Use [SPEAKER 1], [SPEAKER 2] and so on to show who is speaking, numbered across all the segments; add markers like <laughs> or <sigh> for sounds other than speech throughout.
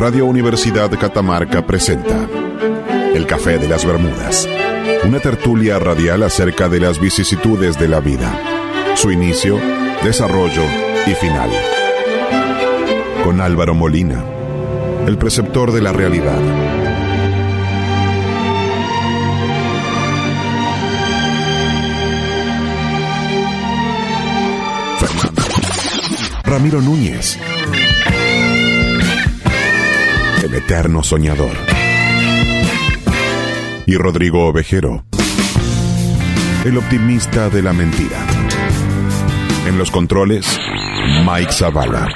[SPEAKER 1] Radio Universidad Catamarca presenta El Café de las Bermudas, una tertulia radial acerca de las vicisitudes de la vida, su inicio, desarrollo y final. Con Álvaro Molina, el preceptor de la realidad. Ramiro Núñez. Eterno soñador. Y Rodrigo Ovejero. El optimista de la mentira. En los controles, Mike Zavala.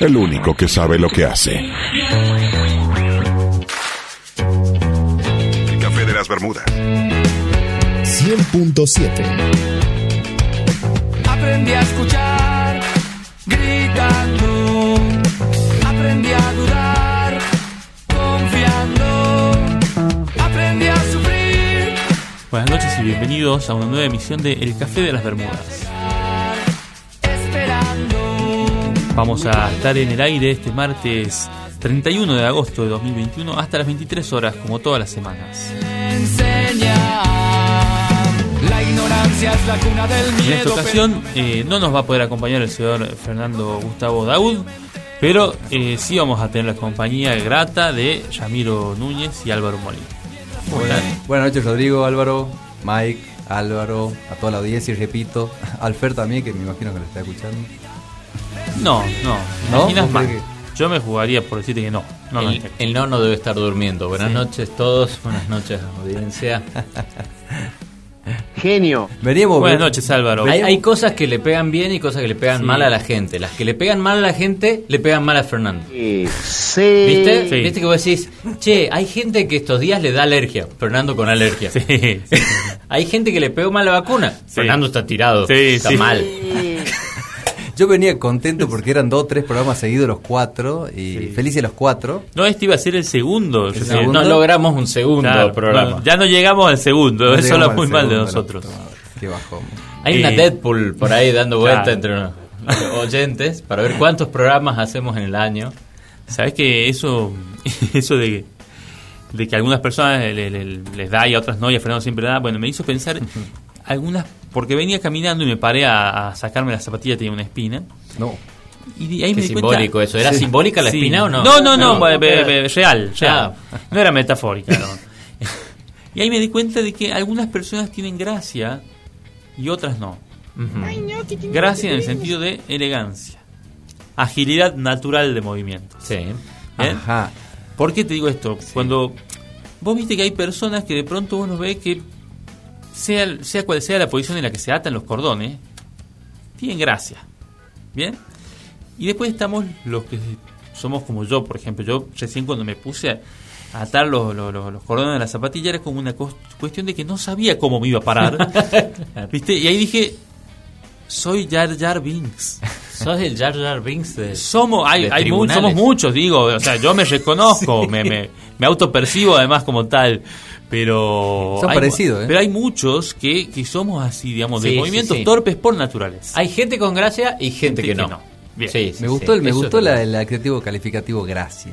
[SPEAKER 1] El único que sabe lo que hace. El café de las Bermudas.
[SPEAKER 2] 100.7
[SPEAKER 3] Aprendí a escuchar gritando.
[SPEAKER 4] Buenas noches y bienvenidos a una nueva emisión de El Café de las Bermudas. Vamos a estar en el aire este martes 31 de agosto de 2021 hasta las 23 horas, como todas las semanas. En esta ocasión eh, no nos va a poder acompañar el señor Fernando Gustavo Daud, pero eh, sí vamos a tener la compañía grata de Yamiro Núñez y Álvaro Molina.
[SPEAKER 5] Buenas, buenas noches Rodrigo, Álvaro, Mike, Álvaro, a toda la audiencia y repito, <laughs> al Fer también, que me imagino que lo está escuchando.
[SPEAKER 4] No, no,
[SPEAKER 5] ¿No?
[SPEAKER 4] imaginas
[SPEAKER 5] ¿Vos
[SPEAKER 4] mal.
[SPEAKER 5] crees
[SPEAKER 4] Yo me jugaría por decirte que no. no, no
[SPEAKER 6] el,
[SPEAKER 4] está.
[SPEAKER 6] el no no debe estar durmiendo. Buenas
[SPEAKER 4] Sí.
[SPEAKER 6] noches todos, buenas noches audiencia. <laughs>
[SPEAKER 7] Genio.
[SPEAKER 5] Veníamos
[SPEAKER 4] Buenas noches Álvaro.
[SPEAKER 6] Hay, hay cosas que le pegan bien y cosas que le pegan
[SPEAKER 4] Sí.
[SPEAKER 6] mal a la gente. Las que le pegan mal a la gente le pegan mal a Fernando.
[SPEAKER 7] Sí.
[SPEAKER 6] ¿Viste?
[SPEAKER 4] Sí.
[SPEAKER 6] ¿Viste que vos decís, che, hay gente que estos días le da alergia? Fernando con alergia.
[SPEAKER 4] Sí, sí. <laughs>
[SPEAKER 6] Hay gente que le pegó mal la vacuna. Fernando está tirado.
[SPEAKER 4] Sí,
[SPEAKER 6] está
[SPEAKER 4] sí.
[SPEAKER 6] mal.
[SPEAKER 5] Yo venía contento porque eran dos o tres programas seguidos los cuatro, y felices los cuatro.
[SPEAKER 4] No, este iba a ser el segundo.
[SPEAKER 5] El.
[SPEAKER 6] No logramos un segundo
[SPEAKER 4] Claro,
[SPEAKER 6] programa.
[SPEAKER 4] no, ya no llegamos al segundo,
[SPEAKER 5] No
[SPEAKER 4] eso habla
[SPEAKER 5] al
[SPEAKER 4] muy mal de nosotros.
[SPEAKER 5] Qué bajón.
[SPEAKER 6] Hay una Deadpool por ahí dando vuelta
[SPEAKER 4] claro.
[SPEAKER 6] entre los oyentes para ver cuántos programas hacemos en el año.
[SPEAKER 4] ¿Sabes que eso, <laughs> eso de, de que a algunas personas le- le- les da y a otras no, y a Fernando siempre da, bueno, me hizo pensar algunas, porque venía caminando y me paré a, a sacarme la zapatilla, tenía una espina,
[SPEAKER 5] No.
[SPEAKER 4] y ahí
[SPEAKER 6] Qué
[SPEAKER 4] me di cuenta-
[SPEAKER 6] simbólico eso. ¿Era
[SPEAKER 5] Sí.
[SPEAKER 6] simbólica la
[SPEAKER 4] Sí.
[SPEAKER 6] espina o no?
[SPEAKER 4] No, no, no,
[SPEAKER 6] No,
[SPEAKER 4] be-
[SPEAKER 6] era-
[SPEAKER 4] be- real, real.
[SPEAKER 6] Ah.
[SPEAKER 4] No era metafórica, no. <laughs> y ahí me di cuenta de que algunas personas tienen gracia y otras no.
[SPEAKER 6] Ujú.
[SPEAKER 4] Gracia en el sentido de elegancia, agilidad natural de movimiento.
[SPEAKER 6] Sí.
[SPEAKER 4] ¿Bien?
[SPEAKER 5] Ajá.
[SPEAKER 4] ¿Por qué te digo esto? Cuando vos viste que hay personas que de pronto uno ve que sea, sea cual sea la posición en la que se atan los cordones, tienen gracia. ¿Bien? Y después estamos los que somos como yo, por ejemplo. Yo recién cuando me puse a atar los, los, los- cordones de la zapatilla era como una cuestión de que no sabía cómo me iba a parar. <laughs> ¿Viste? Y ahí dije, soy Jar Jar Binks.
[SPEAKER 6] ¿Sos el Jar Jar Binks de
[SPEAKER 4] Somos, hay,
[SPEAKER 6] de
[SPEAKER 4] hay mu- somos muchos, digo, o sea, yo me reconozco, <laughs> me, me, me autopercibo además como tal, pero...
[SPEAKER 5] Son
[SPEAKER 4] hay,
[SPEAKER 5] parecidos, ¿eh?
[SPEAKER 4] Pero hay muchos que, que somos así, digamos, de
[SPEAKER 6] Sí,
[SPEAKER 4] movimientos
[SPEAKER 6] sí.
[SPEAKER 4] torpes por naturaleza.
[SPEAKER 6] Hay gente con gracia y gente, que, no.
[SPEAKER 4] Bien.
[SPEAKER 6] Sí, sí,
[SPEAKER 5] Me
[SPEAKER 6] sí,
[SPEAKER 5] gustó, el, me
[SPEAKER 6] eso
[SPEAKER 5] gustó la- el adjetivo calificativo gracia.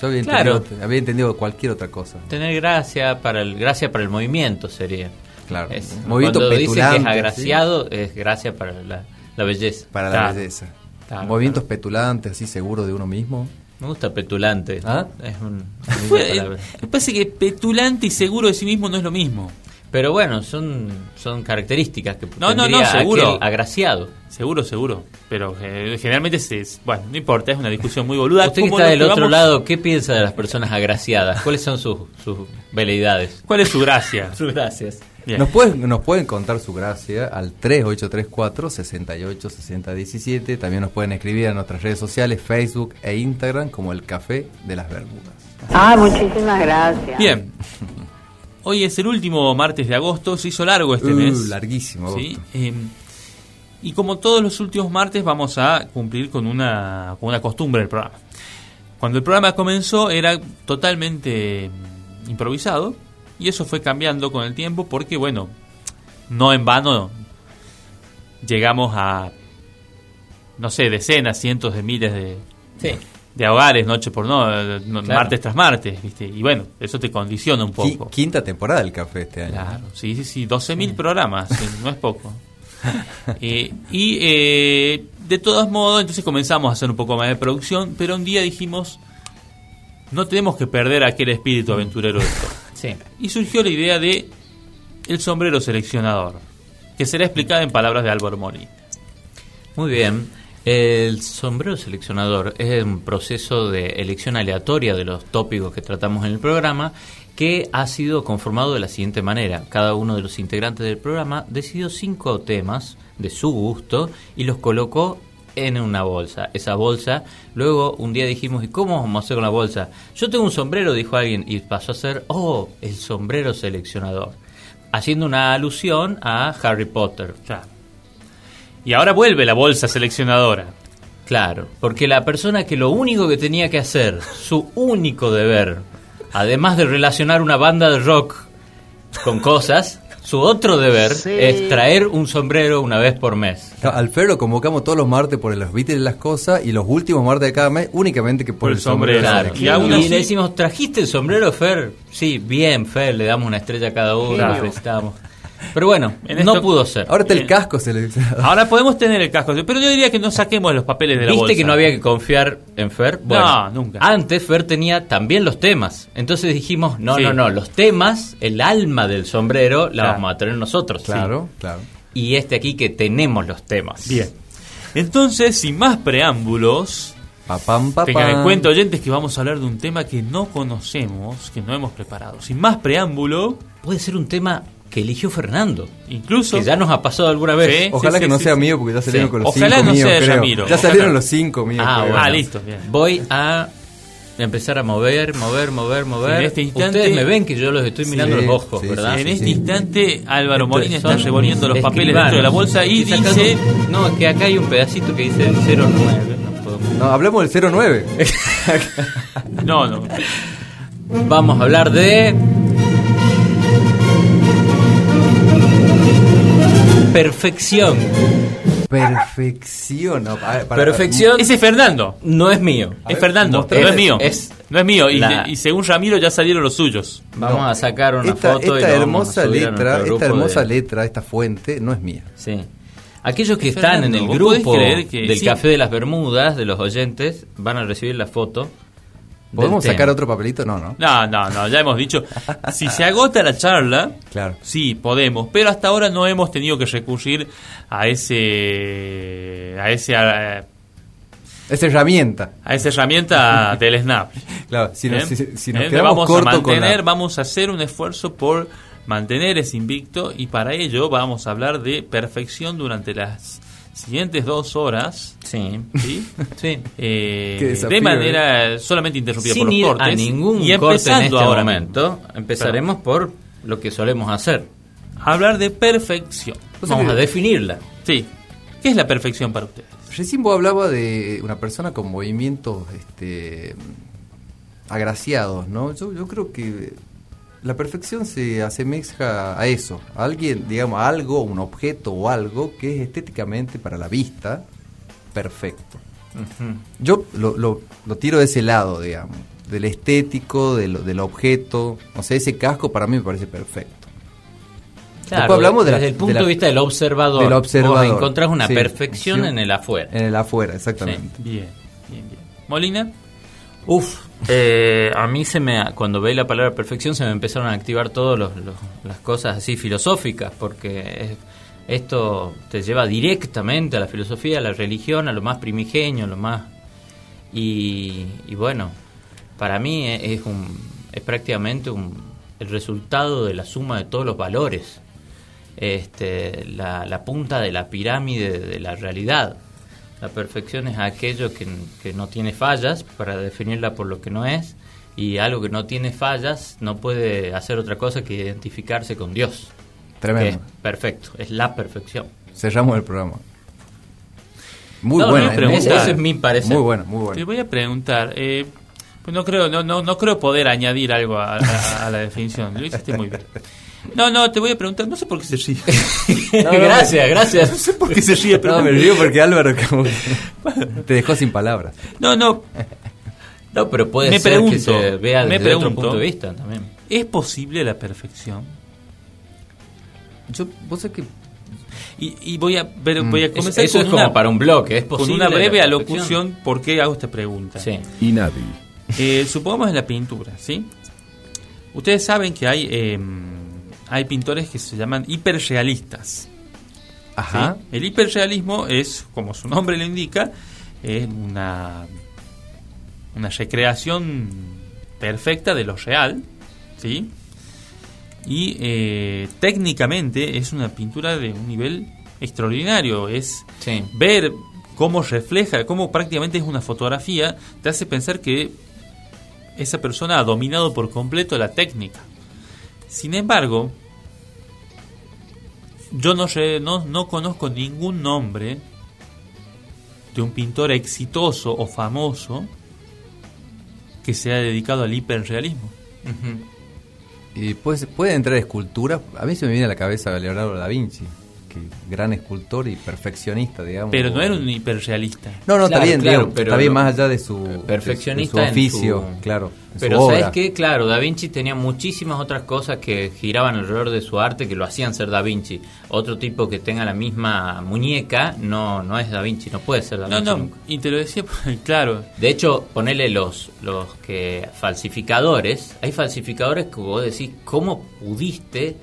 [SPEAKER 5] Yo había
[SPEAKER 6] Claro.
[SPEAKER 5] entendido, había entendido cualquier otra cosa.
[SPEAKER 6] Tener gracia para el gracia para el movimiento sería.
[SPEAKER 5] Claro.
[SPEAKER 6] Es-
[SPEAKER 5] Movimiento
[SPEAKER 6] cuando dice que es agraciado, es gracia para la, la belleza.
[SPEAKER 5] Para
[SPEAKER 4] Claro.
[SPEAKER 5] la belleza.
[SPEAKER 6] Claro,
[SPEAKER 5] Movimientos petulantes, así seguro de uno mismo.
[SPEAKER 6] Me gusta petulante.
[SPEAKER 5] ¿Ah?
[SPEAKER 6] Es un- <laughs>
[SPEAKER 4] eh, parece que petulante y seguro de sí mismo no es lo mismo.
[SPEAKER 6] Pero bueno, son, son características que
[SPEAKER 4] No, no, no, seguro.
[SPEAKER 6] agraciado.
[SPEAKER 4] Seguro, seguro. Pero eh, generalmente se, es- bueno, no importa, es una discusión muy boluda.
[SPEAKER 6] Usted que está del otro lado, ¿qué piensa de las personas agraciadas? ¿Cuáles son sus, sus veleidades?
[SPEAKER 4] ¿Cuál es su gracia? <laughs>
[SPEAKER 6] Sus gracias.
[SPEAKER 4] Bien.
[SPEAKER 5] Nos pueden, nos pueden contar su gracia al 3834-686017. También nos pueden escribir a nuestras redes sociales, Facebook e Instagram, como el Café de las Bermudas.
[SPEAKER 8] Ah, muchísimas gracias.
[SPEAKER 4] Bien. <laughs> Hoy es el último martes de agosto, se hizo largo este
[SPEAKER 5] Uh,
[SPEAKER 4] mes.
[SPEAKER 5] larguísimo.
[SPEAKER 4] ¿sí? Eh, y como todos los últimos martes vamos a cumplir con una, con una costumbre del programa. Cuando el programa comenzó era totalmente improvisado y eso fue cambiando con el tiempo porque, bueno, no en vano llegamos a, no sé, decenas, cientos de miles de,
[SPEAKER 6] Sí.
[SPEAKER 4] de ahogares noche por no, martes tras martes, ¿viste? Y bueno, eso te condiciona un poco.
[SPEAKER 5] Quinta temporada del café este año.
[SPEAKER 4] Claro, sí, sí, sí, 12.000 programas, sí, no es poco. <laughs> Eh, y eh, de todos modos, entonces comenzamos a hacer un poco más de producción, pero un día dijimos, no tenemos que perder aquel espíritu aventurero de esto.
[SPEAKER 6] Sí.
[SPEAKER 4] Y surgió la idea de el sombrero seleccionador, que será explicada en palabras de Álvaro Mori.
[SPEAKER 6] Muy bien. El sombrero seleccionador es un proceso de elección aleatoria de los tópicos que tratamos en el programa que ha sido conformado de la siguiente manera. Cada uno de los integrantes del programa decidió cinco temas de su gusto y los colocó en una bolsa. Esa bolsa, luego un día dijimos, ¿y cómo vamos a hacer con la bolsa? Yo tengo un sombrero, dijo alguien, y pasó a ser, oh, el sombrero seleccionador. Haciendo una alusión a Harry Potter.
[SPEAKER 4] Claro. Y ahora vuelve la bolsa seleccionadora.
[SPEAKER 6] Claro, porque la persona que lo único que tenía que hacer, su único deber, además de relacionar una banda de rock con cosas, su otro deber es traer un sombrero una vez por mes.
[SPEAKER 5] No, Al Fer lo convocamos todos los martes por los Beatles y las cosas y los últimos martes de cada mes únicamente que por,
[SPEAKER 4] Por
[SPEAKER 5] el
[SPEAKER 4] el sombrero.
[SPEAKER 5] sombrero.
[SPEAKER 6] Claro.
[SPEAKER 4] Y
[SPEAKER 6] Y
[SPEAKER 4] así-
[SPEAKER 6] le decimos, ¿trajiste el sombrero, Fer? Sí, bien, Fer, le damos una estrella a cada uno,
[SPEAKER 4] Claro.
[SPEAKER 6] le felicitamos. Pero bueno,
[SPEAKER 4] En
[SPEAKER 6] no
[SPEAKER 4] esto-
[SPEAKER 6] pudo ser.
[SPEAKER 5] Ahora está el
[SPEAKER 4] Bien.
[SPEAKER 5] casco seleccionado.
[SPEAKER 4] Ahora podemos tener el casco, pero yo diría que no saquemos los papeles de la
[SPEAKER 6] ¿Viste
[SPEAKER 4] bolsa.
[SPEAKER 6] que no había que confiar en Fer?
[SPEAKER 4] No, nunca.
[SPEAKER 6] Antes Fer tenía también los temas. Entonces dijimos, no,
[SPEAKER 4] Sí.
[SPEAKER 6] no, no, los temas, el alma del sombrero, la
[SPEAKER 4] Claro.
[SPEAKER 6] vamos a tener nosotros.
[SPEAKER 5] Claro, claro.
[SPEAKER 6] Y este aquí que tenemos los temas.
[SPEAKER 4] Bien. Entonces, sin más preámbulos,
[SPEAKER 5] Pa, pam, pa,
[SPEAKER 4] tengan en cuenta, oyentes, que vamos a hablar de un tema que no conocemos, que no hemos preparado. Sin más preámbulo,
[SPEAKER 6] Puede ser un tema que eligió Fernando.
[SPEAKER 4] incluso...
[SPEAKER 6] Que ya nos ha pasado alguna vez.
[SPEAKER 4] Sí.
[SPEAKER 5] Ojalá que no
[SPEAKER 4] sí,
[SPEAKER 5] sea
[SPEAKER 4] sí.
[SPEAKER 5] mío porque ya salieron
[SPEAKER 6] Sí.
[SPEAKER 5] con los
[SPEAKER 4] Ojalá
[SPEAKER 5] cinco
[SPEAKER 4] no
[SPEAKER 5] míos,
[SPEAKER 4] sea
[SPEAKER 5] creo.
[SPEAKER 4] Yamiro.
[SPEAKER 5] Ya
[SPEAKER 4] Ojalá.
[SPEAKER 5] salieron los cinco míos.
[SPEAKER 6] Ah,
[SPEAKER 5] creo.
[SPEAKER 6] bueno.
[SPEAKER 4] Ah, listo, bien.
[SPEAKER 6] Voy a empezar a mover, mover, mover, mover.
[SPEAKER 4] En este instante-
[SPEAKER 6] Ustedes me ven que yo los estoy mirando
[SPEAKER 5] Sí,
[SPEAKER 6] los ojos,
[SPEAKER 5] sí,
[SPEAKER 6] ¿verdad?
[SPEAKER 5] sí,
[SPEAKER 4] En este
[SPEAKER 5] sí.
[SPEAKER 4] instante, Álvaro Molina está revolviendo los papeles dentro de la bolsa y
[SPEAKER 6] sacando-
[SPEAKER 4] dice...
[SPEAKER 6] No, es que acá hay un pedacito que dice 09. No puedo-
[SPEAKER 5] No, hablemos del 09. <laughs>
[SPEAKER 4] No, no.
[SPEAKER 6] Vamos a hablar de. Perfección.
[SPEAKER 5] Perfección. No, para- para-
[SPEAKER 6] Perfección
[SPEAKER 4] Ese es Fernando.
[SPEAKER 6] no es mío.
[SPEAKER 4] Es
[SPEAKER 5] ver,
[SPEAKER 4] Fernando, no es mío.
[SPEAKER 6] Es-
[SPEAKER 4] no es mío. Y,
[SPEAKER 6] la-
[SPEAKER 4] y según Ramiro ya salieron los suyos.
[SPEAKER 6] Vamos
[SPEAKER 5] No.
[SPEAKER 6] a sacar una
[SPEAKER 5] Esta,
[SPEAKER 6] foto y
[SPEAKER 5] esta
[SPEAKER 6] lo vamos a
[SPEAKER 5] hermosa letra, esta hermosa
[SPEAKER 6] de-
[SPEAKER 5] letra, esta fuente, no es mía.
[SPEAKER 6] Sí. Aquellos que
[SPEAKER 4] Es
[SPEAKER 6] están en el
[SPEAKER 4] ¿vos podés
[SPEAKER 6] grupo
[SPEAKER 4] que
[SPEAKER 6] del
[SPEAKER 4] sí?
[SPEAKER 6] Café de las Bermudas, de los oyentes, van a recibir la foto.
[SPEAKER 5] ¿Podemos sacar
[SPEAKER 6] tema.
[SPEAKER 5] otro papelito? No, no.
[SPEAKER 4] No, no, no, ya hemos dicho. Si se agota la charla, <laughs>
[SPEAKER 5] Claro.
[SPEAKER 4] sí, podemos. Pero hasta ahora no hemos tenido que recurrir a ese. a ese. a,
[SPEAKER 5] Es herramienta.
[SPEAKER 4] a esa herramienta <laughs> del Snap.
[SPEAKER 5] Claro, si nos,
[SPEAKER 4] ¿Bien?
[SPEAKER 5] si, si nos
[SPEAKER 4] ¿Bien?
[SPEAKER 5] quedamos
[SPEAKER 4] vamos a
[SPEAKER 5] con
[SPEAKER 4] mantener,
[SPEAKER 5] la...
[SPEAKER 4] vamos a hacer un esfuerzo por mantener ese invicto y para ello vamos a hablar de perfección durante las siguientes dos horas.
[SPEAKER 6] Sí.
[SPEAKER 4] ¿sí? <laughs>
[SPEAKER 6] Sí.
[SPEAKER 4] Eh, de manera solamente interrumpida por
[SPEAKER 6] Sin
[SPEAKER 4] los
[SPEAKER 6] ir
[SPEAKER 4] cortes
[SPEAKER 6] a ningún
[SPEAKER 4] y
[SPEAKER 6] corte en
[SPEAKER 4] empezando
[SPEAKER 6] este
[SPEAKER 4] ahora
[SPEAKER 6] momento, empezaremos por lo que solemos hacer.
[SPEAKER 4] hablar de perfección.
[SPEAKER 6] Vamos a definirla.
[SPEAKER 4] Sí. ¿Qué es la perfección para ustedes?
[SPEAKER 5] Recién vos hablaba de una persona con movimientos este, agraciados, ¿no? Yo, yo creo que la perfección se asemeja a eso, a alguien, digamos, a algo, un objeto o algo que es estéticamente para la vista perfecto. Yo lo, lo, lo tiro de ese lado, digamos, del estético, del, del objeto. O sea, ese casco para mí me parece perfecto. Después hablamos de la-
[SPEAKER 6] desde el punto
[SPEAKER 5] de
[SPEAKER 6] vista del observador.
[SPEAKER 5] del observador,
[SPEAKER 6] Vos encontrás una
[SPEAKER 5] sí.
[SPEAKER 6] perfección
[SPEAKER 5] Sí.
[SPEAKER 6] en el afuera.
[SPEAKER 5] En el afuera, exactamente.
[SPEAKER 4] Bien, bien, bien. Molina,
[SPEAKER 6] Uf, eh, a mí se me, cuando veí la palabra perfección se me empezaron a activar todas las cosas así filosóficas, porque es- esto te lleva directamente a la filosofía, a la religión, a lo más primigenio, a lo más... Y, y bueno, para mí es, es un, es prácticamente un, el resultado de la suma de todos los valores, este, la punta de la pirámide de la realidad. La perfección es aquello que, que no tiene fallas, para definirla por lo que no es, y algo que no tiene fallas no puede hacer otra cosa que identificarse con Dios.
[SPEAKER 5] Tremendo.
[SPEAKER 6] Que es perfecto, es la perfección.
[SPEAKER 5] Cerramos el programa. Muy
[SPEAKER 4] No,
[SPEAKER 5] buena. ¿eh?
[SPEAKER 4] pregunta.
[SPEAKER 6] Ese es mi parecer.
[SPEAKER 5] Muy buena, muy
[SPEAKER 4] te
[SPEAKER 5] buena.
[SPEAKER 4] voy a preguntar. Eh, pues no creo, no, no, no creo poder añadir algo a, a- a la definición. Lo hiciste muy bien. No, no, te voy a preguntar. No sé por qué se ríe. <laughs> <laughs>
[SPEAKER 6] gracias, gracias.
[SPEAKER 4] No sé por qué se ríe, pero
[SPEAKER 5] No, me río porque Álvaro como <laughs> te dejó sin palabras.
[SPEAKER 4] No, no.
[SPEAKER 6] No, pero puede
[SPEAKER 4] Me
[SPEAKER 6] ser
[SPEAKER 4] pregunto,
[SPEAKER 6] que se vea
[SPEAKER 4] me
[SPEAKER 6] desde otro
[SPEAKER 4] pregunto.
[SPEAKER 6] punto de vista también.
[SPEAKER 4] ¿Es posible la perfección?
[SPEAKER 5] Yo, vos sabés que
[SPEAKER 4] Y, y voy a ver,
[SPEAKER 5] Mm.
[SPEAKER 4] voy a
[SPEAKER 6] Es-
[SPEAKER 4] comenzar
[SPEAKER 6] eso
[SPEAKER 4] con
[SPEAKER 6] es como
[SPEAKER 4] una,
[SPEAKER 6] para un bloque, es
[SPEAKER 4] con
[SPEAKER 6] posible.
[SPEAKER 4] una breve alocución por qué hago esta pregunta.
[SPEAKER 6] Sí.
[SPEAKER 1] INADI.
[SPEAKER 4] Eh, supongamos en la pintura, ¿sí? Ustedes saben que hay, eh, hay pintores que se llaman hiperrealistas.
[SPEAKER 5] Ajá.
[SPEAKER 4] ¿sí? El hiperrealismo es, como su nombre lo indica, es una, una recreación perfecta de lo real, ¿sí? Y eh, técnicamente es una pintura de un nivel extraordinario. Es
[SPEAKER 6] Sí.
[SPEAKER 4] ver cómo refleja, cómo prácticamente es una fotografía, te hace pensar que esa persona ha dominado por completo la técnica. Sin embargo, yo no, no, no conozco ningún nombre de un pintor exitoso o famoso que se haya dedicado al hiperrealismo.
[SPEAKER 5] Y pues, puede entrar escultura. A mí se me viene a la cabeza Leonardo da Vinci, que gran escultor y perfeccionista, digamos.
[SPEAKER 4] Pero no era un hiperrealista.
[SPEAKER 5] No, no,
[SPEAKER 6] Claro,
[SPEAKER 5] está bien,
[SPEAKER 6] claro,
[SPEAKER 5] digamos,
[SPEAKER 6] pero
[SPEAKER 5] está bien más allá de su,
[SPEAKER 6] perfeccionista
[SPEAKER 5] de su oficio,
[SPEAKER 6] su-
[SPEAKER 5] claro. en su
[SPEAKER 6] Pero
[SPEAKER 5] obra.
[SPEAKER 6] ¿sabes qué? Claro, Da Vinci tenía muchísimas otras cosas que giraban alrededor de su arte que lo hacían ser Da Vinci. Otro tipo que tenga la misma muñeca no no es Da Vinci, no puede ser Da
[SPEAKER 4] No,
[SPEAKER 6] Vinci.
[SPEAKER 4] no,
[SPEAKER 6] nunca.
[SPEAKER 4] y te lo decía, claro,
[SPEAKER 6] De hecho, ponele los, los que falsificadores. Hay falsificadores que vos decís, ¿cómo pudiste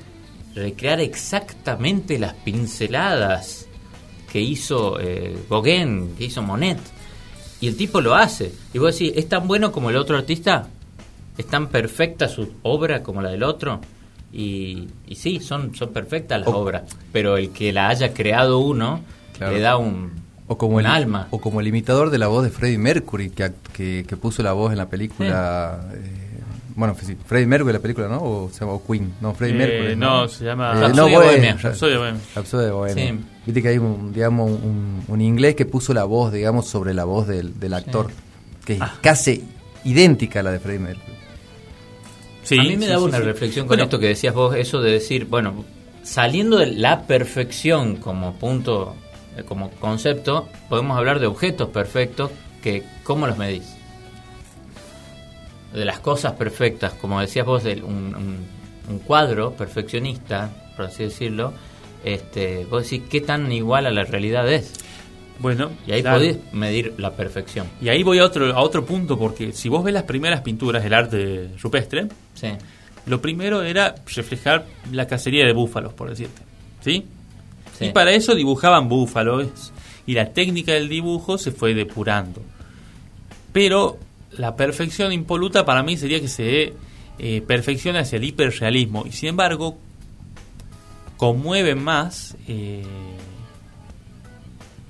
[SPEAKER 6] recrear exactamente las pinceladas que hizo eh, Gauguin, que hizo Monet? Y el tipo lo hace. Y vos decís, ¿es tan bueno como el otro artista? ¿Es tan perfecta su obra como la del otro? Y, y sí, son, son perfectas las
[SPEAKER 5] O-
[SPEAKER 6] obras. Pero el que la haya creado uno
[SPEAKER 5] Claro.
[SPEAKER 6] le da un,
[SPEAKER 5] O como,
[SPEAKER 6] un
[SPEAKER 5] el,
[SPEAKER 6] alma.
[SPEAKER 5] o como el imitador de la voz de Freddie Mercury, que, que, que puso la voz en la película. eh, bueno, sí, Freddie Mercury la película, ¿no? O se llama o Queen. No, Freddie
[SPEAKER 4] Eh,
[SPEAKER 5] Mercury.
[SPEAKER 4] no, se llama
[SPEAKER 5] Eh,
[SPEAKER 6] Rhapsody
[SPEAKER 5] no,
[SPEAKER 6] de Bohemia.
[SPEAKER 4] Rhapsody de Bohemia.
[SPEAKER 5] Rhapsody Bohemia.
[SPEAKER 6] Sí.
[SPEAKER 5] Viste que hay un, digamos, un, un inglés que puso la voz, digamos, sobre la voz del, del actor, que es
[SPEAKER 6] Ah.
[SPEAKER 5] casi idéntica a la de Freddie Mercury.
[SPEAKER 4] Sí,
[SPEAKER 6] a mí me
[SPEAKER 4] sí,
[SPEAKER 6] daba
[SPEAKER 4] sí,
[SPEAKER 6] una
[SPEAKER 4] sí.
[SPEAKER 6] reflexión con
[SPEAKER 4] Bueno,
[SPEAKER 6] esto que decías vos, eso de decir, bueno, saliendo de la perfección como punto, eh, como concepto, podemos hablar de objetos perfectos, que ¿cómo los medís? De las cosas perfectas, como decías vos, de un, un- un cuadro perfeccionista, por así decirlo, este, vos decís qué tan igual a la realidad es.
[SPEAKER 4] Bueno,
[SPEAKER 6] Y ahí
[SPEAKER 4] claro.
[SPEAKER 6] podés medir la perfección.
[SPEAKER 4] Y ahí voy a otro, a otro punto, porque si vos ves las primeras pinturas del arte rupestre,
[SPEAKER 6] Sí.
[SPEAKER 4] lo primero era reflejar la cacería de búfalos, por decirte. ¿Sí?
[SPEAKER 6] Sí.
[SPEAKER 4] Y para eso dibujaban búfalos y la técnica del dibujo se fue depurando. Pero la perfección impoluta para mí sería que se eh, perfecciona hacia el hiperrealismo y sin embargo conmueven más eh,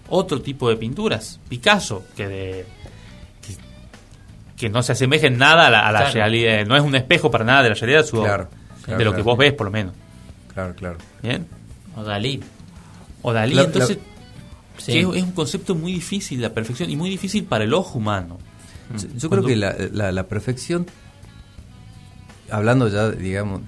[SPEAKER 4] otro tipo de pinturas. Picasso, que de que, que no se asemeja en nada a la, a la
[SPEAKER 6] Claro.
[SPEAKER 4] realidad, no es un espejo para nada de la realidad su
[SPEAKER 5] Claro,
[SPEAKER 4] de lo que vos ves por lo menos.
[SPEAKER 5] Claro, claro.
[SPEAKER 4] ¿Bien?
[SPEAKER 6] O Dalí.
[SPEAKER 4] O Dalí,
[SPEAKER 5] La- la-
[SPEAKER 4] entonces
[SPEAKER 6] Sí.
[SPEAKER 4] es, es un concepto muy difícil la perfección y muy difícil para el ojo humano.
[SPEAKER 5] Yo, yo creo que la, la- la perfección, hablando ya, digamos,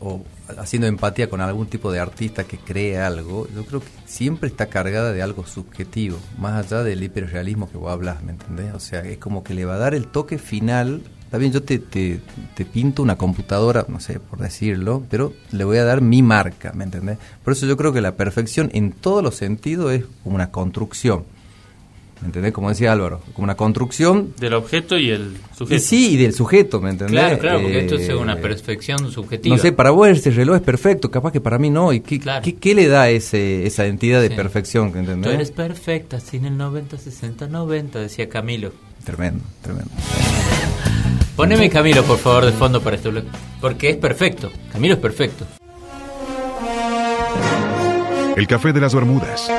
[SPEAKER 5] o haciendo empatía con algún tipo de artista que cree algo, yo creo que siempre está cargada de algo subjetivo, más allá del hiperrealismo que vos hablas, ¿me entendés? O sea, es como que le va a dar el toque final. Está bien, yo te, te, te pinto una computadora, no sé, por decirlo, pero le voy a dar mi marca, ¿me entendés? Por eso yo creo que la perfección en todos los sentidos es como una construcción. ¿Me entendés? Como decía Álvaro, como una construcción
[SPEAKER 4] Del objeto y el sujeto.
[SPEAKER 5] y sí, y del sujeto, ¿me entendés?
[SPEAKER 6] Claro, claro, porque
[SPEAKER 5] Eh,
[SPEAKER 6] esto es una perfección subjetiva.
[SPEAKER 5] No sé, para vos ese reloj es perfecto, capaz que para mí no. ¿Y qué,
[SPEAKER 6] Claro.
[SPEAKER 5] qué, qué le da ese, esa entidad de
[SPEAKER 6] Sí.
[SPEAKER 5] perfección,
[SPEAKER 6] Tú
[SPEAKER 5] ¿entendés?
[SPEAKER 6] eres perfecta, sin el 90, 60, 90, decía Camilo.
[SPEAKER 5] Tremendo, tremendo.
[SPEAKER 6] Poneme Camilo, por favor, de fondo para este bloque. Porque es perfecto. Camilo es perfecto.
[SPEAKER 1] El Café de las Bermudas.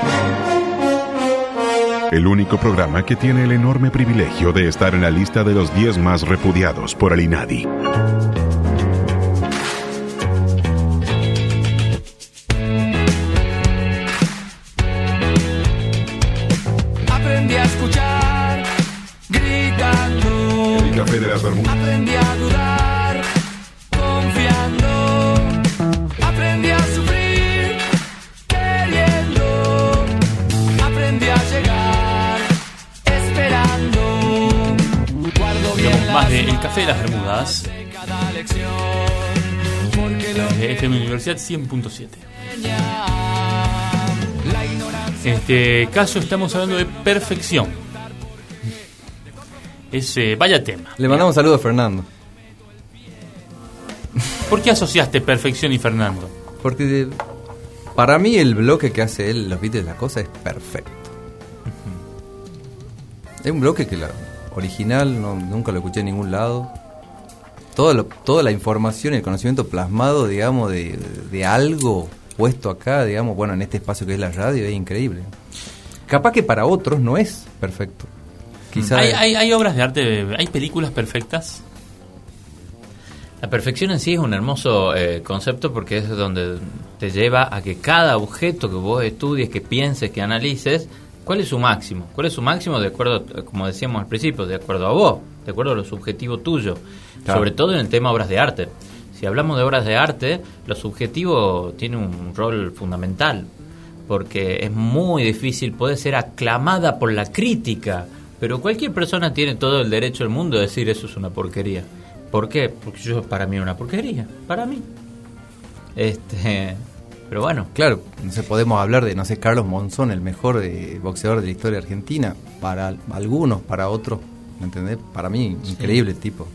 [SPEAKER 1] El único programa que tiene el enorme privilegio de estar en la lista de los 10 más repudiados por el INADI.
[SPEAKER 4] FM Universidad 100.7. En este caso estamos hablando de perfección. Es eh, vaya tema.
[SPEAKER 5] Le mandamos un saludo a Fernando.
[SPEAKER 4] ¿Por qué asociaste perfección y Fernando?
[SPEAKER 5] Porque para mí el bloque que hace él, los beats de la cosa, es perfecto. Es un bloque que la original no- nunca lo escuché en ningún lado. Todo lo- toda la información y el conocimiento plasmado, digamos, de, de algo puesto acá, digamos, bueno, en este espacio que es la radio, es increíble. Capaz que para otros no es perfecto. Quizá
[SPEAKER 4] ¿Hay, hay, hay obras de arte, hay películas perfectas?
[SPEAKER 6] La perfección en sí es un hermoso eh, concepto porque es donde te lleva a que cada objeto que vos estudies, que pienses, que analices, ¿cuál es su máximo? ¿Cuál es su máximo de acuerdo, como decíamos al principio, de acuerdo a vos, de acuerdo a lo subjetivo tuyo?
[SPEAKER 5] Claro.
[SPEAKER 6] Sobre todo en el tema obras de arte. Si hablamos de obras de arte, lo subjetivo tiene un rol fundamental porque es muy difícil, puede ser aclamada por la crítica, pero cualquier persona tiene todo el derecho del mundo de decir eso es una porquería. ¿Por qué? Porque yo para mí es una porquería, para mí. Este, pero bueno,
[SPEAKER 5] Claro, no sé, podemos hablar de, no sé, Carlos Monzón, el mejor eh, boxeador de la historia argentina. Para al- algunos, para otros, ¿me entendés? Para mí, increíble el tipo.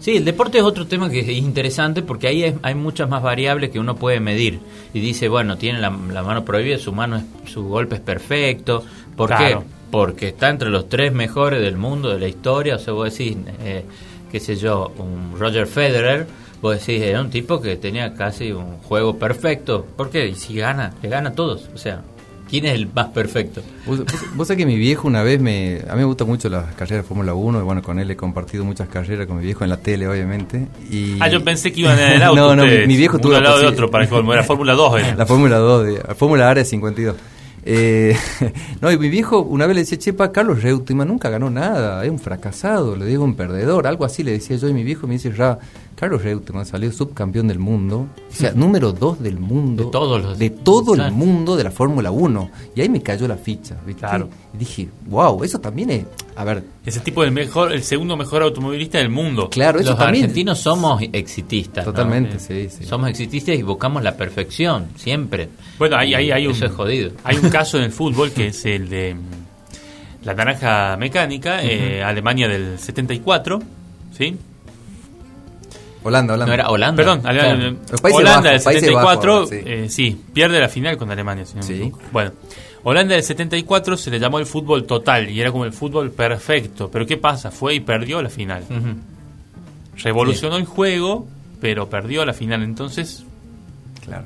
[SPEAKER 6] Sí, el deporte es otro tema que es interesante porque ahí es- hay muchas más variables que uno puede medir. Y dice, bueno, tiene la, la mano prohibida, su mano, es- su golpe es perfecto. ¿Por
[SPEAKER 4] Claro.
[SPEAKER 6] qué? Porque está entre los tres mejores del mundo, de la historia. O sea, vos decís, eh, qué sé yo, un Roger Federer, vos decís, era un tipo que tenía casi un juego perfecto. ¿Por qué? Y si gana, le gana a todos. O sea, ¿quién es el más perfecto?
[SPEAKER 5] Vos, vos- vos sabés que mi viejo una vez me... A mí me gustan mucho las carreras de Fórmula 1 y bueno, con él he compartido muchas carreras con mi viejo en la tele, obviamente. Y...
[SPEAKER 4] Ah, yo pensé que iban en el <laughs> auto.
[SPEAKER 5] no, no, mi, viejo
[SPEAKER 4] uno
[SPEAKER 5] tuvo
[SPEAKER 4] al
[SPEAKER 5] la
[SPEAKER 4] lado de otro para colmo, era Fórmula 2. <laughs> era.
[SPEAKER 5] La Fórmula 2, de, la Fórmula Área 52. Eh, <laughs> no, y mi viejo una vez le decía, chepa, Carlos Reutemann nunca ganó nada, es un fracasado, le digo un perdedor, algo así le decía yo, y mi viejo me dice, Ra, Carlos Reutemann salió subcampeón del mundo, o sea, <laughs> número 2 del mundo,
[SPEAKER 6] De todos los-
[SPEAKER 5] de todo el mundo de la Fórmula 1, y ahí me cayó la ficha, ¿viste?
[SPEAKER 4] Claro.
[SPEAKER 5] Y dije, wow, eso también es, a ver,
[SPEAKER 4] Ese tipo del mejor, el segundo mejor automovilista del mundo.
[SPEAKER 5] claro, eso
[SPEAKER 6] Los
[SPEAKER 5] también...
[SPEAKER 6] argentinos somos exitistas. ¿no?
[SPEAKER 5] Totalmente, sí, sí.
[SPEAKER 6] Somos exitistas y buscamos la perfección, siempre.
[SPEAKER 4] Bueno, hay, hay, hay un,
[SPEAKER 6] Eso es jodido.
[SPEAKER 4] Hay un <laughs> caso en el fútbol que es el de mm, la naranja mecánica, eh, Alemania del 74, ¿sí?
[SPEAKER 5] Holanda, Holanda.
[SPEAKER 6] No era Holanda.
[SPEAKER 4] Perdón,
[SPEAKER 6] Claro.
[SPEAKER 5] Los Países
[SPEAKER 4] Holanda del
[SPEAKER 5] Países
[SPEAKER 4] 74,
[SPEAKER 5] Bajos, sí.
[SPEAKER 4] eh, sí, pierde la final con Alemania. si no me
[SPEAKER 5] Sí.
[SPEAKER 4] equivoco. Bueno, Holanda del 74 se le llamó el fútbol total y era como el fútbol perfecto. Pero ¿qué pasa? Fue y perdió la final. Revolucionó el juego, pero perdió la final. Entonces,
[SPEAKER 5] Claro.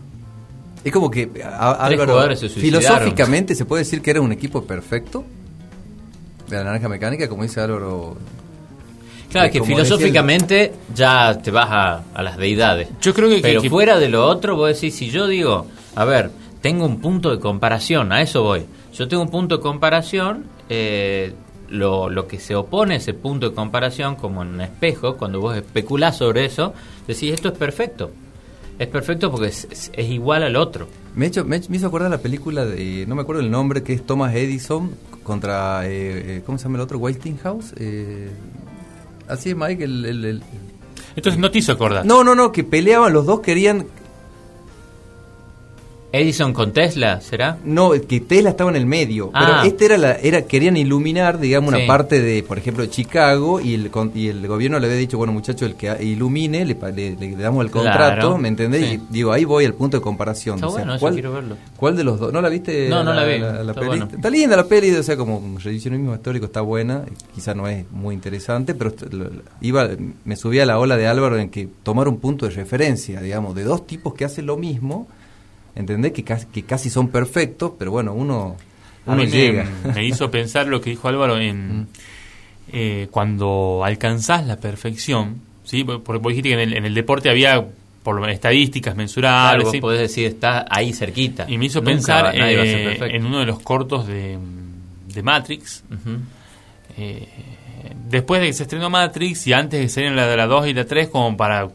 [SPEAKER 5] Es como que a- Álvaro,
[SPEAKER 6] jugadores se suicidaron.
[SPEAKER 5] filosóficamente se puede decir que era un equipo perfecto de la naranja mecánica, como dice Álvaro.
[SPEAKER 6] Claro,
[SPEAKER 5] Eh,
[SPEAKER 6] que
[SPEAKER 5] decía
[SPEAKER 6] filosóficamente ya te vas a, a las deidades.
[SPEAKER 4] yo creo que...
[SPEAKER 6] Pero
[SPEAKER 4] que-
[SPEAKER 6] fuera de lo otro, vos decís, si yo digo, a ver, tengo un punto de comparación, a eso voy. Yo tengo un punto de comparación, eh, lo, lo que se opone a ese punto de comparación, como en un espejo, cuando vos especulás sobre eso, decís, esto es perfecto. Es perfecto porque es, es- es igual al otro.
[SPEAKER 5] Me, he hecho, me, me hizo acordar la película de, no me acuerdo el nombre, que es Thomas Edison contra, eh, eh, ¿cómo se llama el otro? Westinghouse. Eh, así es, Mike, el, el- el-
[SPEAKER 4] Entonces no te hizo acordar.
[SPEAKER 5] No, no, no, que peleaban, los dos querían
[SPEAKER 6] Edison con Tesla, ¿será?
[SPEAKER 5] No, que Tesla estaba en el medio.
[SPEAKER 6] Ah.
[SPEAKER 5] Pero este era la, era, querían iluminar, digamos, una parte de, por ejemplo, Chicago, y el, con- y el gobierno le había dicho, bueno, muchacho, el que ilumine, le, le- le damos el
[SPEAKER 6] Claro.
[SPEAKER 5] contrato, ¿me entendés?
[SPEAKER 6] Sí.
[SPEAKER 5] Y digo, ahí voy al punto de comparación.
[SPEAKER 6] Está
[SPEAKER 5] o sea,
[SPEAKER 6] bueno, eso
[SPEAKER 5] ¿cuál,
[SPEAKER 6] quiero verlo.
[SPEAKER 5] ¿Cuál de los dos? ¿No la viste?
[SPEAKER 6] No, no la vi.
[SPEAKER 5] La,
[SPEAKER 6] Está
[SPEAKER 5] peli?
[SPEAKER 6] bueno.
[SPEAKER 5] Está linda la peli, o sea, como revisionismo histórico está buena, quizá no es muy interesante, pero iba, me subí a la ola de Álvaro en que tomar un punto de referencia, digamos, de dos tipos que hacen lo mismo, ¿entendés? Que casi, que casi son perfectos, pero bueno, uno, uno
[SPEAKER 4] me-
[SPEAKER 5] llega.
[SPEAKER 4] Me, hizo <laughs> pensar lo que dijo Álvaro en eh, cuando alcanzás la perfección, ¿sí? Porque vos dijiste que en el, en el deporte había por lo menos estadísticas
[SPEAKER 6] Claro,
[SPEAKER 4] mensurables.
[SPEAKER 6] vos
[SPEAKER 4] ¿sí?
[SPEAKER 6] podés decir, está ahí cerquita.
[SPEAKER 4] Y me hizo
[SPEAKER 6] Nunca
[SPEAKER 4] pensar eh, en uno de los cortos de, de Matrix. Eh, después de que se estrenó Matrix y antes de que salieran la de la 2 y la 3, como para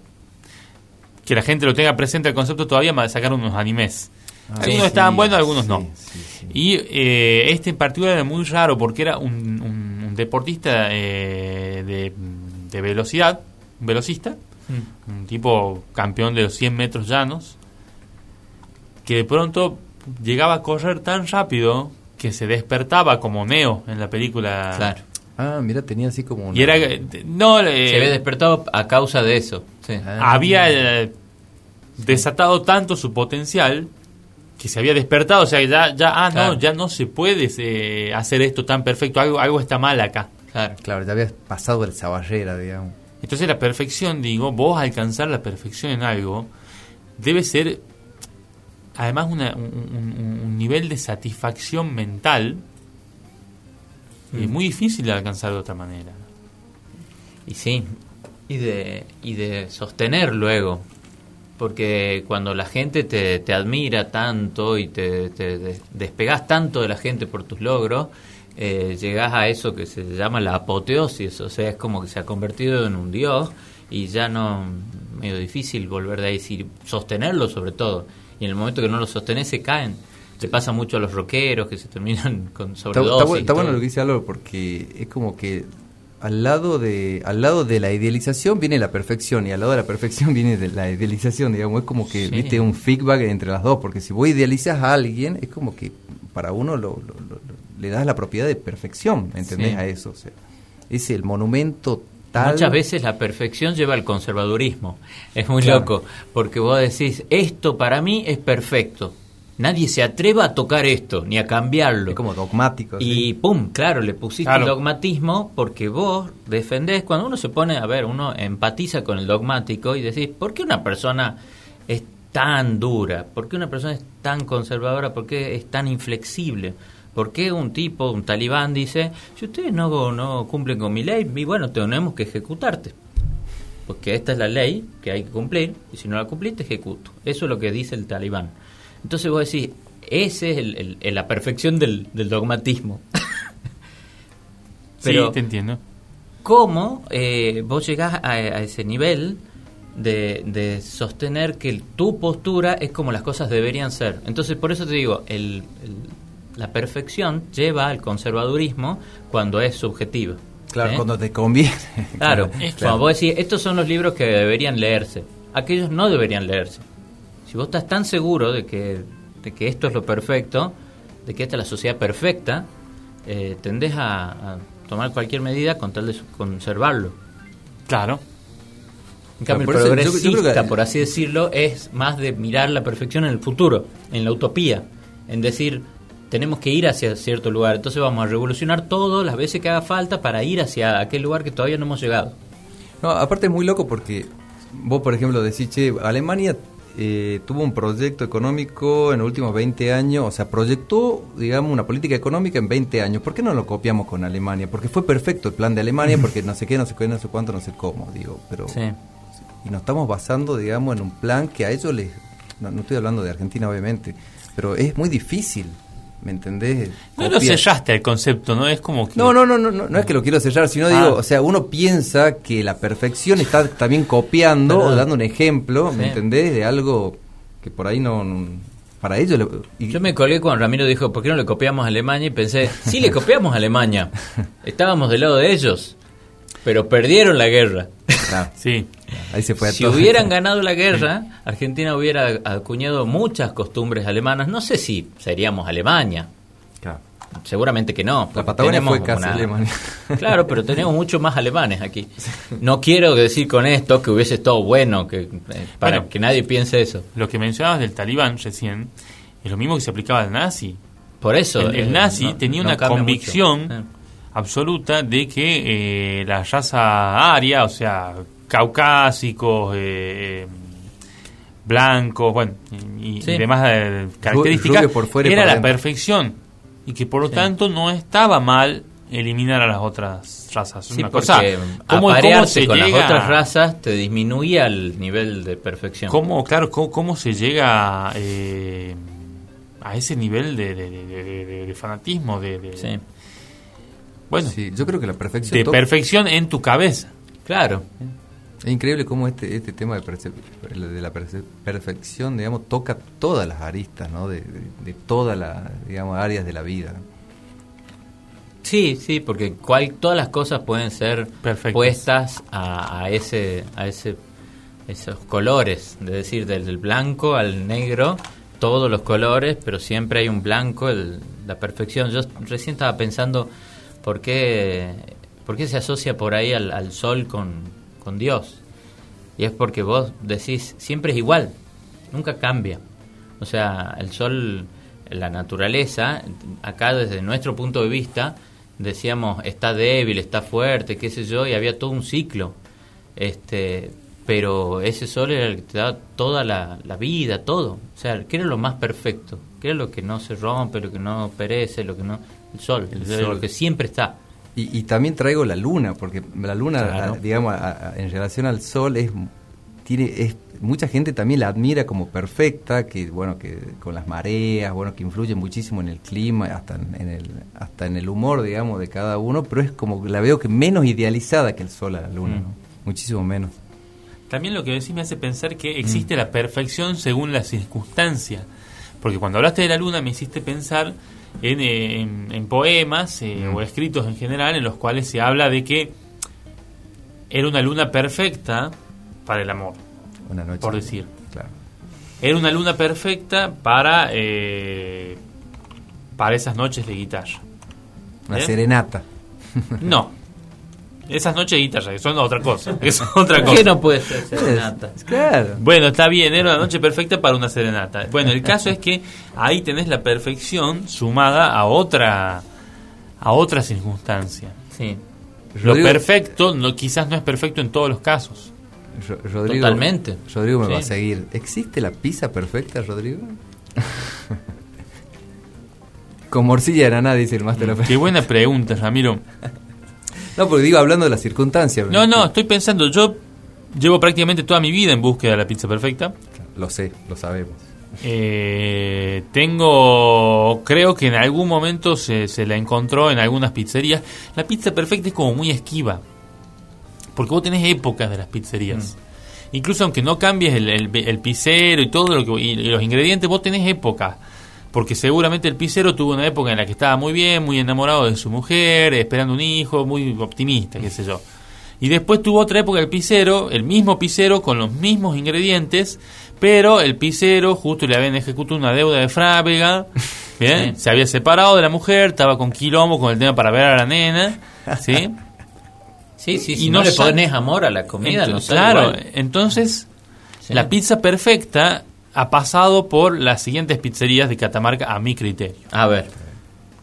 [SPEAKER 4] que la gente lo tenga presente el concepto, todavía me sacaron unos animes. algunos
[SPEAKER 5] Sí,
[SPEAKER 4] estaban buenos, algunos
[SPEAKER 5] sí,
[SPEAKER 4] no.
[SPEAKER 5] sí, sí.
[SPEAKER 4] Y eh, este en particular era muy raro porque era un, un- un deportista eh, de, de velocidad, un velocista, un tipo campeón de los 100 metros llanos, que de pronto llegaba a correr tan rápido que se despertaba como Neo en la película.
[SPEAKER 6] Claro.
[SPEAKER 5] Ah, mira, tenía así como una...
[SPEAKER 4] Y era, no, eh,
[SPEAKER 6] Se había despertado a causa de eso. Sí.
[SPEAKER 5] Ah.
[SPEAKER 4] había eh, desatado tanto su potencial que se había despertado, o sea, ya, ya, ah,
[SPEAKER 6] Claro.
[SPEAKER 4] no, ya no se puede eh, hacer esto tan perfecto, algo, algo está mal acá.
[SPEAKER 6] Claro.
[SPEAKER 5] Claro, ya habías pasado esa barrera, digamos.
[SPEAKER 4] Entonces la perfección, digo, vos alcanzar la perfección en algo, debe ser además una- un, un- un nivel de satisfacción mental eh, muy difícil de alcanzar de otra manera.
[SPEAKER 6] Y sí, y de, y de sostener luego. Porque cuando la gente te, te admira tanto y te, te des- despegas tanto de la gente por tus logros, eh, llegás a eso que se llama la apoteosis, o sea, es como que se ha convertido en un dios y ya no, medio difícil volver de ahí, sí, sostenerlo sobre todo. Y en el momento que no lo sostenés se caen. Le pasa mucho a los rockeros que se terminan con sobredosis.
[SPEAKER 5] está está bueno lo que dice Álvaro porque es como que al lado de al lado de la idealización viene la perfección y al lado de la perfección <laughs> viene de la idealización, digamos, es como que
[SPEAKER 6] Sí.
[SPEAKER 5] viste un feedback entre las dos, porque si vos idealizas a alguien es como que para uno lo, lo- le das la propiedad de perfección, ¿entendés?
[SPEAKER 6] Sí.
[SPEAKER 5] A eso, o sea, es el monumento tal
[SPEAKER 6] Muchas veces la perfección lleva al conservadurismo. Es muy
[SPEAKER 5] Claro.
[SPEAKER 6] loco, porque vos decís, esto para mí es perfecto. Nadie se atreva a tocar esto, ni a cambiarlo.
[SPEAKER 5] es como dogmático.
[SPEAKER 6] Y
[SPEAKER 5] ¿sí?
[SPEAKER 6] pum, claro, le pusiste
[SPEAKER 4] Claro.
[SPEAKER 6] el dogmatismo porque vos defendés, cuando uno se pone, a ver, uno empatiza con el dogmático y decís, ¿por qué una persona es tan dura? ¿Por qué una persona es tan conservadora? ¿Por qué es tan inflexible? ¿Por qué un tipo, un talibán dice, si ustedes no, no cumplen con mi ley, y bueno, tenemos que ejecutarte? Porque esta es la ley que hay que cumplir y si no la cumplís te ejecuto. Eso es lo que dice el talibán. Entonces vos decís, ese es el- el- el- la perfección del, del dogmatismo. <laughs> Pero
[SPEAKER 4] sí, te entiendo.
[SPEAKER 6] ¿cómo eh, vos llegás a, a ese nivel de, de sostener que tu postura es como las cosas deberían ser? Entonces por eso te digo, el- el- la perfección lleva al conservadurismo cuando es subjetiva.
[SPEAKER 5] Claro,
[SPEAKER 6] ¿sí?
[SPEAKER 5] cuando te conviene. <laughs>
[SPEAKER 6] Claro,
[SPEAKER 4] Es
[SPEAKER 6] cuando vos decís, estos son los libros que deberían leerse, aquellos no deberían leerse. Si vos estás tan seguro de que, de que esto es lo perfecto, de que esta es la sociedad perfecta, eh, tendés a, a tomar cualquier medida con tal de conservarlo.
[SPEAKER 4] Claro.
[SPEAKER 6] En cambio,
[SPEAKER 5] por
[SPEAKER 6] el
[SPEAKER 5] eso yo- yo
[SPEAKER 6] progresista,
[SPEAKER 5] que-
[SPEAKER 6] por así decirlo, es más de mirar la perfección en el futuro, en la utopía, en decir, tenemos que ir hacia cierto lugar, entonces vamos a revolucionar todo las veces que haga falta para ir hacia aquel lugar que todavía no hemos llegado.
[SPEAKER 5] No, aparte es muy loco porque vos, por ejemplo, decís, che, Alemania eh, tuvo un proyecto económico en los últimos 20 años, o sea, proyectó, digamos, una política económica en 20 años. ¿Por qué no lo copiamos con Alemania? Porque fue perfecto el plan de Alemania, porque no sé qué, no sé qué, no sé cuánto, no sé cómo, digo, pero...
[SPEAKER 6] Sí.
[SPEAKER 5] Y nos estamos basando, digamos, en un plan que a ellos les... No, no estoy hablando de Argentina, obviamente, pero es muy difícil, ¿me entendés?
[SPEAKER 4] No lo sellaste el concepto, ¿no? Es como que...
[SPEAKER 5] No, no, no, no, no, no es que lo quiero cerrar, sino
[SPEAKER 4] Ah.
[SPEAKER 5] digo, o sea, uno piensa que la perfección está también copiando o dando un ejemplo, ¿me entendés? De algo que por ahí no, no- para ellos... le- y-
[SPEAKER 6] Yo me colgué cuando Ramiro dijo, ¿por qué no le copiamos a Alemania? Y pensé, sí le copiamos a Alemania. Estábamos del lado de ellos, pero perdieron la guerra.
[SPEAKER 5] Ah, <laughs>
[SPEAKER 4] Sí.
[SPEAKER 5] ahí se fue a
[SPEAKER 6] Si
[SPEAKER 5] todo.
[SPEAKER 6] hubieran ganado la <laughs> guerra, Argentina hubiera acuñado muchas costumbres alemanas. No sé si seríamos Alemania.
[SPEAKER 5] Claro.
[SPEAKER 6] Seguramente que no.
[SPEAKER 5] La Patagonia fue casi
[SPEAKER 6] una-
[SPEAKER 5] Alemania. <laughs>
[SPEAKER 6] Claro, pero tenemos muchos más alemanes aquí. No quiero decir con esto que hubiese estado bueno, que, eh, para
[SPEAKER 4] Bueno.
[SPEAKER 6] que nadie piense eso.
[SPEAKER 4] Lo que mencionabas del talibán recién es lo mismo que se aplicaba al nazi.
[SPEAKER 6] Por eso.
[SPEAKER 4] El, el
[SPEAKER 6] eh,
[SPEAKER 4] nazi
[SPEAKER 6] no-
[SPEAKER 4] tenía
[SPEAKER 6] no
[SPEAKER 4] una convicción
[SPEAKER 6] mucho. Eh.
[SPEAKER 4] Absoluta de que eh, la raza aria, o sea, caucásicos, eh, blancos, bueno, y, demás eh, características,
[SPEAKER 5] por fuera
[SPEAKER 4] era la
[SPEAKER 5] dentro.
[SPEAKER 4] perfección y que por lo
[SPEAKER 6] Sí.
[SPEAKER 4] tanto no estaba mal eliminar a las otras razas.
[SPEAKER 6] Sí,
[SPEAKER 4] una cosa, ¿cómo, cómo se
[SPEAKER 6] con
[SPEAKER 4] llega
[SPEAKER 6] las otras razas te disminuía el nivel de perfección.
[SPEAKER 4] ¿Cómo, claro, cómo, cómo se llega eh, a ese nivel de, de- fanatismo? De, de-
[SPEAKER 6] Sí,
[SPEAKER 4] Bueno,
[SPEAKER 5] Sí, yo creo que la perfección...
[SPEAKER 4] de perfección en tu cabeza.
[SPEAKER 6] claro.
[SPEAKER 5] Es increíble cómo este, este tema de, de la perfección, digamos, toca todas las aristas, ¿no? De, de- de todas las, digamos, áreas de la vida.
[SPEAKER 6] Sí, sí, porque cual, todas las cosas pueden ser
[SPEAKER 4] Perfectas.
[SPEAKER 6] puestas a, a ese, a ese, esos colores, es decir, del, del blanco al negro, todos los colores, pero siempre hay un blanco, el- la perfección. Yo recién estaba pensando por qué, por qué se asocia por ahí al, sol con, con Dios. Y es porque vos decís, siempre es igual, nunca cambia. O sea, el sol, la naturaleza, acá desde nuestro punto de vista, decíamos, está débil, está fuerte, qué sé yo, y había todo un ciclo. Este, pero ese sol era el que te da toda la, la vida, todo. O sea, ¿qué era lo más perfecto? ¿Qué era lo que no se rompe, lo que no perece, lo que no... El sol, el
[SPEAKER 4] sol.
[SPEAKER 6] lo que siempre está.
[SPEAKER 5] Y, y también traigo la luna, porque la luna,
[SPEAKER 6] Claro.
[SPEAKER 5] a- digamos, a- a- en relación al sol, es tiene es mucha gente también la admira como perfecta, que bueno, que con las mareas, bueno, que influye muchísimo en el clima, hasta en, en el hasta en el humor, digamos, de cada uno, pero es como la veo que menos idealizada que el sol a la luna,
[SPEAKER 6] Mm.
[SPEAKER 5] ¿no? muchísimo menos.
[SPEAKER 4] También lo que decís me hace pensar que existe la perfección según la circunstancia. Porque cuando hablaste de la luna me hiciste pensar en, eh, en- en poemas eh, o escritos en general en los cuales se habla de que era una luna perfecta para el amor.
[SPEAKER 5] Una noche.
[SPEAKER 4] Por decir.
[SPEAKER 5] Claro.
[SPEAKER 4] Era una luna perfecta para, eh, para esas noches de guitarra.
[SPEAKER 5] Una
[SPEAKER 4] ¿Eh?
[SPEAKER 5] serenata.
[SPEAKER 4] No. Esas noches de guitarra, que son otra cosa. Es <laughs> otra
[SPEAKER 6] ¿Por
[SPEAKER 4] cosa.
[SPEAKER 6] qué no puede ser serenata?
[SPEAKER 5] Claro.
[SPEAKER 4] Bueno, está bien, era una noche perfecta para una serenata. Bueno, el caso es que ahí tenés la perfección sumada a otra a otra circunstancia.
[SPEAKER 6] Sí,
[SPEAKER 4] Lo
[SPEAKER 5] Rodrigo-
[SPEAKER 4] perfecto no, quizás no es perfecto en todos los casos.
[SPEAKER 5] Ro- Rodrigo,
[SPEAKER 6] Totalmente.
[SPEAKER 5] Rodrigo me
[SPEAKER 6] Sí.
[SPEAKER 5] va a seguir. ¿Existe la pizza perfecta, Rodrigo? <laughs> Con morcilla de naná, dice el Master of
[SPEAKER 4] Qué buena pregunta, Ramiro.
[SPEAKER 5] No, porque digo, hablando de las circunstancias.
[SPEAKER 4] No, no, estoy pensando, yo llevo prácticamente toda mi vida en búsqueda de la pizza perfecta.
[SPEAKER 5] Lo sé, lo sabemos.
[SPEAKER 4] Eh, tengo, creo que en algún momento se, se la encontró en algunas pizzerías. La pizza perfecta es como muy esquiva, porque vos tenés épocas de las pizzerías. Incluso aunque no cambies el, el, el pizzero y todo lo que, y, y los ingredientes, vos tenés épocas. Porque seguramente el pizzero tuvo una época en la que estaba muy bien, muy enamorado de su mujer, esperando un hijo, muy optimista, qué sé yo. Y después tuvo otra época el pizzero, el mismo pizzero con los mismos ingredientes, pero el pizzero justo le habían ejecutado una deuda de frávega, <laughs> ¿bien?
[SPEAKER 6] Sí.
[SPEAKER 4] se había separado de la mujer, estaba con quilombo con el tema para ver a la nena, ¿sí? <laughs>
[SPEAKER 6] sí, sí.
[SPEAKER 4] Y
[SPEAKER 6] Si
[SPEAKER 4] no
[SPEAKER 6] no, le pones amor a la comida, no
[SPEAKER 4] claro,
[SPEAKER 6] igual.
[SPEAKER 4] entonces
[SPEAKER 6] Sí.
[SPEAKER 4] la pizza perfecta ha pasado por las siguientes pizzerías de Catamarca a mi criterio.
[SPEAKER 6] A ver.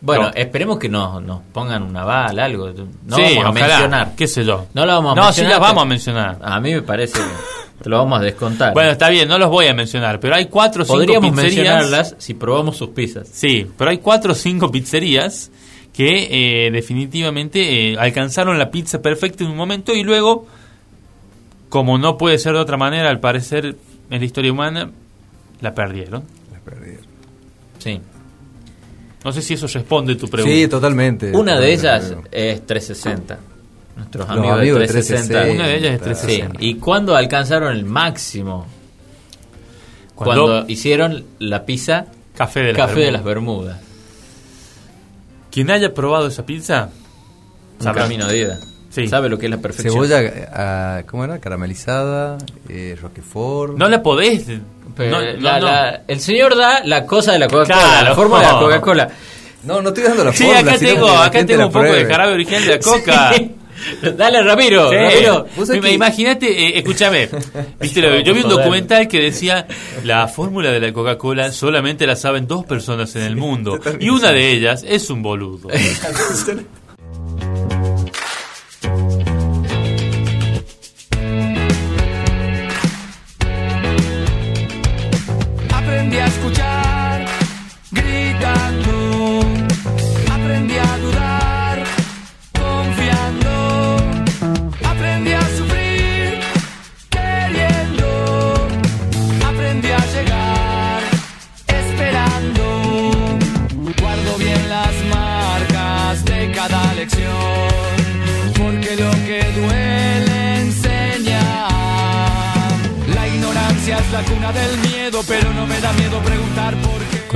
[SPEAKER 6] Bueno,
[SPEAKER 4] No.
[SPEAKER 6] esperemos que nos, nos pongan una bala, algo. No
[SPEAKER 4] sí,
[SPEAKER 6] vamos a
[SPEAKER 4] ojalá,
[SPEAKER 6] mencionar.
[SPEAKER 4] qué sé yo.
[SPEAKER 6] No lo vamos a
[SPEAKER 4] No,
[SPEAKER 6] mencionar.
[SPEAKER 4] sí las vamos a mencionar.
[SPEAKER 6] A mí me parece que te lo vamos a descontar.
[SPEAKER 4] Bueno, está bien, no los voy a mencionar, pero hay cuatro o cinco
[SPEAKER 6] Podríamos
[SPEAKER 4] pizzerías.
[SPEAKER 6] mencionarlas si probamos sus pizzas.
[SPEAKER 4] Sí, pero hay cuatro o cinco pizzerías que eh, definitivamente eh, alcanzaron la pizza perfecta en un momento y luego, como no puede ser de otra manera, al parecer en la historia humana, la perdieron.
[SPEAKER 5] La perdieron.
[SPEAKER 6] Sí.
[SPEAKER 4] No sé si eso responde tu pregunta.
[SPEAKER 5] Sí, totalmente.
[SPEAKER 6] Una de ellas es 360. Nuestros
[SPEAKER 5] Los
[SPEAKER 6] amigos,
[SPEAKER 5] amigos
[SPEAKER 6] de
[SPEAKER 5] de
[SPEAKER 6] 360.
[SPEAKER 5] 360.
[SPEAKER 4] Una de ellas es
[SPEAKER 6] Sí.
[SPEAKER 4] 360.
[SPEAKER 6] ¿Y cuándo alcanzaron el máximo?
[SPEAKER 4] Cuando-
[SPEAKER 6] Cuando, hicieron la pizza
[SPEAKER 4] Café de las
[SPEAKER 6] Café de las
[SPEAKER 4] Bermudas. Quien haya probado esa pizza,
[SPEAKER 6] Un
[SPEAKER 4] sabrá.
[SPEAKER 6] camino de.
[SPEAKER 4] Sí.
[SPEAKER 6] Sabe lo que es la perfección.
[SPEAKER 5] Cebolla, ah, ¿cómo era? Caramelizada, eh, roquefort.
[SPEAKER 4] no la podés.
[SPEAKER 6] Pero
[SPEAKER 4] no,
[SPEAKER 6] la-
[SPEAKER 4] no, no.
[SPEAKER 6] la- el señor da la cosa de la Coca-Cola,
[SPEAKER 4] Claro.
[SPEAKER 6] la forma de la Coca-Cola.
[SPEAKER 5] No, no estoy dando la
[SPEAKER 4] Sí,
[SPEAKER 5] fórmula,
[SPEAKER 4] acá tengo, acá tengo un poco de jarabe original de la <laughs> coca.
[SPEAKER 6] Sí. <laughs> Dale, Ramiro.
[SPEAKER 4] Sí.
[SPEAKER 6] Ramiro.
[SPEAKER 4] Me- Imagínate, eh, escúchame, <laughs> viste, yo vi un documental que decía la fórmula de la Coca-Cola solamente la saben dos personas en el mundo y una de ellas es un boludo.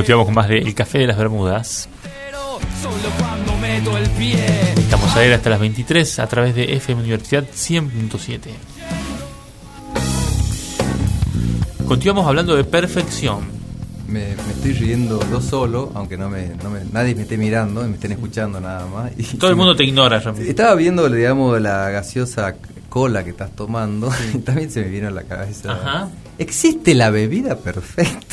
[SPEAKER 4] Continuamos con más de El Café de las Bermudas.
[SPEAKER 3] Pero soy Solo cuando meto el pie.
[SPEAKER 4] Estamos a ir hasta las 23 a través de FM Universidad 100.7. Continuamos hablando de perfección.
[SPEAKER 5] Me, me estoy riendo yo solo, aunque no me, no me- nadie me esté mirando, me estén escuchando nada más. Y
[SPEAKER 4] Todo el <laughs> mundo te ignora, Ramiro.
[SPEAKER 5] Estaba viendo, digamos, la gaseosa cola que estás tomando <laughs> y también se me vino a la cabeza.
[SPEAKER 6] Ajá.
[SPEAKER 5] ¿Existe la bebida perfecta?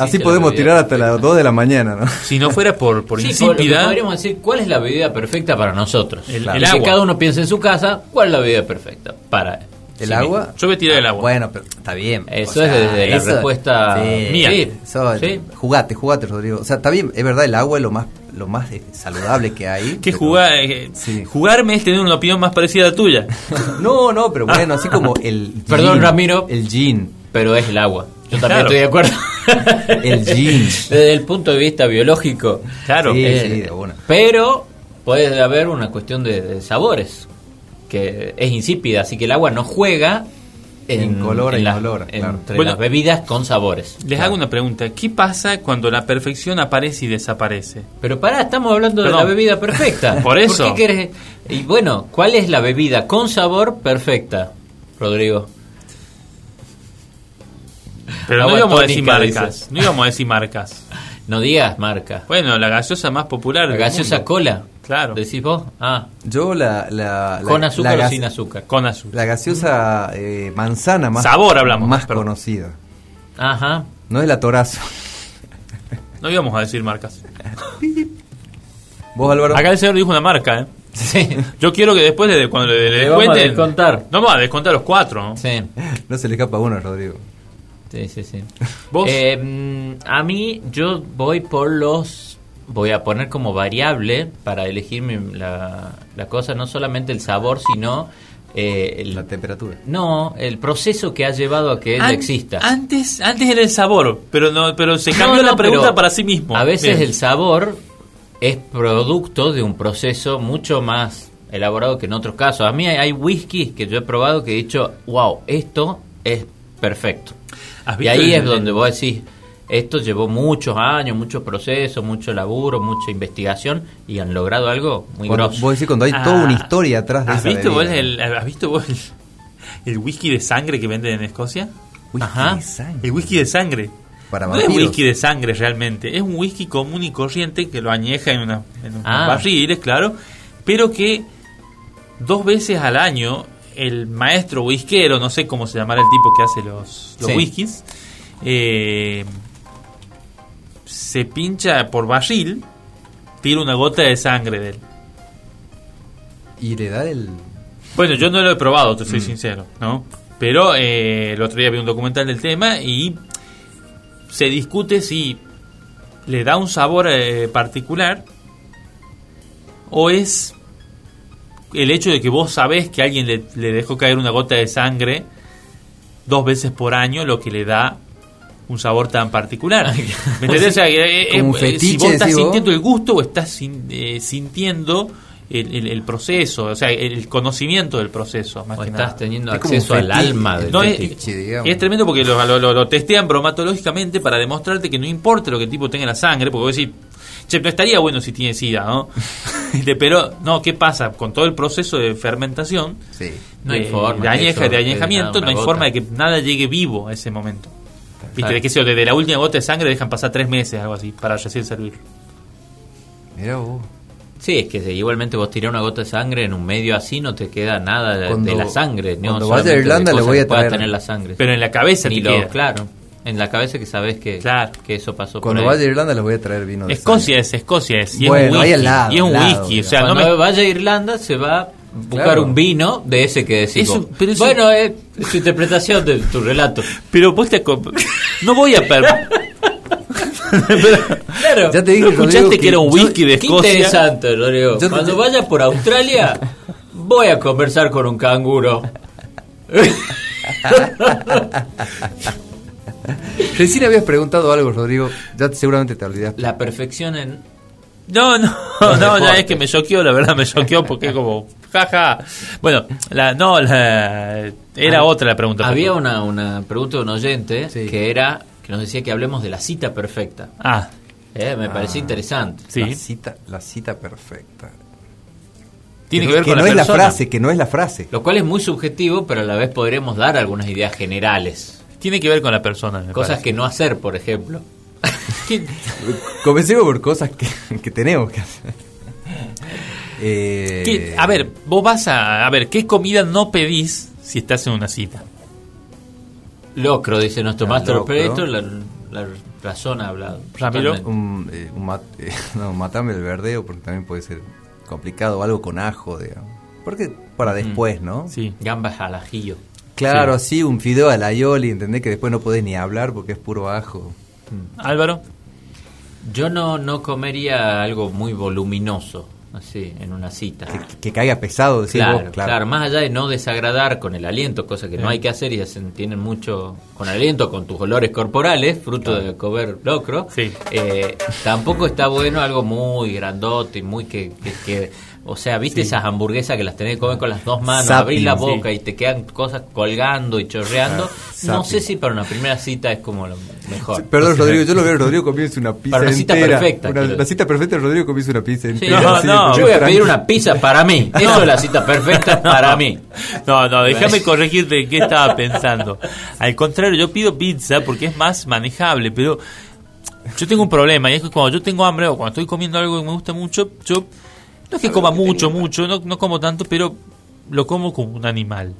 [SPEAKER 5] Así podemos tirar hasta las 2 de la mañana, ¿no?
[SPEAKER 4] Si no fuera por, por
[SPEAKER 6] Sí,
[SPEAKER 4] insípida,
[SPEAKER 6] podríamos decir, ¿cuál es la bebida perfecta para nosotros?
[SPEAKER 4] El-
[SPEAKER 6] Claro.
[SPEAKER 4] el
[SPEAKER 6] Y que
[SPEAKER 4] agua.
[SPEAKER 6] cada uno piense en su casa, ¿cuál es la bebida perfecta para
[SPEAKER 5] ¿El
[SPEAKER 6] sí
[SPEAKER 5] agua?
[SPEAKER 6] mismo?
[SPEAKER 4] yo voy a tirar el agua.
[SPEAKER 5] Bueno, pero está bien.
[SPEAKER 6] Eso es desde la respuesta
[SPEAKER 5] sí,
[SPEAKER 6] mía.
[SPEAKER 5] sí, eso-
[SPEAKER 6] Sí.
[SPEAKER 5] Jugate, jugate, Rodrigo. O sea, está bien, es verdad, el agua es lo más, lo más eh, saludable que hay. <laughs>
[SPEAKER 4] que jugar, eh,
[SPEAKER 5] Sí.
[SPEAKER 4] jugarme es tener una opinión más parecida a la tuya. <laughs>
[SPEAKER 5] No, no, pero bueno, así como el.
[SPEAKER 6] Perdón,
[SPEAKER 5] gin,
[SPEAKER 6] Ramiro.
[SPEAKER 5] El gin.
[SPEAKER 6] Pero es el agua. Yo también
[SPEAKER 4] Claro.
[SPEAKER 6] estoy de acuerdo. <laughs>
[SPEAKER 5] El gin.
[SPEAKER 6] Desde el punto de vista biológico.
[SPEAKER 4] Claro.
[SPEAKER 5] Sí,
[SPEAKER 6] Eh,
[SPEAKER 5] sí, de una.
[SPEAKER 6] Pero puede haber una cuestión de, de sabores, que es insípida, así que el agua no juega en,
[SPEAKER 5] Incolora,
[SPEAKER 6] en
[SPEAKER 5] claro.
[SPEAKER 6] entre
[SPEAKER 4] Bueno.
[SPEAKER 6] las bebidas con sabores.
[SPEAKER 4] Les
[SPEAKER 5] Claro.
[SPEAKER 4] hago una pregunta. ¿Qué pasa cuando la perfección aparece y desaparece?
[SPEAKER 6] Pero pará, estamos hablando de la bebida perfecta. <laughs>
[SPEAKER 4] Por eso.
[SPEAKER 6] qué querés? Y bueno, ¿cuál es la bebida con sabor perfecta, Rodrigo?
[SPEAKER 4] Pero no íbamos a decir marcas.
[SPEAKER 6] dices.
[SPEAKER 4] No íbamos a decir marcas.
[SPEAKER 6] No digas marca.
[SPEAKER 4] Bueno, la gaseosa más popular.
[SPEAKER 6] La
[SPEAKER 4] del
[SPEAKER 6] gaseosa
[SPEAKER 4] mundo.
[SPEAKER 6] cola.
[SPEAKER 4] Claro.
[SPEAKER 6] ¿Decís vos? Ah,
[SPEAKER 5] Yo la. la, la-
[SPEAKER 6] con azúcar
[SPEAKER 5] la
[SPEAKER 6] o sin azúcar.
[SPEAKER 4] Con azúcar.
[SPEAKER 5] La gaseosa eh, manzana más.
[SPEAKER 4] Sabor hablamos,
[SPEAKER 5] Más
[SPEAKER 4] perdón.
[SPEAKER 5] conocida.
[SPEAKER 6] Ajá.
[SPEAKER 5] No es la torazo.
[SPEAKER 4] No íbamos a decir marcas.
[SPEAKER 5] ¿Vos, Álvaro?
[SPEAKER 4] Acá el señor dijo una marca, ¿eh?
[SPEAKER 6] Sí.
[SPEAKER 4] Yo quiero que después de cuando le, le
[SPEAKER 6] Le vamos a descontar.
[SPEAKER 4] No vamos a descontar los cuatro, ¿no?
[SPEAKER 6] Sí.
[SPEAKER 5] No se le escapa uno, Rodrigo.
[SPEAKER 6] Sí, sí, sí.
[SPEAKER 4] ¿Vos?
[SPEAKER 6] Eh, a mí, yo voy por los. Voy a poner como variable para elegir mi- la, la cosa, no solamente el sabor, sino. eh, el-
[SPEAKER 5] La temperatura.
[SPEAKER 6] no, el proceso que ha llevado a que ella
[SPEAKER 4] An-
[SPEAKER 6] exista.
[SPEAKER 4] Antes, antes era el sabor, pero no, pero se cambió
[SPEAKER 6] No,
[SPEAKER 4] la
[SPEAKER 6] no,
[SPEAKER 4] pregunta
[SPEAKER 6] pero
[SPEAKER 4] para sí mismo.
[SPEAKER 6] A veces
[SPEAKER 4] Bien.
[SPEAKER 6] el sabor es producto de un proceso mucho más elaborado que en otros casos. A mí hay, hay whiskies que yo he probado que he dicho, wow, esto es perfecto.
[SPEAKER 4] ¿Has
[SPEAKER 6] Y ahí
[SPEAKER 4] el-
[SPEAKER 6] es donde vos decís, esto llevó muchos años, mucho proceso, mucho laburo, mucha investigación y han logrado algo muy
[SPEAKER 5] Cuando-
[SPEAKER 6] grosso.
[SPEAKER 5] vos decís cuando hay
[SPEAKER 4] Ah,
[SPEAKER 5] toda una historia atrás de
[SPEAKER 4] ¿Has
[SPEAKER 5] esa
[SPEAKER 4] visto, vos el, ¿Has visto vos el, el whisky de sangre que venden en Escocia?
[SPEAKER 5] Whisky
[SPEAKER 6] Ajá.
[SPEAKER 5] de sangre.
[SPEAKER 4] El whisky de sangre.
[SPEAKER 5] Para
[SPEAKER 4] no es
[SPEAKER 5] vampiros.
[SPEAKER 4] whisky de sangre realmente, es un whisky común y corriente que lo añeja en, una, en unos
[SPEAKER 6] Ah.
[SPEAKER 4] barriles, claro, pero que dos veces al año el maestro whiskero, no sé cómo se llamará el tipo que hace los, los
[SPEAKER 6] Sí.
[SPEAKER 4] whiskies, eh, se pincha por barril, tira una gota de sangre de él.
[SPEAKER 5] Y le da el.
[SPEAKER 4] Bueno, yo no lo he probado, te
[SPEAKER 6] Mm.
[SPEAKER 4] soy sincero, ¿no? Pero eh, el otro día vi un documental del tema y se discute si le da un sabor eh, particular o es el hecho de que vos sabés que alguien le, le dejó caer una gota de sangre dos veces por año lo que le da un sabor tan particular. ¿Me entendés? O sea, eh, eh,
[SPEAKER 5] Como un
[SPEAKER 4] eh,
[SPEAKER 5] fetiche,
[SPEAKER 4] si vos estás
[SPEAKER 5] vos.
[SPEAKER 4] sintiendo el gusto o estás sin- eh, sintiendo el, el- el proceso, o sea, el, conocimiento del proceso. Más
[SPEAKER 6] o
[SPEAKER 4] que
[SPEAKER 6] estás
[SPEAKER 4] nada.
[SPEAKER 6] teniendo
[SPEAKER 5] Es
[SPEAKER 6] acceso al alma del
[SPEAKER 4] No, es,
[SPEAKER 6] fetiche.
[SPEAKER 5] digamos.
[SPEAKER 4] es tremendo porque lo, lo- lo- lo testean bromatológicamente para demostrarte que no importa lo que el tipo tenga en la sangre, porque vos decís, che, no estaría bueno si tiene sida, ¿no? <laughs> Pero, no, ¿qué pasa? Con todo el proceso de fermentación,
[SPEAKER 5] Sí.
[SPEAKER 6] No hay
[SPEAKER 4] de,
[SPEAKER 6] forma
[SPEAKER 4] de, añeja-
[SPEAKER 6] eso,
[SPEAKER 4] de
[SPEAKER 6] de
[SPEAKER 4] añejamiento,
[SPEAKER 6] nada,
[SPEAKER 4] no hay forma de que nada llegue vivo a ese momento. Viste, de que sé yo, desde la última gota de sangre dejan pasar tres meses, algo así, para recién servir.
[SPEAKER 5] Mira vos.
[SPEAKER 6] Sí, es que si igualmente vos tirás una gota de sangre en un medio así no te queda nada de,
[SPEAKER 5] Cuando-
[SPEAKER 6] de la sangre. ¿no?
[SPEAKER 5] cuando vaya a Irlanda le voy a traer-
[SPEAKER 6] tener la sangre.
[SPEAKER 4] Pero en la cabeza
[SPEAKER 6] Ni
[SPEAKER 4] te
[SPEAKER 6] lo-
[SPEAKER 4] queda.
[SPEAKER 6] claro, en la cabeza que sabes que,
[SPEAKER 4] Claro.
[SPEAKER 6] que eso pasó
[SPEAKER 5] Cuando
[SPEAKER 6] por
[SPEAKER 5] vaya a Irlanda les voy a traer vino de
[SPEAKER 4] Escocia
[SPEAKER 5] sangre.
[SPEAKER 4] es, Escocia es. Y
[SPEAKER 5] Bueno,
[SPEAKER 4] es un
[SPEAKER 5] ahí
[SPEAKER 4] whisky.
[SPEAKER 5] al lado,
[SPEAKER 4] y es un
[SPEAKER 5] lado,
[SPEAKER 4] whisky. O sea, no
[SPEAKER 6] Cuando
[SPEAKER 4] me,
[SPEAKER 6] vaya a Irlanda se va a buscar
[SPEAKER 5] Claro.
[SPEAKER 6] un vino de ese que decís.
[SPEAKER 4] Eso-
[SPEAKER 6] vos.
[SPEAKER 4] pero eso-
[SPEAKER 6] Bueno, es su interpretación de tu relato.
[SPEAKER 4] Pero vos te... No voy a... per-
[SPEAKER 6] Claro.
[SPEAKER 5] Ya te dije,
[SPEAKER 4] ¿No escuchaste
[SPEAKER 5] Rodrigo,
[SPEAKER 4] que era un whisky de
[SPEAKER 6] Qué
[SPEAKER 4] Escocia?
[SPEAKER 6] interesante, Rodrigo.
[SPEAKER 5] Yo te-
[SPEAKER 6] Cuando vaya por Australia, voy a conversar con un canguro. <laughs> <laughs>
[SPEAKER 5] Recién habías preguntado algo, Rodrigo. Ya te- seguramente te olvidaste.
[SPEAKER 6] La perfección en...
[SPEAKER 4] No, no, no, <laughs> ya
[SPEAKER 6] deportes.
[SPEAKER 4] es que me choqueó, la verdad me choqueó porque como, jaja. Bueno, la, no, la, era
[SPEAKER 6] Ah,
[SPEAKER 4] otra la pregunta.
[SPEAKER 6] Había una, una pregunta de un oyente
[SPEAKER 5] Sí.
[SPEAKER 6] que era que nos decía que hablemos de la cita perfecta.
[SPEAKER 4] Ah,
[SPEAKER 6] Eh, me parece
[SPEAKER 5] Ah,
[SPEAKER 6] interesante.
[SPEAKER 4] Sí.
[SPEAKER 5] La cita, la cita perfecta.
[SPEAKER 4] Tiene que ver
[SPEAKER 5] que
[SPEAKER 4] con
[SPEAKER 5] no
[SPEAKER 4] la
[SPEAKER 5] es la frase, que no es la frase.
[SPEAKER 6] Lo cual es muy subjetivo, pero a la vez podremos dar algunas ideas generales.
[SPEAKER 4] Tiene que ver con la persona. me
[SPEAKER 6] Cosas
[SPEAKER 4] parece.
[SPEAKER 6] que no hacer, por ejemplo. <laughs>
[SPEAKER 5] Comencemos por cosas que, que tenemos que hacer. Eh,
[SPEAKER 4] ¿Qué? A ver, vos vas a. A ver, ¿qué comida no pedís si estás en una cita?
[SPEAKER 6] Locro, dice nuestro
[SPEAKER 5] Ah, locro.
[SPEAKER 6] Operator, la, la razón ha hablado.
[SPEAKER 4] Ramiro.
[SPEAKER 6] Totalmente.
[SPEAKER 5] un, eh, un mat- eh, <laughs> no, matame el verdeo porque también puede ser complicado, algo con ajo, digamos. Porque para después, ¿no?
[SPEAKER 4] Sí.
[SPEAKER 6] Gambas al ajillo.
[SPEAKER 5] Claro, sí, un fideo a la Yoli, entendés que después no podés ni hablar porque es puro ajo.
[SPEAKER 4] Álvaro.
[SPEAKER 6] Yo no, no comería algo muy voluminoso, así, en una cita.
[SPEAKER 5] Que, que caiga pesado, decís
[SPEAKER 6] Claro,
[SPEAKER 5] vos,
[SPEAKER 6] claro, más allá de no desagradar con el aliento, cosa que no hay que hacer y hacen, tienen mucho con el aliento, con tus olores corporales, fruto de comer locro.
[SPEAKER 4] Sí.
[SPEAKER 6] Eh, tampoco está bueno algo muy grandote y muy que, que, que- o sea, ¿viste esas hamburguesas que las tenés que comer con las dos manos,
[SPEAKER 5] Zapping,
[SPEAKER 6] abrir la
[SPEAKER 4] sí.
[SPEAKER 6] boca y te quedan cosas colgando y chorreando?
[SPEAKER 5] Ah,
[SPEAKER 6] no sé si para una primera cita es como lo mejor.
[SPEAKER 5] Perdón, Rodrigo, yo lo veo Rodrigo comiense una pizza
[SPEAKER 6] Para una cita
[SPEAKER 5] entera.
[SPEAKER 6] perfecta,
[SPEAKER 5] Una- la cita perfecta Rodrigo comiense una pizza entera.
[SPEAKER 4] No,
[SPEAKER 5] así,
[SPEAKER 4] no,
[SPEAKER 6] yo voy a pedir una pizza para mí. <laughs> Eso es la cita perfecta para mí.
[SPEAKER 4] No, no, déjame corregirte en qué estaba pensando. Al contrario, yo pido pizza porque es más manejable, pero yo tengo un problema y es que cuando yo tengo hambre o cuando estoy comiendo algo que me gusta mucho, yo no es que coma mucho, mucho, no, no como tanto, pero lo como como un animal.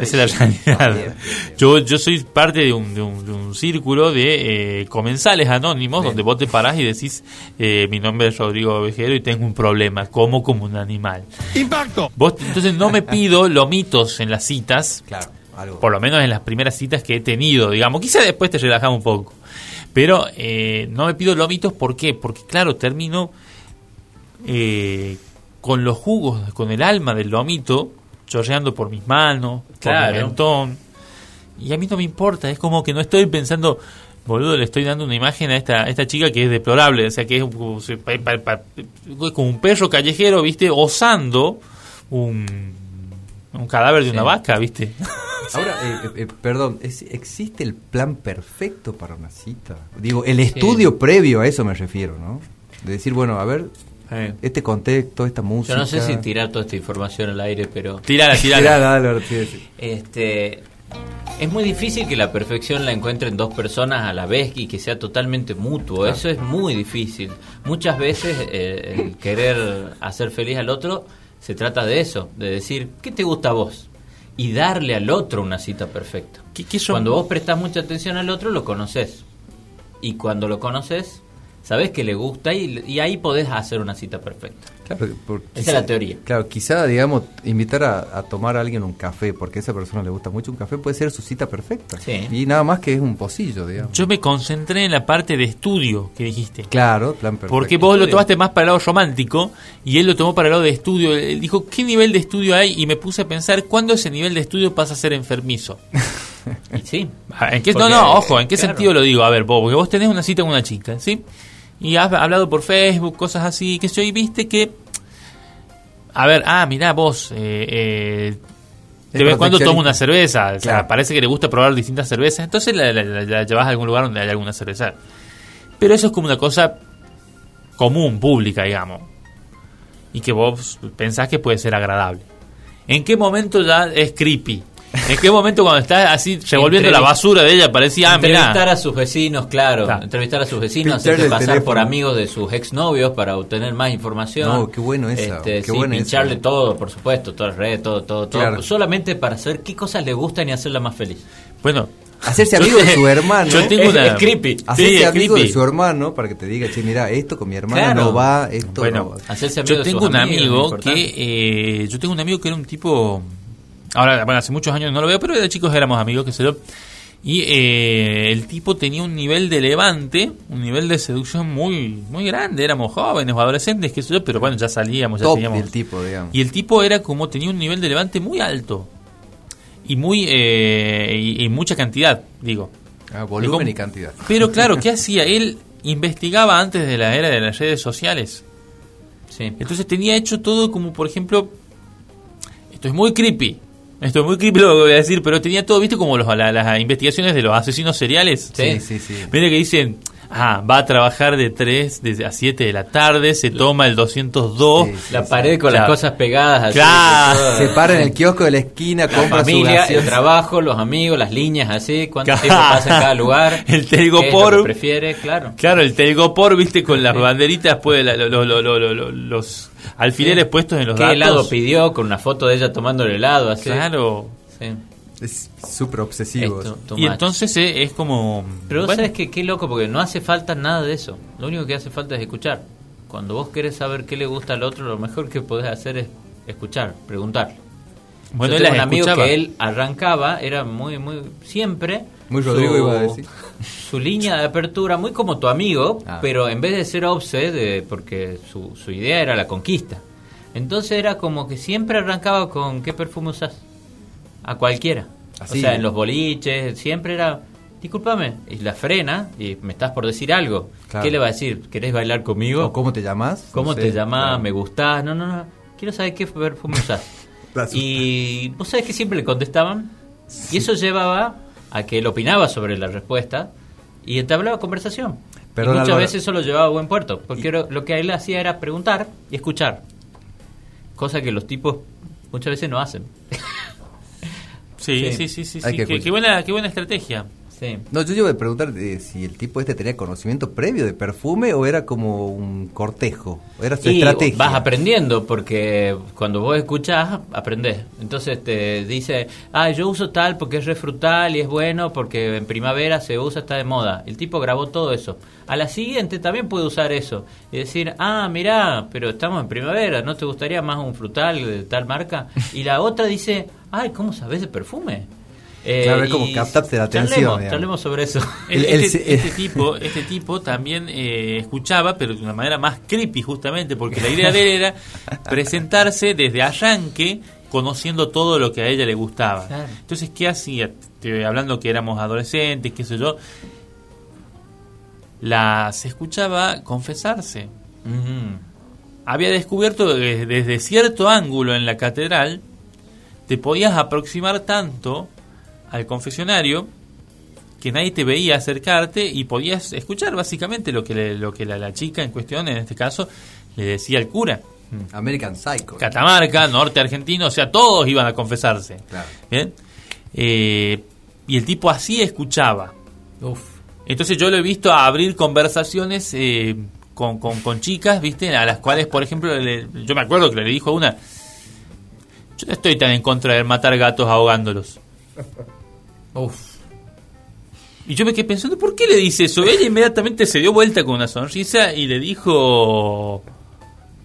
[SPEAKER 4] Esa es la realidad. Yo, yo soy parte de un, de un, de un círculo de eh, comensales anónimos donde vos te parás y decís, eh, mi nombre es Rodrigo Vejero y tengo un problema, como como un animal.
[SPEAKER 2] ¡Impacto!
[SPEAKER 4] Vos, entonces no me pido <laughs> lomitos en las citas,
[SPEAKER 5] Claro, algo.
[SPEAKER 4] por lo menos en las primeras citas que he tenido, digamos. Quizá después te relajamos un poco. Pero eh, no me pido lomitos, ¿por qué? Porque, claro, termino eh, con los jugos, con el alma del lomito, chorreando por mis manos, por
[SPEAKER 6] Claro.
[SPEAKER 4] mi mentón. Y a mí no me importa, es como que no estoy pensando, boludo, le estoy dando una imagen a esta, a esta chica que es deplorable, o sea, que es como, un perro callejero, ¿viste? Osando un, un cadáver de una vaca, ¿viste? <laughs>
[SPEAKER 5] Ahora, eh, eh, eh, perdón, ¿es- ¿existe el plan perfecto para una cita? Digo, el estudio previo a eso me refiero, ¿no? De decir, bueno, a ver,
[SPEAKER 6] Eh,
[SPEAKER 5] este contexto, esta música.
[SPEAKER 6] Yo no sé si tirar toda esta información al aire, pero
[SPEAKER 4] Tirala, <laughs> tirala.
[SPEAKER 5] Álvaro, sí,
[SPEAKER 6] este es muy difícil que la perfección la encuentren dos personas a la vez y que sea totalmente mutuo. Eso es muy difícil. Muchas veces eh, el querer hacer feliz al otro se trata de eso, de decir, ¿qué te gusta a vos? Y darle al otro una cita perfecta.
[SPEAKER 4] ¿Qué- qué son?
[SPEAKER 6] Cuando vos prestás mucha atención al otro, lo conoces. Y cuando lo conoces, sabes que le gusta y, y ahí podés hacer una cita perfecta.
[SPEAKER 5] Claro, por-
[SPEAKER 6] Esa es la teoría.
[SPEAKER 5] Claro, quizá, digamos, invitar a, a tomar a alguien un café, porque a esa persona le gusta mucho un café, puede ser su cita perfecta.
[SPEAKER 6] Sí.
[SPEAKER 5] Y nada más que es un pocillo, digamos.
[SPEAKER 4] Yo me concentré en la parte de estudio que dijiste.
[SPEAKER 5] Claro, plan perfecto.
[SPEAKER 4] Porque vos lo tomaste más para el lado romántico y él lo tomó para el lado de estudio. Él dijo, ¿qué nivel de estudio hay? Y me puse a pensar, ¿cuándo ese nivel de estudio pasa a ser enfermizo? <laughs>
[SPEAKER 6] Y sí.
[SPEAKER 4] Ah, ¿En qué,
[SPEAKER 6] Porque,
[SPEAKER 4] no, no, ojo, ¿en qué
[SPEAKER 6] claro.
[SPEAKER 4] sentido lo digo? A ver, vos, porque vos tenés una cita con una chica, ¿sí? Y has hablado por Facebook, cosas así, que yo, y viste que... A ver, ah, mirá vos, eh, eh, de vez en cuando toma una cerveza, o sea, parece que le gusta probar distintas cervezas, entonces la, la- la- la llevas a algún lugar donde hay alguna cerveza. Pero eso es como una cosa común, pública, digamos. Y que vos pensás que puede ser agradable. ¿En qué momento ya es creepy? ¿En qué momento cuando estás así revolviendo la basura de ella parecía, ah,
[SPEAKER 6] entrevistar
[SPEAKER 4] mirá,
[SPEAKER 6] a sus vecinos, claro,
[SPEAKER 4] Claro.
[SPEAKER 6] entrevistar a sus vecinos, hacerse pasar
[SPEAKER 5] teléfono.
[SPEAKER 6] por amigos de sus exnovios para obtener más información.
[SPEAKER 5] No, qué bueno esa,
[SPEAKER 6] Este,
[SPEAKER 5] qué
[SPEAKER 6] sí,
[SPEAKER 5] buena
[SPEAKER 6] pincharle todo, por supuesto, todas las redes, todo, todo, todo,
[SPEAKER 5] Claro.
[SPEAKER 6] solamente para saber qué cosas le gustan y hacerla más feliz.
[SPEAKER 4] bueno,
[SPEAKER 5] Hacerse <laughs> amigo de su hermano.
[SPEAKER 4] yo tengo
[SPEAKER 6] Es-
[SPEAKER 4] una-
[SPEAKER 6] es creepy.
[SPEAKER 5] Hacerse
[SPEAKER 4] Sí, es
[SPEAKER 5] amigo
[SPEAKER 4] creepy.
[SPEAKER 5] de su hermano para que te diga, che, mira, esto con mi hermana
[SPEAKER 6] Claro.
[SPEAKER 5] no va, esto
[SPEAKER 4] Bueno,
[SPEAKER 5] no va.
[SPEAKER 6] Hacerse amigo
[SPEAKER 4] yo
[SPEAKER 6] de
[SPEAKER 4] tengo un
[SPEAKER 6] amigos,
[SPEAKER 4] amigo que eh, yo tengo un amigo que era un tipo ahora bueno hace muchos años no lo veo pero de chicos éramos amigos que se lo y eh, el tipo tenía un nivel de levante un nivel de seducción muy muy grande éramos jóvenes o adolescentes qué sé yo pero bueno ya salíamos ya
[SPEAKER 5] Top
[SPEAKER 4] teníamos
[SPEAKER 5] del tipo, digamos.
[SPEAKER 4] y el tipo era como tenía un nivel de levante muy alto y muy eh, y, y mucha cantidad digo
[SPEAKER 5] Ah, volumen
[SPEAKER 4] ¿Y
[SPEAKER 5] cantidad.
[SPEAKER 4] pero claro qué <laughs> hacía él investigaba antes de la era de las redes sociales
[SPEAKER 6] Sí.
[SPEAKER 4] entonces tenía hecho todo como, por ejemplo, esto es muy creepy. Esto es muy creepy lo que voy a decir, pero tenía todo, ¿viste? Como los, la- las investigaciones de los asesinos seriales.
[SPEAKER 6] Sí.
[SPEAKER 5] Sí, sí, sí.
[SPEAKER 4] Mira que dicen, Ah, va a trabajar de 3 de, a 7 de la tarde, se toma el 202.
[SPEAKER 5] Sí, sí,
[SPEAKER 6] La
[SPEAKER 5] sí.
[SPEAKER 6] pared con
[SPEAKER 4] Claro.
[SPEAKER 6] las cosas pegadas así.
[SPEAKER 4] Claro.
[SPEAKER 5] Se para en el kiosco de la esquina,
[SPEAKER 6] La
[SPEAKER 5] compra
[SPEAKER 6] familia,
[SPEAKER 5] su
[SPEAKER 6] el trabajo, los amigos, las líneas así, cuánto
[SPEAKER 4] Claro.
[SPEAKER 6] tiempo pasa en cada lugar. <laughs>
[SPEAKER 4] El telgopor.
[SPEAKER 6] prefiere, claro.
[SPEAKER 4] Claro, el telgopor, viste, con las banderitas, pues, la- lo- lo- lo- lo- lo- los alfileres puestos en los
[SPEAKER 6] ¿Qué
[SPEAKER 4] datos.
[SPEAKER 6] helado pidió con una foto de ella tomando el helado así?
[SPEAKER 4] Claro.
[SPEAKER 6] Sí.
[SPEAKER 5] Es súper obsesivo.
[SPEAKER 4] Y
[SPEAKER 6] much.
[SPEAKER 4] entonces eh, es como...
[SPEAKER 6] Pero vos
[SPEAKER 4] bueno,
[SPEAKER 6] sabes que qué loco, porque no hace falta nada de eso. Lo único que hace falta es escuchar. Cuando vos querés saber qué le gusta al otro, lo mejor que podés hacer es escuchar, preguntar.
[SPEAKER 4] Bueno,
[SPEAKER 6] Yo tengo un amigo
[SPEAKER 4] escuchaba.
[SPEAKER 6] que él arrancaba, era muy, muy, siempre.
[SPEAKER 5] Muy Rodrigo iba a decir.
[SPEAKER 6] Su línea de apertura, muy como tu amigo,
[SPEAKER 5] Ah.
[SPEAKER 6] pero en vez de ser obsed, de- porque su, su idea era la conquista. Entonces era como que siempre arrancaba con ¿qué perfume usas? A cualquiera.
[SPEAKER 5] Así.
[SPEAKER 6] O sea, en los boliches, siempre era, discúlpame, y la frena, y me estás por decir algo.
[SPEAKER 5] Claro.
[SPEAKER 6] ¿Qué le va a decir? ¿Querés bailar conmigo?
[SPEAKER 5] ¿O cómo te llamas?
[SPEAKER 6] ¿Cómo
[SPEAKER 5] No sé,
[SPEAKER 6] te llamás?
[SPEAKER 5] claro.
[SPEAKER 6] ¿Me gustás? No, no, no. Quiero saber qué perfume usás. <laughs> Y vos sabés que siempre le contestaban. Y eso llevaba a que él opinaba sobre la respuesta y entablaba conversación. Y muchas
[SPEAKER 5] Álvaro.
[SPEAKER 6] veces eso lo llevaba a buen puerto. Porque lo- lo que él hacía era preguntar y escuchar. Cosa que los tipos muchas veces no hacen.
[SPEAKER 4] Sí,
[SPEAKER 6] Sí.
[SPEAKER 4] sí, sí, sí.
[SPEAKER 5] Hay
[SPEAKER 4] sí,
[SPEAKER 5] que
[SPEAKER 4] Qué, buena, qué buena estrategia.
[SPEAKER 6] Sí.
[SPEAKER 5] No, yo iba a preguntar eh, si el tipo este tenía conocimiento previo de perfume o era como un cortejo. O era su
[SPEAKER 6] Y
[SPEAKER 5] estrategia.
[SPEAKER 6] vas aprendiendo porque cuando vos escuchás, aprendés. Entonces te dice, ah, yo uso tal porque es re frutal y es bueno porque en primavera se usa, está de moda. El tipo grabó todo eso. A la siguiente también puede usar eso y decir, ah, mirá, pero estamos en primavera, ¿no te gustaría más un frutal de tal marca? Y la otra dice, ay, ¿cómo sabes de perfume? Eh,
[SPEAKER 5] Claro, es como
[SPEAKER 6] y
[SPEAKER 5] captarte la atención,
[SPEAKER 6] charlemos, sobre eso.
[SPEAKER 5] El- <laughs>
[SPEAKER 4] El-
[SPEAKER 5] el-
[SPEAKER 4] este,
[SPEAKER 5] el-
[SPEAKER 4] este tipo, este tipo también eh, escuchaba, pero de una manera más creepy justamente, porque la idea de él era <laughs> presentarse desde arranque conociendo todo lo que a ella le gustaba.
[SPEAKER 6] Claro.
[SPEAKER 4] Entonces, ¿qué hacía? Te- hablando que éramos adolescentes, qué sé yo, las escuchaba confesarse. Había descubierto que desde cierto ángulo en la catedral te podías aproximar tanto al confesionario que nadie te veía acercarte y podías escuchar básicamente lo que, le- lo que la, la chica en cuestión, en este caso, le decía al cura.
[SPEAKER 5] American Psycho.
[SPEAKER 4] Catamarca, norte argentino, o sea, todos iban a confesarse.
[SPEAKER 5] Claro.
[SPEAKER 4] ¿Bien? Eh, y el tipo así escuchaba.
[SPEAKER 6] Uf.
[SPEAKER 4] Entonces yo lo he visto abrir conversaciones eh, con, con, con chicas, ¿viste? A las cuales, por ejemplo, le- yo me acuerdo que le dijo a una, yo no estoy tan en contra de matar gatos ahogándolos.
[SPEAKER 6] Uf.
[SPEAKER 4] Y yo me quedé pensando, ¿por qué le dice eso? Ella inmediatamente se dio vuelta con una sonrisa y le dijo,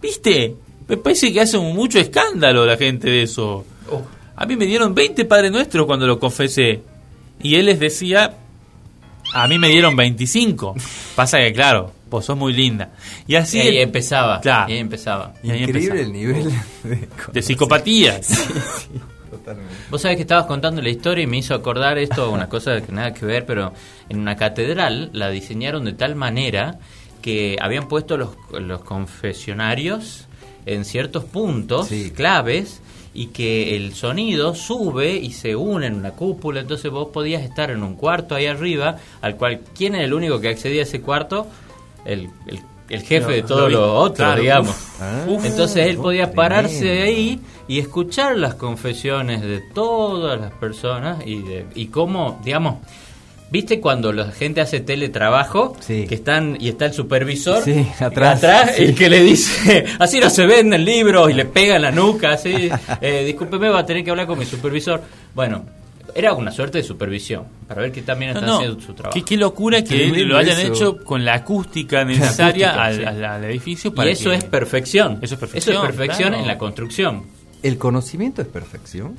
[SPEAKER 4] ¿viste? Me parece que hace mucho escándalo la gente de eso. A mí me dieron 20 Padres Nuestros cuando lo confesé. Y él les decía, a mí me dieron 25. Pasa que, claro, vos sos muy linda. Y así...
[SPEAKER 6] y ahí empezaba.
[SPEAKER 4] Claro.
[SPEAKER 6] Y ahí empezaba.
[SPEAKER 4] y ahí
[SPEAKER 5] Increíble
[SPEAKER 4] empezaba.
[SPEAKER 5] el nivel de, <laughs>
[SPEAKER 4] De psicopatía. <laughs>
[SPEAKER 5] Totalmente.
[SPEAKER 6] Vos sabés que estabas contando la historia y me hizo acordar esto, una cosa que nada que ver, pero en una catedral la diseñaron de tal manera que habían puesto los, los confesionarios en ciertos puntos
[SPEAKER 5] Sí.
[SPEAKER 6] claves y que el sonido sube y se une en una cúpula, entonces vos podías estar en un cuarto ahí arriba, al cual, ¿quién era el único que accedía a ese cuarto? El, el, el jefe de todos
[SPEAKER 4] lo-
[SPEAKER 6] los otros,
[SPEAKER 4] claro,
[SPEAKER 6] digamos.
[SPEAKER 4] uf.
[SPEAKER 5] Ah,
[SPEAKER 6] Entonces él podía
[SPEAKER 5] tremendo.
[SPEAKER 6] pararse de ahí y escuchar las confesiones de todas las personas y, de, y cómo, digamos, ¿viste cuando la gente hace teletrabajo?
[SPEAKER 5] Sí.
[SPEAKER 6] Que están y está el supervisor
[SPEAKER 5] Sí, <laughs> atrás. Sí.
[SPEAKER 6] el que le dice, <laughs> así no se venden libros y le pega en la nuca, así, <laughs> eh, discúlpeme, va a tener que hablar con mi supervisor. Bueno, era una suerte de supervisión, para ver que también
[SPEAKER 4] No,
[SPEAKER 6] están
[SPEAKER 4] no.
[SPEAKER 6] haciendo su trabajo.
[SPEAKER 4] Qué, qué locura que lo hayan
[SPEAKER 5] eso.
[SPEAKER 4] hecho con la acústica necesaria
[SPEAKER 6] acústica,
[SPEAKER 4] al,
[SPEAKER 6] sí.
[SPEAKER 4] al- al edificio. Para
[SPEAKER 6] y eso
[SPEAKER 4] que-
[SPEAKER 6] es perfección.
[SPEAKER 4] Eso es perfección,
[SPEAKER 6] perfección
[SPEAKER 4] claro.
[SPEAKER 6] en la construcción.
[SPEAKER 5] ¿El conocimiento es perfección?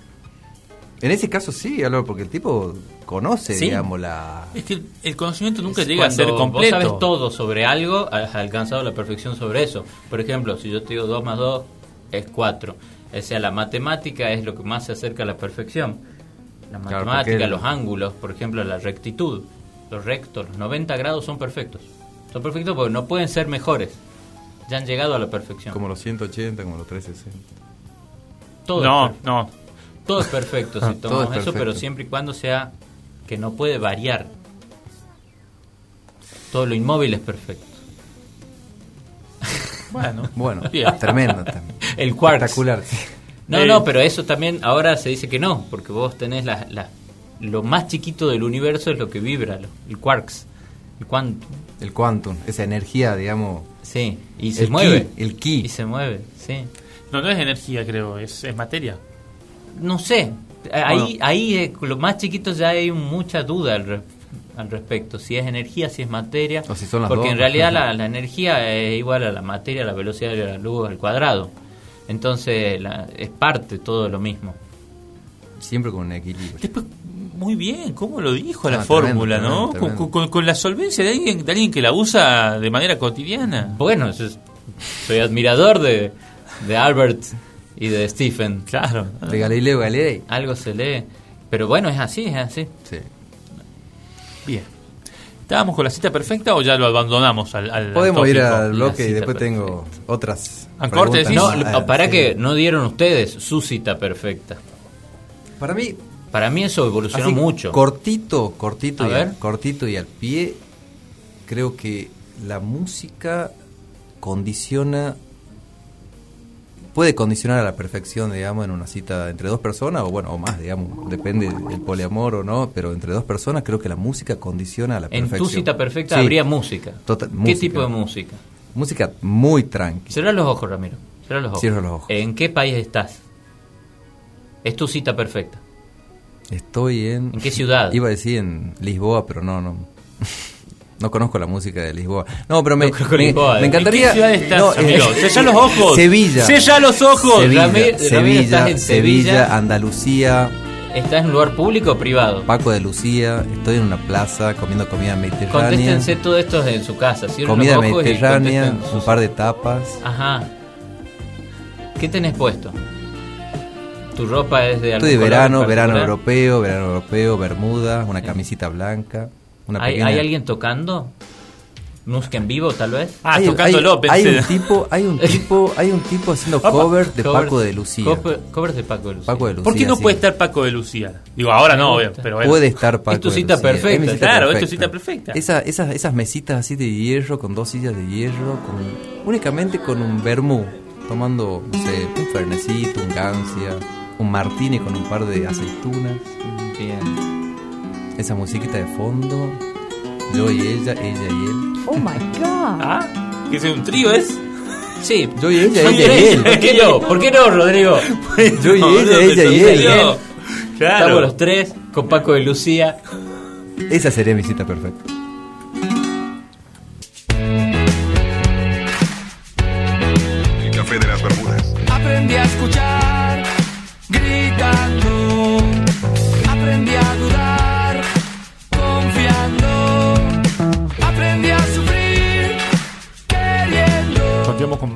[SPEAKER 5] En ese caso sí, porque el tipo conoce,
[SPEAKER 6] Sí.
[SPEAKER 5] digamos, la...
[SPEAKER 4] Es que el conocimiento nunca
[SPEAKER 6] Es
[SPEAKER 4] llega a ser completo.
[SPEAKER 6] Vos sabes todo sobre algo, has alcanzado la perfección sobre eso. Por ejemplo, si yo te digo 2 más 2 es 4. O sea, la matemática es lo que más se acerca a la perfección. La
[SPEAKER 5] Claro,
[SPEAKER 6] matemática, los ángulos, por ejemplo, la rectitud, los rectos, los 90 grados son perfectos. Son perfectos porque no pueden ser mejores. Ya han llegado a la perfección.
[SPEAKER 5] Como los 180, como los 360.
[SPEAKER 6] todo,
[SPEAKER 4] no,
[SPEAKER 6] es perfecto.
[SPEAKER 4] no.
[SPEAKER 6] todo es perfecto <laughs> si
[SPEAKER 5] Todo
[SPEAKER 6] tomamos
[SPEAKER 5] es
[SPEAKER 6] eso, pero
[SPEAKER 5] perfecto.
[SPEAKER 6] siempre y cuando sea que no puede variar. todo lo inmóvil es perfecto.
[SPEAKER 4] Bueno, <laughs>
[SPEAKER 5] Bueno,
[SPEAKER 4] Bien.
[SPEAKER 5] tremendo. también.
[SPEAKER 6] El quarks.
[SPEAKER 5] Espectacular. Sí.
[SPEAKER 6] No,
[SPEAKER 4] Eh.
[SPEAKER 6] no, pero eso también ahora se dice que no, porque vos tenés la, la- lo más chiquito del universo es lo que vibra, lo- el quarks, el quantum.
[SPEAKER 5] El quantum, esa energía, digamos.
[SPEAKER 6] Sí, y se
[SPEAKER 5] El
[SPEAKER 6] mueve.
[SPEAKER 5] ki, el ki.
[SPEAKER 6] Y se mueve, sí.
[SPEAKER 4] no, no es energía, creo, es, es materia.
[SPEAKER 6] No sé, ahí, ahí eh, lo más chiquito ya hay mucha duda al, re- al respecto, si es energía, si es materia,
[SPEAKER 5] O si son las
[SPEAKER 6] porque
[SPEAKER 5] dos.
[SPEAKER 6] en realidad <laughs> la, la energía es igual a la materia, a la velocidad de la luz al cuadrado, entonces la- es parte todo lo mismo.
[SPEAKER 5] Siempre con un equilibrio.
[SPEAKER 4] Después, muy bien, ¿cómo lo dijo la
[SPEAKER 5] Ah,
[SPEAKER 4] fórmula,
[SPEAKER 5] tremendo,
[SPEAKER 4] no?
[SPEAKER 5] tremendo.
[SPEAKER 4] Con, con- con la solvencia de alguien, de alguien que la usa de manera cotidiana.
[SPEAKER 6] Bueno, yo soy admirador de, de Albert y de Stephen.
[SPEAKER 4] Claro.
[SPEAKER 5] De Galileo Galilei.
[SPEAKER 6] Algo se lee. Pero bueno, es así, es así.
[SPEAKER 5] Sí.
[SPEAKER 4] Bien. ¿Estábamos con la cita perfecta o ya lo abandonamos al, al
[SPEAKER 5] Podemos ir al bloque y después
[SPEAKER 6] perfecta.
[SPEAKER 5] tengo otras.
[SPEAKER 4] ¿A corte
[SPEAKER 5] preguntas.
[SPEAKER 4] decís?
[SPEAKER 6] No,
[SPEAKER 5] Ah,
[SPEAKER 6] para
[SPEAKER 5] sí.
[SPEAKER 6] que no dieron ustedes su cita perfecta.
[SPEAKER 5] Para mí,
[SPEAKER 6] Para mí eso evolucionó
[SPEAKER 5] así,
[SPEAKER 6] mucho.
[SPEAKER 5] cortito, cortito
[SPEAKER 6] A
[SPEAKER 5] y,
[SPEAKER 6] ver.
[SPEAKER 5] al, cortito y al pie, creo que la música condiciona, puede condicionar a la perfección, digamos, en una cita entre dos personas, o bueno, o más, digamos, depende del poliamor o no, pero entre dos personas creo que la música condiciona a la
[SPEAKER 6] en
[SPEAKER 5] perfección.
[SPEAKER 6] tu cita perfecta
[SPEAKER 5] Sí.
[SPEAKER 6] habría música.
[SPEAKER 5] Total-
[SPEAKER 6] ¿Qué
[SPEAKER 5] música.
[SPEAKER 6] tipo de música?
[SPEAKER 5] Música muy tranqui.
[SPEAKER 6] Cierra los ojos, Ramiro. Cierra los ojos.
[SPEAKER 5] Cierro los ojos.
[SPEAKER 6] ¿En qué país estás? Es tu cita perfecta.
[SPEAKER 5] Estoy en...
[SPEAKER 6] ¿En qué ciudad?
[SPEAKER 5] Iba a decir en Lisboa, pero no, no. <laughs> No conozco la música de Lisboa. No, pero me,
[SPEAKER 6] No
[SPEAKER 5] me,
[SPEAKER 6] Lisboa,
[SPEAKER 5] me
[SPEAKER 6] ¿en
[SPEAKER 5] encantaría...
[SPEAKER 4] ¿En qué ciudad estás,
[SPEAKER 5] no,
[SPEAKER 4] amigo?
[SPEAKER 5] eh,
[SPEAKER 4] Sella los ojos.
[SPEAKER 5] Sevilla.
[SPEAKER 4] Sella los ojos.
[SPEAKER 5] Sevilla, Sevilla,
[SPEAKER 6] estás en Sevilla.
[SPEAKER 5] Sevilla, Andalucía,
[SPEAKER 6] ¿Estás en un lugar público o privado?
[SPEAKER 5] Paco de Lucía. Estoy en una plaza comiendo comida mediterránea.
[SPEAKER 6] Contéstense todo esto en su casa.
[SPEAKER 5] Comida mediterránea, un par de tapas.
[SPEAKER 6] Ajá. ¿Qué tenés puesto? ¿Tu ropa es de algún
[SPEAKER 5] Estoy de verano, verano europeo, verano europeo, bermuda, una camisita blanca. Una
[SPEAKER 6] ¿Hay,
[SPEAKER 5] pequeña-
[SPEAKER 6] hay alguien tocando? ¿Música en vivo, tal vez?
[SPEAKER 4] Ah,
[SPEAKER 5] hay,
[SPEAKER 4] tocando
[SPEAKER 5] hay-
[SPEAKER 4] López.
[SPEAKER 5] hay un tipo, hay un <laughs> tipo, hay un tipo haciendo cover de
[SPEAKER 6] Covers-
[SPEAKER 5] Paco de Lucía.
[SPEAKER 6] cover- covers de Paco de Lucía.
[SPEAKER 5] Paco de Lucía.
[SPEAKER 4] ¿Por qué no
[SPEAKER 5] sí.
[SPEAKER 4] puede estar Paco de Lucía? Digo, ahora no, obvio, pero bueno.
[SPEAKER 5] Puede estar Paco
[SPEAKER 6] Es tu
[SPEAKER 5] de
[SPEAKER 6] cita
[SPEAKER 5] Lucía.
[SPEAKER 6] perfecta.
[SPEAKER 5] mi cita
[SPEAKER 4] Claro, es tu
[SPEAKER 5] perfecta.
[SPEAKER 4] cita perfecta.
[SPEAKER 5] Esa- esas, esas mesitas así de hierro, con dos sillas de hierro, con, únicamente con un vermú, tomando, no sé, un fernecito, un gancia, un martini con un par de aceitunas,
[SPEAKER 6] Bien.
[SPEAKER 5] Esa musiquita de fondo, yo y ella, ella y él.
[SPEAKER 8] Oh my God.
[SPEAKER 4] Ah, que es un trío es.
[SPEAKER 6] Sí.
[SPEAKER 5] Yo y ella, ella y él.
[SPEAKER 6] ¿Por qué no? ¿Por qué no, Rodrigo? <laughs>
[SPEAKER 5] Yo y
[SPEAKER 4] No,
[SPEAKER 5] ella, ella y él.
[SPEAKER 4] Claro.
[SPEAKER 6] Estamos los tres con Paco de Lucía.
[SPEAKER 5] Esa sería mi cita perfecta.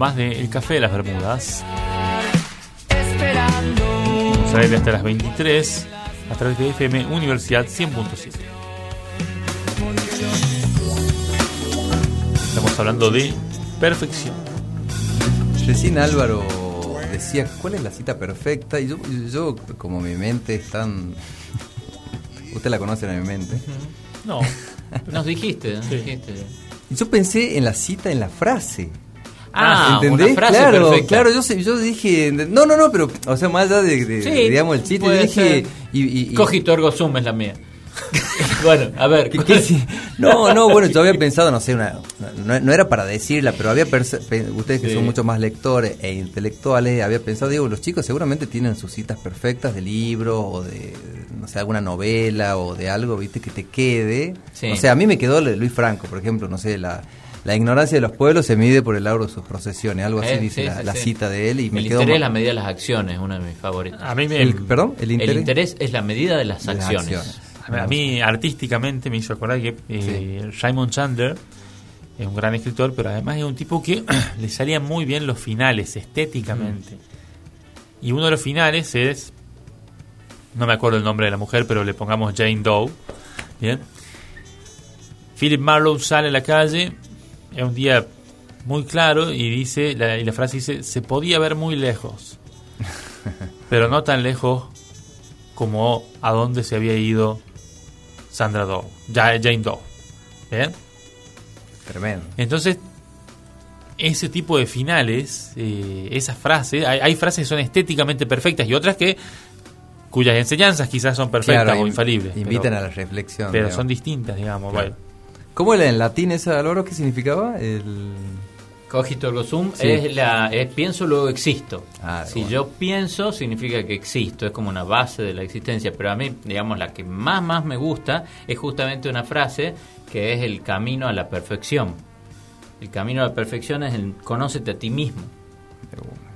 [SPEAKER 4] Más de El Café de las Bermudas.
[SPEAKER 3] Esperando.
[SPEAKER 4] Vamos a ir hasta las 23 a través de FM Universidad 100.7. Estamos hablando de perfección.
[SPEAKER 5] Recién Álvaro decía, ¿cuál es la cita perfecta? Y yo, yo como mi mente es tan... Usted la conoce en mi mente.
[SPEAKER 4] No, <laughs>
[SPEAKER 6] Nos dijiste, nos
[SPEAKER 4] Sí.
[SPEAKER 6] dijiste.
[SPEAKER 5] Yo pensé en la cita, en la frase.
[SPEAKER 6] Ah,
[SPEAKER 5] ¿Entendés?
[SPEAKER 6] una frase
[SPEAKER 5] claro,
[SPEAKER 6] perfecta.
[SPEAKER 5] claro, yo, yo dije, no, no, no, pero, o sea, más allá de, de-
[SPEAKER 6] Sí,
[SPEAKER 5] digamos, el chiste, yo dije, y, y- y-
[SPEAKER 6] Cogito ergo sum es la mía. <laughs> bueno, a ver.
[SPEAKER 5] ¿Qué- qué sí? No, no, bueno, yo había pensado, no sé, una, no, no era para decirla, pero había ustedes que
[SPEAKER 6] Sí.
[SPEAKER 5] son mucho más lectores e intelectuales, había pensado, digo, los chicos seguramente tienen sus citas perfectas de libro o de, no sé, alguna novela o de algo, viste, que te quede.
[SPEAKER 6] Sí.
[SPEAKER 5] O sea, a mí me quedó Luis Franco, por ejemplo, no sé, la, la ignorancia de los pueblos se mide por el lauro de sus procesiones, algo así
[SPEAKER 6] Eh,
[SPEAKER 5] dice
[SPEAKER 6] sí,
[SPEAKER 5] la,
[SPEAKER 6] sí,
[SPEAKER 5] la
[SPEAKER 6] sí.
[SPEAKER 5] cita de él y me
[SPEAKER 6] el interés es la medida de las acciones, una de mis favoritas.
[SPEAKER 4] a mí me.
[SPEAKER 5] el- ¿Perdón? El interés.
[SPEAKER 6] El interés es la medida de las
[SPEAKER 5] de las
[SPEAKER 6] acciones.
[SPEAKER 5] acciones.
[SPEAKER 4] A mí, a mí, artísticamente me hizo acordar que eh, Raymond Chandler es un gran escritor, pero además es un tipo que <clears throat> le salían muy bien los finales estéticamente. Y uno de los finales es, no me acuerdo el nombre de la mujer, pero le pongamos Jane Doe. Bien. Philip Marlowe sale a la calle, es un día muy claro y dice, la, y la frase dice, se podía ver muy lejos, <laughs> pero no tan lejos como a dónde se había ido Sandra Doe, Ja- Jane Doe. ¿Bien?
[SPEAKER 5] Tremendo.
[SPEAKER 4] Entonces, ese tipo de finales, eh, esas frases, hay, hay frases que son estéticamente perfectas y otras que cuyas enseñanzas quizás son perfectas
[SPEAKER 5] Claro,
[SPEAKER 4] o
[SPEAKER 5] in-
[SPEAKER 4] infalibles.
[SPEAKER 5] Invitan
[SPEAKER 4] pero,
[SPEAKER 5] a la reflexión.
[SPEAKER 4] pero
[SPEAKER 5] digamos.
[SPEAKER 4] son distintas, digamos.
[SPEAKER 5] Claro.
[SPEAKER 4] bueno.
[SPEAKER 5] ¿Cómo era en latín esa loro? ¿Qué significaba? El...
[SPEAKER 6] Cogito ergo sum
[SPEAKER 5] Sí.
[SPEAKER 6] es la es pienso luego existo.
[SPEAKER 5] Ah,
[SPEAKER 6] si
[SPEAKER 5] bueno.
[SPEAKER 6] yo pienso significa que existo, es como una base de la existencia, pero a mí, digamos, la que más más me gusta es justamente una frase que es el camino a la perfección. El camino a la perfección es el conócete a ti mismo.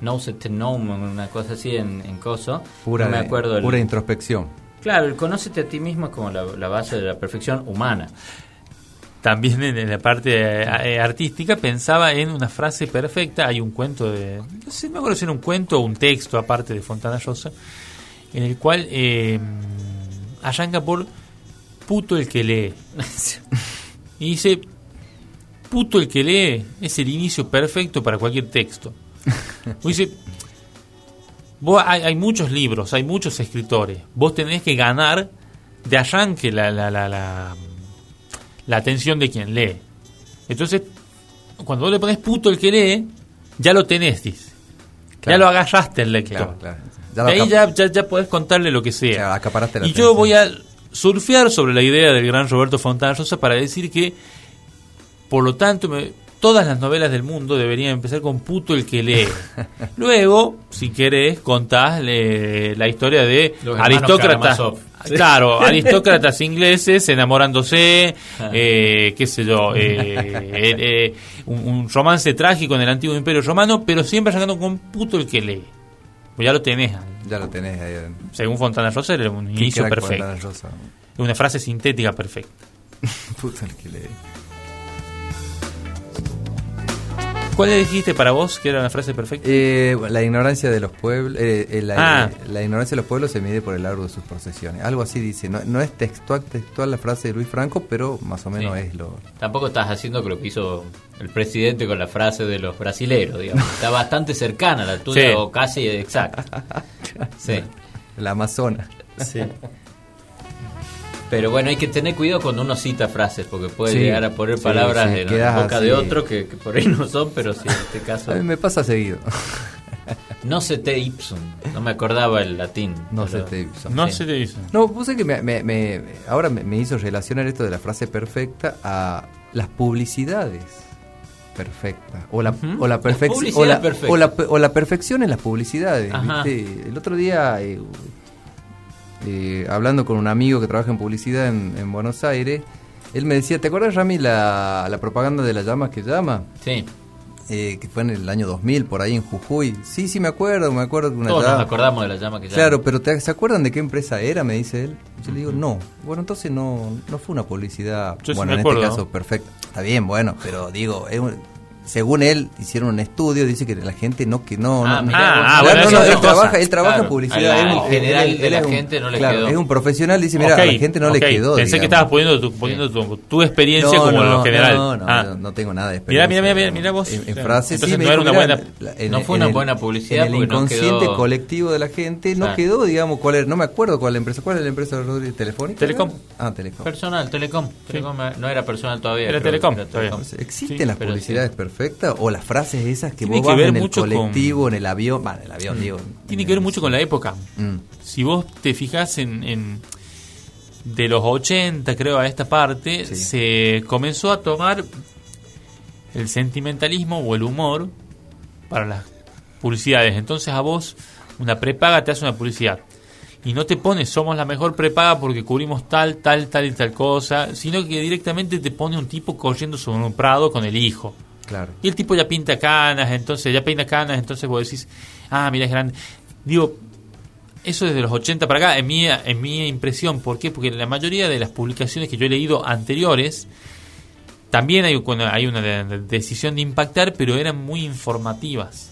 [SPEAKER 6] Knowsete nom, una cosa así en, en coso.
[SPEAKER 5] Pura,
[SPEAKER 6] no me acuerdo el-
[SPEAKER 5] pura introspección.
[SPEAKER 6] Claro, el conócete a ti mismo es como la, la base de la perfección humana.
[SPEAKER 4] También en, la parte eh, eh, artística pensaba en una frase perfecta. Hay un cuento de. No sé, me acuerdo si era un cuento o un texto aparte de Fontana Rosa, en el cual eh, arranca por puto el que lee. <laughs> Y dice: puto el que lee es el inicio perfecto para cualquier texto. <laughs> O dice: vos, hay, hay muchos libros, hay muchos escritores. Vos tenés que ganar de arranque la, la, la, la, la atención de quien lee. Entonces, cuando vos le pones puto el que lee, ya lo tenés, dice. Ya lo agarraste el lector.
[SPEAKER 5] Claro, claro.
[SPEAKER 4] De
[SPEAKER 5] lo
[SPEAKER 4] ahí ya, ya, ya podés contarle lo que sea.
[SPEAKER 5] Claro, acaparaste la
[SPEAKER 4] y yo voy a surfear sobre la idea del gran Roberto Fontana Rosa para decir que, por lo tanto, me- todas las novelas del mundo deberían empezar con puto el que lee. <laughs> Luego, si querés, contás eh, la historia de aristócratas. Claro, <laughs> aristócratas ingleses enamorándose,
[SPEAKER 6] Ah.
[SPEAKER 4] eh, qué sé yo, eh, <laughs> eh, eh, un, un romance trágico en el antiguo imperio romano, pero siempre arrancando con puto el que lee. Pues ya lo tenés.
[SPEAKER 5] Ya lo tenés ahí.
[SPEAKER 4] Según Fontana Rosa era un inicio perfecto.
[SPEAKER 5] Fontana Rosa.
[SPEAKER 4] Una frase sintética perfecta. <laughs>
[SPEAKER 5] Puta el que lee.
[SPEAKER 4] ¿Cuál le dijiste para vos que era una frase perfecta?
[SPEAKER 5] Eh, la ignorancia de los pueblos, eh, eh, la,
[SPEAKER 4] Ah.
[SPEAKER 5] eh, la ignorancia de los pueblos se mide por el largo de sus procesiones. Algo así dice. No, no es textual, textual la frase de Luis Franco, pero más o menos
[SPEAKER 6] Sí.
[SPEAKER 5] es lo.
[SPEAKER 6] Tampoco estás haciendo lo que hizo el presidente con la frase de los brasileros, digamos. Está bastante cercana a la tuya
[SPEAKER 4] Sí.
[SPEAKER 6] o casi exacta. <laughs> Sí.
[SPEAKER 5] La Amazona.
[SPEAKER 6] Sí. Pero bueno, hay que tener cuidado cuando uno cita frases, porque puede
[SPEAKER 5] Sí,
[SPEAKER 6] llegar a poner
[SPEAKER 5] sí,
[SPEAKER 6] palabras
[SPEAKER 5] sí,
[SPEAKER 6] en la boca
[SPEAKER 5] así.
[SPEAKER 6] de otro que, que por ahí no son, pero sí, en este caso. <laughs>
[SPEAKER 5] A mí me pasa seguido. <laughs>
[SPEAKER 6] No se te ipsum, no me acordaba el latín.
[SPEAKER 5] No
[SPEAKER 6] pero-
[SPEAKER 5] se te hizo.
[SPEAKER 4] No
[SPEAKER 6] sí.
[SPEAKER 4] se te dice.
[SPEAKER 5] No, puse que me, me- me- ahora me, me hizo relacionar esto de la frase perfecta a las publicidades perfectas. O la, o la,
[SPEAKER 6] Las
[SPEAKER 5] perfec-
[SPEAKER 6] publicidades
[SPEAKER 5] o la, o la pe- o la perfección en las publicidades. ¿viste? El otro día, eh, eh, hablando con un amigo que trabaja en publicidad en, en Buenos Aires, él me decía, ¿te acuerdas, Rami, la, la propaganda de las llamas que llama?
[SPEAKER 6] Sí,
[SPEAKER 5] Eh, que fue en el año 2000, por ahí en Jujuy. Sí, sí, me acuerdo, me acuerdo que una
[SPEAKER 6] todos nos
[SPEAKER 5] llama-
[SPEAKER 6] acordamos de la llama que llama.
[SPEAKER 5] Claro, pero ¿te- ¿se acuerdan de qué empresa era? Me dice él. Yo le digo, no. Bueno, entonces no, no fue una publicidad.
[SPEAKER 4] Yo sí
[SPEAKER 5] bueno,
[SPEAKER 4] me
[SPEAKER 5] en
[SPEAKER 4] acuerdo.
[SPEAKER 5] este caso, perfecto. Está bien, bueno, pero digo, es un- según él, hicieron un estudio, dice que la gente no, que no.
[SPEAKER 6] Ah,
[SPEAKER 5] no,
[SPEAKER 6] mirá,
[SPEAKER 4] Ah, ah, bueno,
[SPEAKER 5] no, no, él trabaja, él trabaja
[SPEAKER 6] Claro,
[SPEAKER 5] en publicidad. él-
[SPEAKER 6] en
[SPEAKER 5] él-
[SPEAKER 6] general
[SPEAKER 5] él-
[SPEAKER 6] de la
[SPEAKER 5] un-
[SPEAKER 6] gente no le
[SPEAKER 5] claro,
[SPEAKER 6] quedó.
[SPEAKER 5] Es un profesional, dice, mira,
[SPEAKER 4] Ok,
[SPEAKER 5] a la gente no
[SPEAKER 4] ok.
[SPEAKER 5] le quedó.
[SPEAKER 4] Pensé que
[SPEAKER 5] digamos.
[SPEAKER 4] estabas poniendo tu, poniendo tu, tu experiencia
[SPEAKER 5] No,
[SPEAKER 4] como
[SPEAKER 5] no,
[SPEAKER 4] lo general.
[SPEAKER 5] No, no,
[SPEAKER 4] Ah.
[SPEAKER 5] no, no tengo nada de
[SPEAKER 4] Mirá,
[SPEAKER 5] experiencia.
[SPEAKER 4] mirá, mirá, mirá vos.
[SPEAKER 5] En, en frases, sí,
[SPEAKER 4] no era
[SPEAKER 5] dijo,
[SPEAKER 4] una
[SPEAKER 5] mirá,
[SPEAKER 4] buena-
[SPEAKER 5] en-
[SPEAKER 6] No fue
[SPEAKER 5] en
[SPEAKER 6] una buena publicidad
[SPEAKER 5] En el inconsciente colectivo de la gente no quedó, digamos, cuál era, no me acuerdo cuál es la empresa. ¿Cuál es la empresa Rodríguez? ¿Telefónica?
[SPEAKER 4] Telecom.
[SPEAKER 5] Ah, Telecom.
[SPEAKER 6] Personal, Telecom. Eh, no era personal todavía.
[SPEAKER 4] Era
[SPEAKER 6] que
[SPEAKER 4] Telecom,
[SPEAKER 6] era.
[SPEAKER 5] ¿Existen las publicidades
[SPEAKER 6] sí.
[SPEAKER 5] Perfectas o las frases esas que
[SPEAKER 4] Tiene
[SPEAKER 5] vos
[SPEAKER 4] que
[SPEAKER 5] vas
[SPEAKER 4] ver
[SPEAKER 5] en el
[SPEAKER 4] mucho con-
[SPEAKER 5] colectivo, en el avión? Bueno, en el avión, digo.
[SPEAKER 4] Tiene que ver mucho con la época.
[SPEAKER 5] Mm.
[SPEAKER 4] Si vos te fijas en, en- de los 80, creo, a esta parte,
[SPEAKER 5] Sí.
[SPEAKER 4] se comenzó a tomar el sentimentalismo o el humor para las publicidades. Entonces a vos una prepaga te hace una publicidad. Y no te pone somos la mejor prepaga porque cubrimos tal, tal, tal y tal cosa, sino que directamente te pone un tipo corriendo sobre un prado con el hijo.
[SPEAKER 5] Claro.
[SPEAKER 4] Y el tipo ya pinta canas, entonces ya peina canas, entonces vos decís, ah, mira, es grande. Digo, eso desde los 80 para acá, en mi, en mi impresión, ¿por qué? Porque la mayoría de las publicaciones que yo he leído anteriores, también hay, cuando hay una de- de- decisión de impactar, pero eran muy informativas.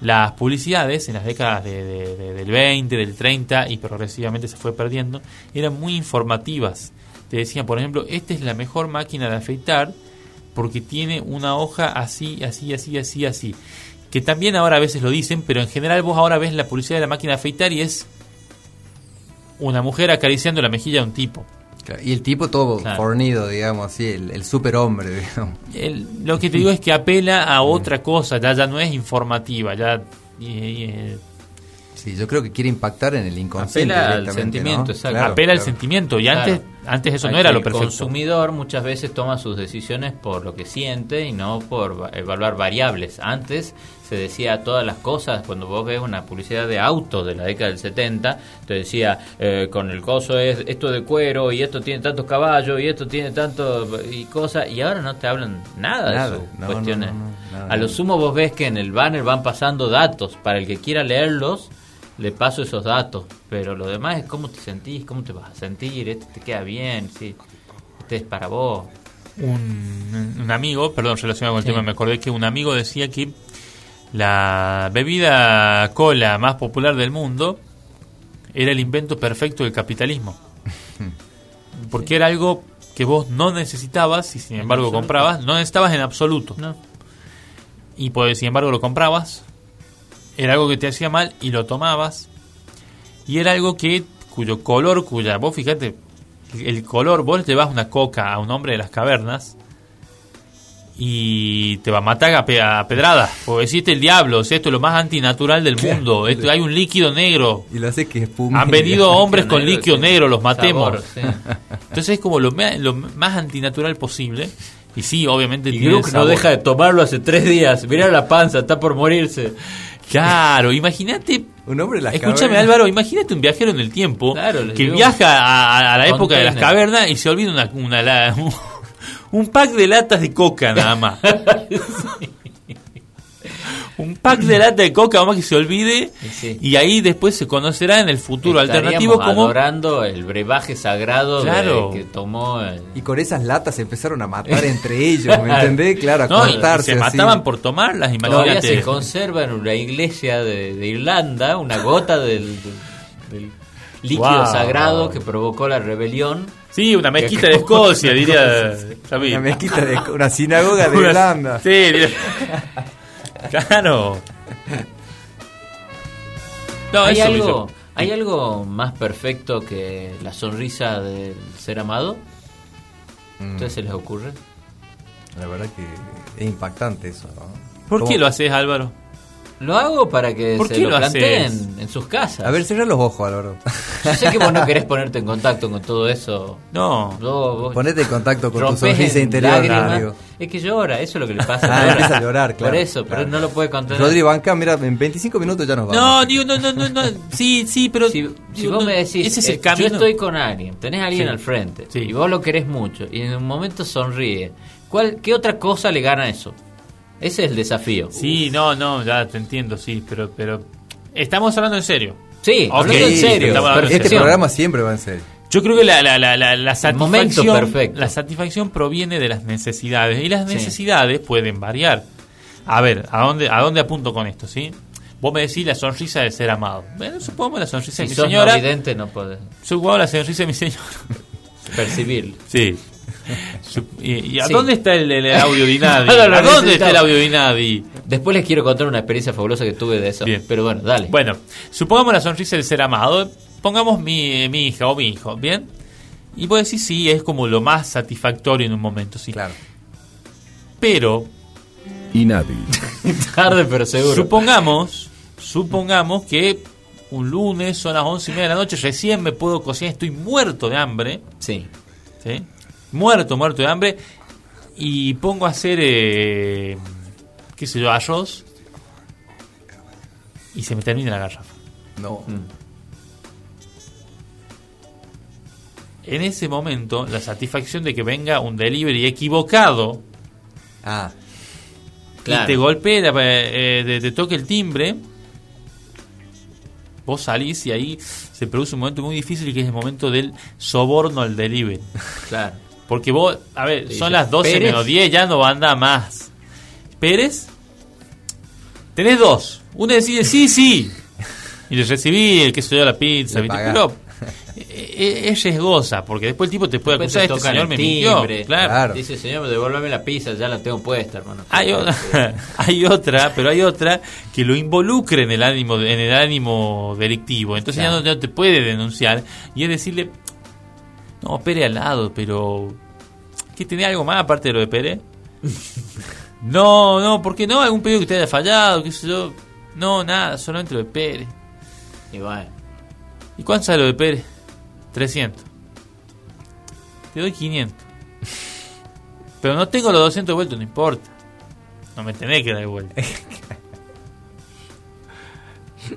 [SPEAKER 4] Las publicidades en las décadas de- de- de- del 20, del 30 y progresivamente se fue perdiendo, eran muy informativas. Te decían, por ejemplo, esta es la mejor máquina de afeitar porque tiene una hoja así, así, así, así, así. Que también ahora a veces lo dicen, pero en general vos ahora ves la publicidad de la máquina de afeitar y es una mujer acariciando la mejilla de un tipo.
[SPEAKER 5] Claro, Y el tipo todo
[SPEAKER 6] Claro.
[SPEAKER 5] fornido, digamos, así, el, el superhombre, <laughs> digamos.
[SPEAKER 4] El- lo que te digo es que apela a otra cosa, ya, ya no es informativa, ya... y-
[SPEAKER 5] Sí, yo creo que quiere impactar en el inconsciente.
[SPEAKER 6] Apela al sentimiento,
[SPEAKER 5] ¿no?
[SPEAKER 6] exacto.
[SPEAKER 5] Claro,
[SPEAKER 4] apela al sentimiento, y
[SPEAKER 6] Claro.
[SPEAKER 4] antes, antes eso no era lo
[SPEAKER 6] El
[SPEAKER 4] perfecto.
[SPEAKER 6] consumidor muchas veces toma sus decisiones por lo que siente y no por va- evaluar variables. Antes se decía todas las cosas, cuando vos ves una publicidad de autos de la década del 70, te decía, eh, con el coso es esto de cuero y esto tiene tantos caballos y esto tiene tanto y cosas, y ahora no te hablan nada,
[SPEAKER 5] Nada,
[SPEAKER 6] de sus
[SPEAKER 5] no,
[SPEAKER 6] cuestiones.
[SPEAKER 5] no, no, no, nada.
[SPEAKER 6] A lo sumo vos ves que en el banner van pasando datos, para el que quiera leerlos, le paso esos datos, pero lo demás es cómo te sentís, cómo te vas a sentir, este te queda bien, sí, este es para vos.
[SPEAKER 4] un, un amigo, perdón, relacionado con el
[SPEAKER 6] Sí.
[SPEAKER 4] tema, me acordé que un amigo decía que la bebida cola más popular del mundo era el invento perfecto del capitalismo. <laughs> Porque era algo que vos no necesitabas y sin embargo
[SPEAKER 6] absoluto.
[SPEAKER 4] comprabas, no necesitabas en absoluto.
[SPEAKER 6] No.
[SPEAKER 4] Y pues, sin embargo lo comprabas, era algo que te hacía mal y lo tomabas. Y era algo que cuyo color, cuya, vos fíjate, el color, vos le vas una coca a un hombre de las cavernas y te va a matar a, pe- a pedradas. Porque existe el diablo, o sea, esto es lo más antinatural del mundo. Esto, hay un líquido negro.
[SPEAKER 5] Y lo hace que espume.
[SPEAKER 4] Han venido <laughs> hombres con
[SPEAKER 6] Negro,
[SPEAKER 4] líquido
[SPEAKER 6] sí.
[SPEAKER 4] negro, los matemos.
[SPEAKER 6] Sabor, sí.
[SPEAKER 4] Entonces es como lo, lo más antinatural posible. Y sí, obviamente
[SPEAKER 6] Y
[SPEAKER 4] tiene
[SPEAKER 6] Gluck no deja de tomarlo hace tres días. Mirá la panza, está por morirse.
[SPEAKER 4] Claro, imagínate.
[SPEAKER 5] Un hombre de las
[SPEAKER 4] Escúchame,
[SPEAKER 5] cavernas.
[SPEAKER 4] Álvaro, imagínate un viajero en el tiempo
[SPEAKER 6] Claro,
[SPEAKER 4] que
[SPEAKER 6] digo.
[SPEAKER 4] viaja a, la época de las cavernas y se olvida una, una la- <laughs> un, un pack de latas de coca nada más. <laughs> <laughs> Un pack de latas de coca, vamos que se olvide.
[SPEAKER 6] Sí.
[SPEAKER 4] Y ahí después se conocerá en el futuro alternativo como.
[SPEAKER 6] adorando el brebaje sagrado de-
[SPEAKER 4] Claro.
[SPEAKER 6] que tomó el-
[SPEAKER 5] Y con esas latas se empezaron a matar <laughs> entre ellos, ¿me entendés? Claro, a
[SPEAKER 4] No,
[SPEAKER 5] cortarse.
[SPEAKER 4] se
[SPEAKER 5] así.
[SPEAKER 4] mataban por tomarlas,
[SPEAKER 6] Todavía
[SPEAKER 4] imagínate.
[SPEAKER 6] se conserva en una iglesia de, de Irlanda una gota del, del líquido
[SPEAKER 4] Wow.
[SPEAKER 6] sagrado que provocó la rebelión.
[SPEAKER 4] Sí, una mezquita de Escocia, diría David.
[SPEAKER 5] Una mezquita de una sinagoga de <laughs> Irlanda.
[SPEAKER 4] Sí, diría- <laughs> <laughs> claro. No,
[SPEAKER 6] ¿Hay,
[SPEAKER 4] eso
[SPEAKER 6] algo. ¿Hay algo más perfecto que la sonrisa del ser amado? ¿A
[SPEAKER 5] Mm,
[SPEAKER 6] ustedes se les ocurre?
[SPEAKER 5] La verdad que es impactante eso, ¿no?
[SPEAKER 4] ¿Por
[SPEAKER 5] ¿Cómo?
[SPEAKER 4] qué lo haces, Álvaro?
[SPEAKER 6] Lo hago para que
[SPEAKER 4] ¿Por
[SPEAKER 6] se
[SPEAKER 4] qué
[SPEAKER 6] lo
[SPEAKER 4] lo
[SPEAKER 6] planteen en sus casas.
[SPEAKER 5] A ver, cerrá los ojos, Álvaro.
[SPEAKER 6] Yo sé que vos no querés ponerte en contacto con todo eso.
[SPEAKER 4] No.
[SPEAKER 6] Vos- vos
[SPEAKER 5] Ponete en contacto con tu sonrisa interior. Nadio.
[SPEAKER 6] Es que llora, eso es lo que le pasa.
[SPEAKER 5] Ah, empieza a llorar, claro.
[SPEAKER 6] Por eso,
[SPEAKER 5] claro.
[SPEAKER 6] pero no lo puede contar.
[SPEAKER 5] Rodri Banca, mira, en 25 minutos ya nos vamos.
[SPEAKER 4] No, digo, no, no, no, no. Sí, sí, pero.
[SPEAKER 6] Si,
[SPEAKER 4] digo,
[SPEAKER 6] vos
[SPEAKER 4] no,
[SPEAKER 6] me decís,
[SPEAKER 4] ese es
[SPEAKER 6] eh,
[SPEAKER 4] el camino.
[SPEAKER 6] yo estoy con alguien, tenés a alguien
[SPEAKER 4] Sí.
[SPEAKER 6] al frente
[SPEAKER 4] Sí.
[SPEAKER 6] y vos lo querés mucho y en un momento sonríe, ¿cuál, ¿qué otra cosa le gana eso? Ese es el desafío.
[SPEAKER 4] Sí, no, no, ya te entiendo, sí, pero. pero estamos hablando en serio.
[SPEAKER 6] Sí,
[SPEAKER 4] Ok,
[SPEAKER 6] hablando en serio.
[SPEAKER 4] estamos hablando en
[SPEAKER 5] Este
[SPEAKER 4] serio.
[SPEAKER 5] programa siempre va en serio.
[SPEAKER 4] Yo creo que la, la, la, la, satisfacción,
[SPEAKER 6] perfecto.
[SPEAKER 4] la satisfacción proviene de las necesidades y las
[SPEAKER 6] Sí.
[SPEAKER 4] necesidades pueden variar. A ver, ¿a dónde, ¿a dónde apunto con esto? ¿sí? Vos me decís la sonrisa de ser amado. Bueno, supongamos la sonrisa
[SPEAKER 6] Si
[SPEAKER 4] de mi
[SPEAKER 6] sos
[SPEAKER 4] señora.
[SPEAKER 6] no vidente no podés
[SPEAKER 4] Supongamos la sonrisa de mi señora.
[SPEAKER 6] percibirlo.
[SPEAKER 4] Sí. ¿Y, y a
[SPEAKER 6] Sí.
[SPEAKER 4] dónde está el, el <laughs> audio ¿A dónde está el audio de Inadi?
[SPEAKER 6] Después les quiero contar una experiencia fabulosa que tuve de eso.
[SPEAKER 4] Bien.
[SPEAKER 6] Pero bueno, dale.
[SPEAKER 4] Bueno, supongamos la sonrisa del ser amado. Pongamos mi, mi hija o mi hijo, ¿bien? Y vos decís, sí, es como lo más satisfactorio en un momento, sí.
[SPEAKER 5] Claro.
[SPEAKER 4] Pero,
[SPEAKER 1] Inadi. <laughs>
[SPEAKER 6] Tarde pero seguro.
[SPEAKER 4] supongamos, supongamos que un lunes son las once y media de la noche, recién me puedo cocinar, estoy muerto de hambre,
[SPEAKER 6] sí.
[SPEAKER 4] ¿sí? Muerto, muerto de hambre, y pongo a hacer, eh, qué sé yo, arroz, y se me termina la garrafa.
[SPEAKER 5] No.
[SPEAKER 6] Mm.
[SPEAKER 4] En ese momento, la satisfacción de que venga un delivery equivocado
[SPEAKER 5] Ah,
[SPEAKER 6] Claro.
[SPEAKER 4] y te golpee, la- eh, te, te toque el timbre, vos salís y ahí se produce un momento muy difícil que es el momento del soborno al delivery.
[SPEAKER 6] Claro.
[SPEAKER 4] Porque vos, a ver, son las 12
[SPEAKER 6] "Pérez".
[SPEAKER 4] menos 10, ya no anda más. Pérez, tenés dos. Uno decide sí, sí. Y le recibí el que se dio la pizza. Pero eh, es riesgosa, porque después el tipo te puede
[SPEAKER 6] Después
[SPEAKER 4] acusar,
[SPEAKER 6] te
[SPEAKER 4] este señor
[SPEAKER 6] el
[SPEAKER 4] me mintió. Claro.
[SPEAKER 5] Claro.
[SPEAKER 6] Dice, señor, devuélvame la pizza, ya la tengo puesta, hermano.
[SPEAKER 4] Hay, o- <laughs> hay otra, pero hay otra que lo involucre en el ánimo en el ánimo delictivo. Entonces
[SPEAKER 6] Claro.
[SPEAKER 4] ya no, no te puede denunciar y es decirle, No, Pérez al lado, pero... ¿Qué tenía algo más aparte de lo de Pérez? <laughs> no, no, ¿por qué no? ¿Algún pedido que te haya fallado? ¿Qué sé yo? No, nada, solamente lo de Pérez.
[SPEAKER 6] Y bueno.
[SPEAKER 4] ¿Y cuánto sale lo de Pérez? 300. Te doy 500. <laughs> Pero no tengo los 200 de vuelta, no importa. No me tenés que dar de vuelta. <laughs>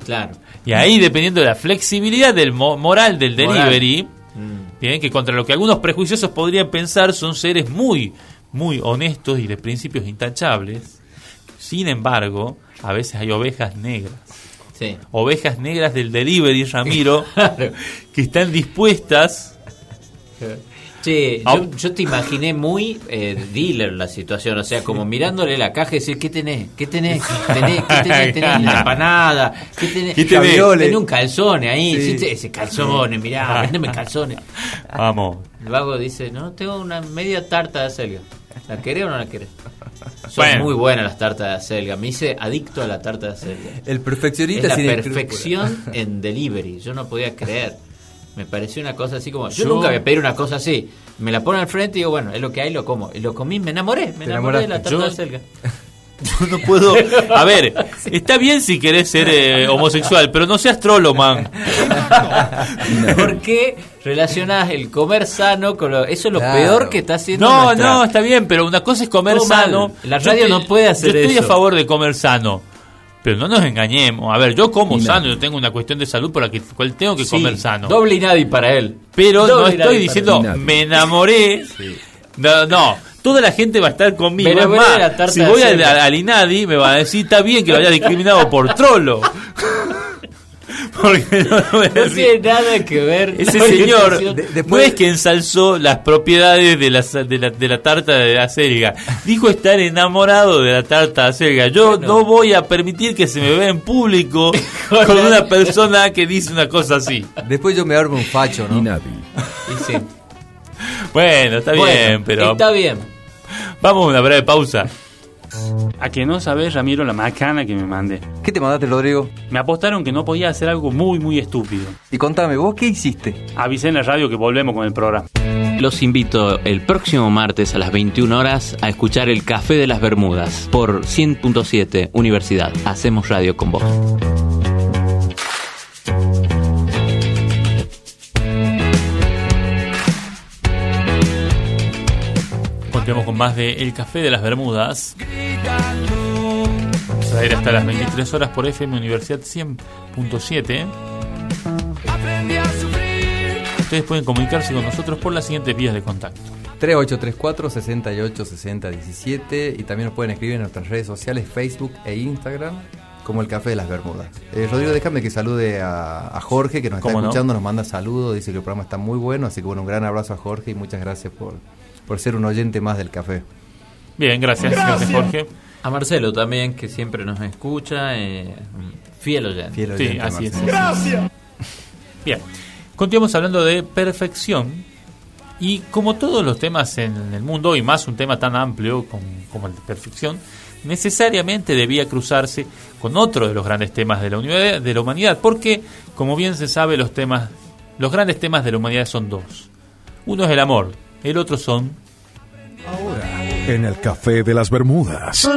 [SPEAKER 6] Claro.
[SPEAKER 4] Y ahí, dependiendo de la flexibilidad del mo- moral del delivery,
[SPEAKER 6] Mm.
[SPEAKER 4] Bien, que contra lo que algunos prejuiciosos podrían pensar son seres muy, muy honestos y de principios intachables. Sin embargo, a veces hay ovejas negras.
[SPEAKER 6] Sí.
[SPEAKER 4] Ovejas negras del delivery, Ramiro, <laughs> que están dispuestas. Ah.
[SPEAKER 6] yo, yo te imaginé muy eh, dealer la situación, o sea, como mirándole la caja y decir, ¿qué tenés? ¿Qué tenés? ¿Qué tenés? ¿Qué tenés? ¿Tenés <laughs> la empanada? ¿Qué tenés?
[SPEAKER 4] ¿Qué tenés?
[SPEAKER 6] Tenés un calzone ahí,
[SPEAKER 5] Sí.
[SPEAKER 6] sí, ese calzone, mirá, vendeme calzones. <laughs>
[SPEAKER 4] Vamos.
[SPEAKER 6] El vago dice, no, tengo una media tarta de acelga. ¿La querés o no la querés? Son
[SPEAKER 4] Bueno.
[SPEAKER 6] muy buenas las tartas de acelga. Me hice adicto a la tarta de acelga.
[SPEAKER 5] El
[SPEAKER 6] Es
[SPEAKER 5] perfeccionista
[SPEAKER 6] la
[SPEAKER 5] sin
[SPEAKER 6] perfección <laughs> en delivery. Yo no podía creer. Me pareció una cosa así como. Yo,
[SPEAKER 4] Yo-
[SPEAKER 6] nunca voy a pedir una cosa así. Me la ponen al frente y digo, bueno, es lo que hay, lo como. Y lo comí, me enamoré. Me enamoré de la tarta
[SPEAKER 4] Yo-
[SPEAKER 6] de acelga.
[SPEAKER 4] Yo <laughs> no puedo. A ver, <laughs> está bien si querés ser eh, homosexual, pero no seas trolo, man. <laughs>
[SPEAKER 6] ¿Por qué relacionás el comer sano con lo.? Eso es lo
[SPEAKER 5] Claro.
[SPEAKER 6] peor que está haciendo.
[SPEAKER 4] No,
[SPEAKER 6] nuestra-
[SPEAKER 4] no, está bien, pero una cosa es comer
[SPEAKER 6] Todo mal.
[SPEAKER 4] sano.
[SPEAKER 6] La radio no puede hacer
[SPEAKER 4] Yo estoy
[SPEAKER 6] eso.
[SPEAKER 4] a favor de comer sano. Pero no nos engañemos. A ver, yo como sano, yo tengo una cuestión de salud por la que- cual tengo que
[SPEAKER 6] Sí,
[SPEAKER 4] comer sano.
[SPEAKER 6] Doble y nadie para él.
[SPEAKER 4] Pero no
[SPEAKER 6] Doble
[SPEAKER 4] estoy diciendo, me enamoré. No, no, toda la gente va a estar conmigo.
[SPEAKER 6] Me
[SPEAKER 4] Es más, si voy al Inadi, me va a decir, está bien que lo haya discriminado por trolo. <laughs> <laughs> Porque no, no
[SPEAKER 6] No tiene nada que ver.
[SPEAKER 4] ese
[SPEAKER 6] la
[SPEAKER 4] señor.
[SPEAKER 5] De-
[SPEAKER 4] no
[SPEAKER 5] después-
[SPEAKER 4] es que ensalzó las propiedades de la, de la, de la tarta de acelga. Dijo estar enamorado de la tarta de acelga. Yo
[SPEAKER 6] Bueno.
[SPEAKER 4] no voy a permitir que se me vea en público <laughs> con una persona que dice una cosa así.
[SPEAKER 5] Después yo me armo un facho, ¿no?
[SPEAKER 6] Y sí.
[SPEAKER 4] Bueno, está
[SPEAKER 6] Bueno,
[SPEAKER 4] bien, pero
[SPEAKER 6] Está bien.
[SPEAKER 4] vamos a una breve pausa.
[SPEAKER 2] A que no sabes, Ramiro, la macana que me mandé.
[SPEAKER 5] ¿Qué te mandaste, Rodrigo?
[SPEAKER 2] Me apostaron que no podía hacer algo muy, muy estúpido.
[SPEAKER 5] Y contame, ¿vos qué hiciste?
[SPEAKER 2] Avisé en la radio que volvemos con el programa.
[SPEAKER 6] Los invito el próximo martes a las 21 horas a escuchar el Café de las Bermudas por 100.7 Universidad. Hacemos radio con vos.
[SPEAKER 4] Continuamos con más de El Café de las Bermudas. Vamos a ir hasta las 23 horas por FM Universidad 100.7. Ustedes pueden comunicarse con nosotros por las siguientes vías de contacto.
[SPEAKER 5] 3834 68 60 17 y también nos pueden escribir en nuestras redes sociales Facebook e Instagram como el Café de las Bermudas. Eh, Rodrigo, déjame que salude a, a Jorge que nos está escuchando, nos manda saludos, dice que el programa está muy bueno, así que bueno, un gran abrazo a Jorge y muchas gracias por, por ser un oyente más del café.
[SPEAKER 4] Bien, gracias, gracias Jorge.
[SPEAKER 6] A Marcelo también, que siempre nos escucha. eh, fiel oyente.
[SPEAKER 5] Fiel
[SPEAKER 4] Sí,
[SPEAKER 5] oyente.
[SPEAKER 4] así es.
[SPEAKER 5] Marcelo. <laughs>
[SPEAKER 4] Bien, continuamos hablando de perfección. Y como todos los temas en el mundo, y más un tema tan amplio como, como el de perfección, necesariamente debía cruzarse con otro de los grandes temas de la, humanidad, de la humanidad, porque, como bien se sabe, los temas, los grandes temas de la humanidad son dos. Uno es el amor, el otro son
[SPEAKER 1] En el Café de las Bermudas.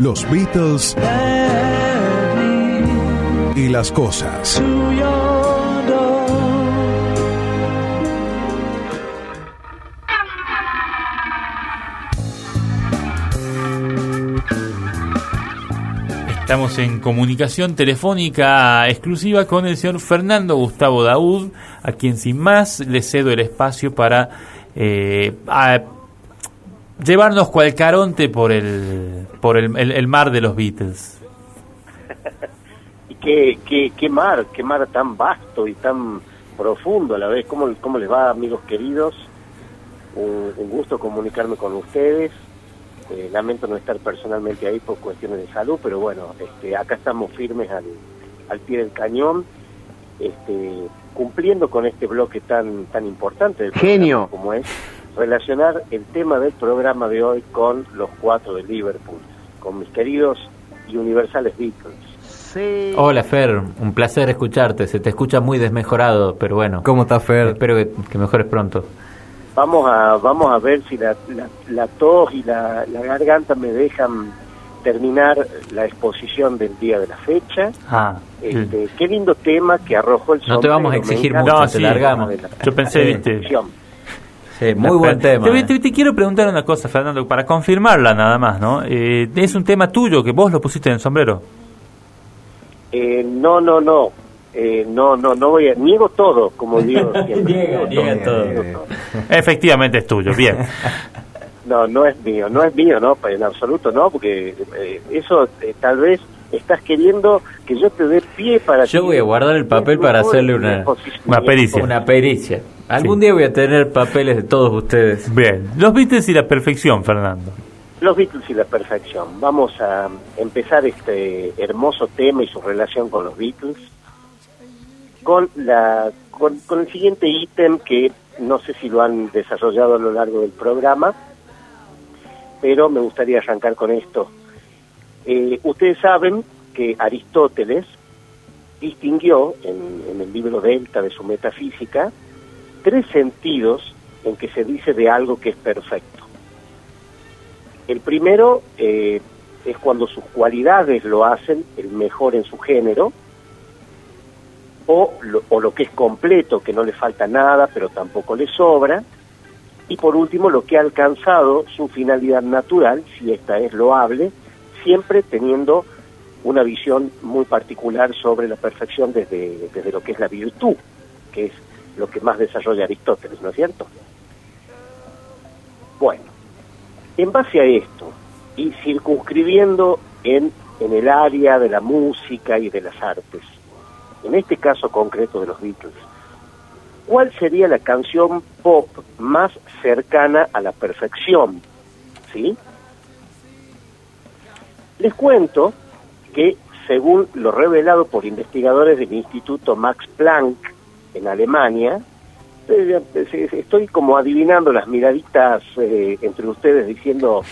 [SPEAKER 1] Los Beatles y las cosas.
[SPEAKER 4] Estamos en comunicación telefónica exclusiva con el señor Fernando Gustavo Daud, a quien sin más le cedo el espacio para eh, llevarnos cual caronte por el por el mar de los Beatles. <laughs>
[SPEAKER 7] y qué, qué, qué mar, qué mar tan vasto y tan profundo a la vez. ¿Cómo, cómo les va, amigos queridos? Un, un gusto comunicarme con ustedes. Eh, lamento no estar personalmente ahí por cuestiones de salud, pero bueno, este, acá estamos firmes al, al pie del cañón, este, cumpliendo con este bloque tan tan importante del
[SPEAKER 9] Genio.
[SPEAKER 7] como es relacionar el tema del programa de hoy con los cuatro de Liverpool, con mis queridos y universales Beatles.
[SPEAKER 6] Hola Fer, un placer escucharte. Se te escucha muy desmejorado, pero bueno.
[SPEAKER 5] ¿Cómo estás, Fer?
[SPEAKER 6] Espero que, que mejores pronto.
[SPEAKER 7] Vamos a, vamos a ver si la, la, la tos y la, la garganta me dejan terminar la exposición del día de la fecha.
[SPEAKER 2] Ah,
[SPEAKER 7] Este, Qué lindo tema que arrojó el
[SPEAKER 6] No te vamos a
[SPEAKER 7] sombrero,
[SPEAKER 6] exigir mucho,
[SPEAKER 2] No, sí.
[SPEAKER 6] largamos.
[SPEAKER 2] Yo pensé, viste.
[SPEAKER 7] perfección.
[SPEAKER 6] Sí, muy buen tema.
[SPEAKER 2] Te,
[SPEAKER 6] eh.
[SPEAKER 2] te- te quiero preguntar una cosa, Fernando, para confirmarla nada más, ¿no? Eh, es un tema tuyo que vos lo pusiste en el sombrero.
[SPEAKER 7] Eh, no, no, no. Eh, no, no, no voy a... Niego todo, como <laughs> digo siempre. Niego
[SPEAKER 6] niega todo.
[SPEAKER 7] niego todo.
[SPEAKER 2] Efectivamente es tuyo, bien. <laughs>
[SPEAKER 7] No, no es mío, no es mío, no, en absoluto no, porque eh, eso eh, tal vez estás queriendo que yo te dé pie para...
[SPEAKER 6] Yo voy a guardar el papel para hacerle una-
[SPEAKER 2] Una pericia.
[SPEAKER 6] Una pericia. Algún
[SPEAKER 2] Sí.
[SPEAKER 6] día voy a tener papeles de todos ustedes.
[SPEAKER 2] Bien. Los Beatles y la perfección, Fernando.
[SPEAKER 7] Los Beatles y la perfección. Vamos a empezar este hermoso tema y su relación con los Beatles con la con, con el siguiente ítem que no sé si lo han desarrollado a lo largo del programa, pero me gustaría arrancar con esto. Eh, ustedes saben que Aristóteles distinguió en, en el libro Delta de su metafísica tres sentidos en que se dice de algo que es perfecto. El primero eh, es cuando sus cualidades lo hacen el mejor en su género, o lo, que es completo, que no le falta nada, pero tampoco le sobra. Y por último, lo que ha alcanzado su finalidad natural, si esta es loable, siempre teniendo una visión muy particular sobre la perfección desde, desde lo que es la virtud, que es lo que más desarrolla Aristóteles, ¿no es cierto? Bueno, en base a esto, y circunscribiendo en, en el área de la música y de las artes, en este caso concreto de los Beatles, ¿cuál sería la canción pop más cercana a la perfección? ¿Sí? Les cuento que, según lo revelado por investigadores del Instituto Max Planck en Alemania, eh, estoy como adivinando las miraditas eh, entre ustedes diciendo,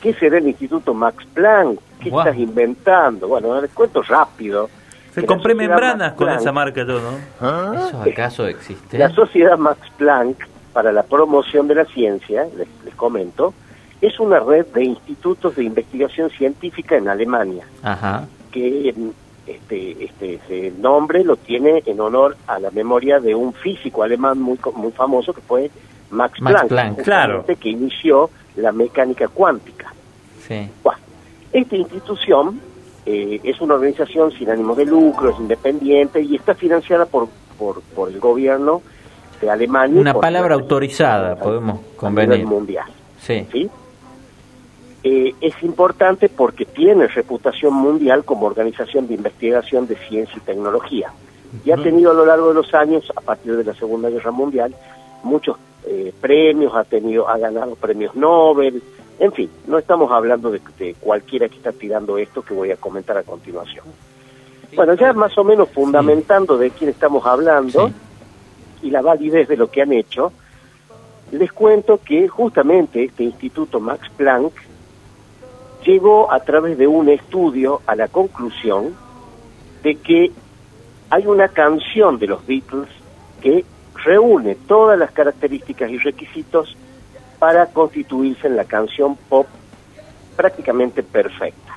[SPEAKER 7] ¿qué será el Instituto Max Planck? ¿Qué estás inventando? Bueno, les cuento rápido.
[SPEAKER 2] Se compré membranas
[SPEAKER 7] Max
[SPEAKER 2] con
[SPEAKER 7] Planck-
[SPEAKER 2] esa marca todo, ¿no?
[SPEAKER 6] ¿Eso acaso existe?
[SPEAKER 7] la Sociedad Max Planck para la Promoción de la Ciencia, les, les comento, es una red de institutos de investigación científica en Alemania,
[SPEAKER 6] Ajá.
[SPEAKER 7] que este, este, ese nombre lo tiene en honor a la memoria de un físico alemán muy, co- muy famoso que fue Max,
[SPEAKER 6] Max
[SPEAKER 7] Planck,
[SPEAKER 6] Planck,
[SPEAKER 2] claro.
[SPEAKER 7] que inició la mecánica cuántica.
[SPEAKER 6] Sí.
[SPEAKER 7] Bueno, esta institución eh, es una organización sin ánimo de lucro, es independiente y está financiada por, por, por el gobierno de Alemania.
[SPEAKER 6] Una palabra autorizada, podemos
[SPEAKER 7] a nivel
[SPEAKER 6] convenir.
[SPEAKER 7] mundial.
[SPEAKER 6] Sí.
[SPEAKER 7] ¿sí? Eh, es importante porque tiene reputación mundial como organización de investigación de ciencia y tecnología. Y ha tenido a lo largo de los años, a partir de la Segunda Guerra Mundial, muchos eh, premios, ha tenido, ha ganado premios Nobel, en fin, no estamos hablando de, de cualquiera que está tirando esto que voy a comentar a continuación. Bueno, ya más o menos fundamentando de quién estamos hablando
[SPEAKER 6] Sí.
[SPEAKER 7] y la validez de lo que han hecho, les cuento que justamente este Instituto Max Planck llegó a través de un estudio a la conclusión de que hay una canción de los Beatles que reúne todas las características y requisitos para constituirse en la canción pop prácticamente perfecta.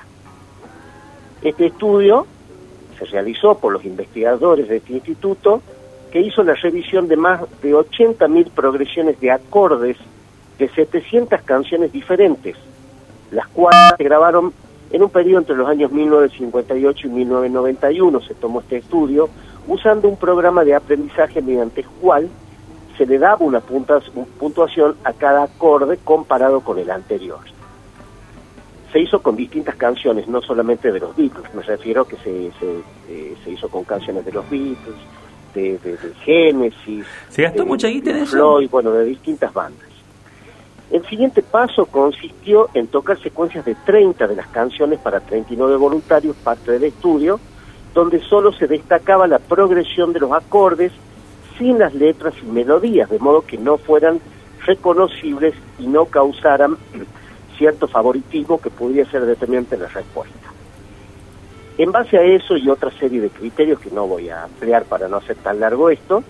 [SPEAKER 7] Este estudio se realizó por los investigadores de este instituto que hizo la revisión de más de 80.000 progresiones de acordes de 700 canciones diferentes, las cuales se grabaron en un periodo entre los años 1958 y 1991. Se tomó este estudio usando un programa de aprendizaje mediante el cual se le daba una puntuación a cada acorde comparado con el anterior. Se hizo con distintas canciones, no solamente de los Beatles, me refiero que se, se, eh, se hizo con canciones de los Beatles, de, de, de Genesis,
[SPEAKER 2] ¿Se gastó
[SPEAKER 7] de
[SPEAKER 2] mucha guita en
[SPEAKER 7] Pink
[SPEAKER 2] eso?
[SPEAKER 7] Floyd, bueno, de distintas bandas. El siguiente paso consistió en tocar secuencias de 30 de las canciones para 39 voluntarios, parte del estudio, donde solo se destacaba la progresión de los acordes sin las letras y melodías, de modo que no fueran reconocibles y no causaran <clears throat> cierto favoritismo que podría ser determinante en la respuesta. En base a eso y otra serie de criterios que no voy a ampliar para no hacer tan largo esto,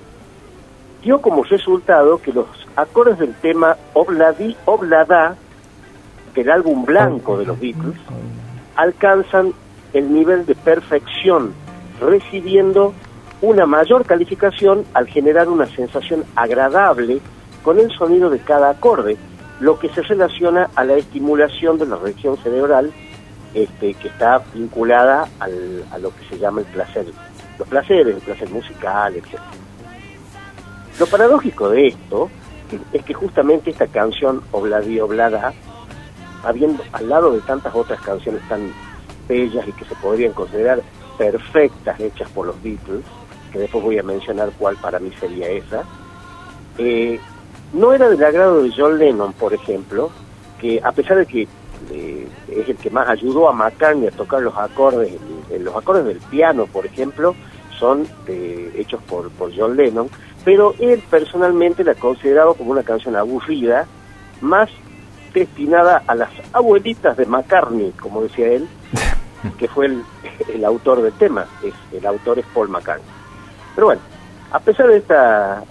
[SPEAKER 7] dio como resultado que los acordes del tema Obladi Oblada del álbum blanco de los Beatles alcanzan el nivel de perfección, recibiendo una mayor calificación al generar una sensación agradable con el sonido de cada acorde, lo que se relaciona a la estimulación de la región cerebral este, que está vinculada al, a lo que se llama el placer, los placeres, el placer musical, etc. Lo paradójico de esto es que justamente esta canción Obladi Oblada, habiendo al lado de tantas otras canciones tan bellas y que se podrían considerar perfectas hechas por los Beatles, que después voy a mencionar cuál para mí sería esa, eh, no era del agrado de John Lennon, por ejemplo, que a pesar de que eh, es el que más ayudó a McCartney a tocar los acordes, los acordes del piano, por ejemplo, son eh, hechos por, por John Lennon, pero él personalmente la ha considerado como una canción aburrida, más destinada a las abuelitas de McCartney, como decía él, <laughs> que fue el, el autor del tema, es, el autor es Paul McCartney. Pero bueno, a pesar de esta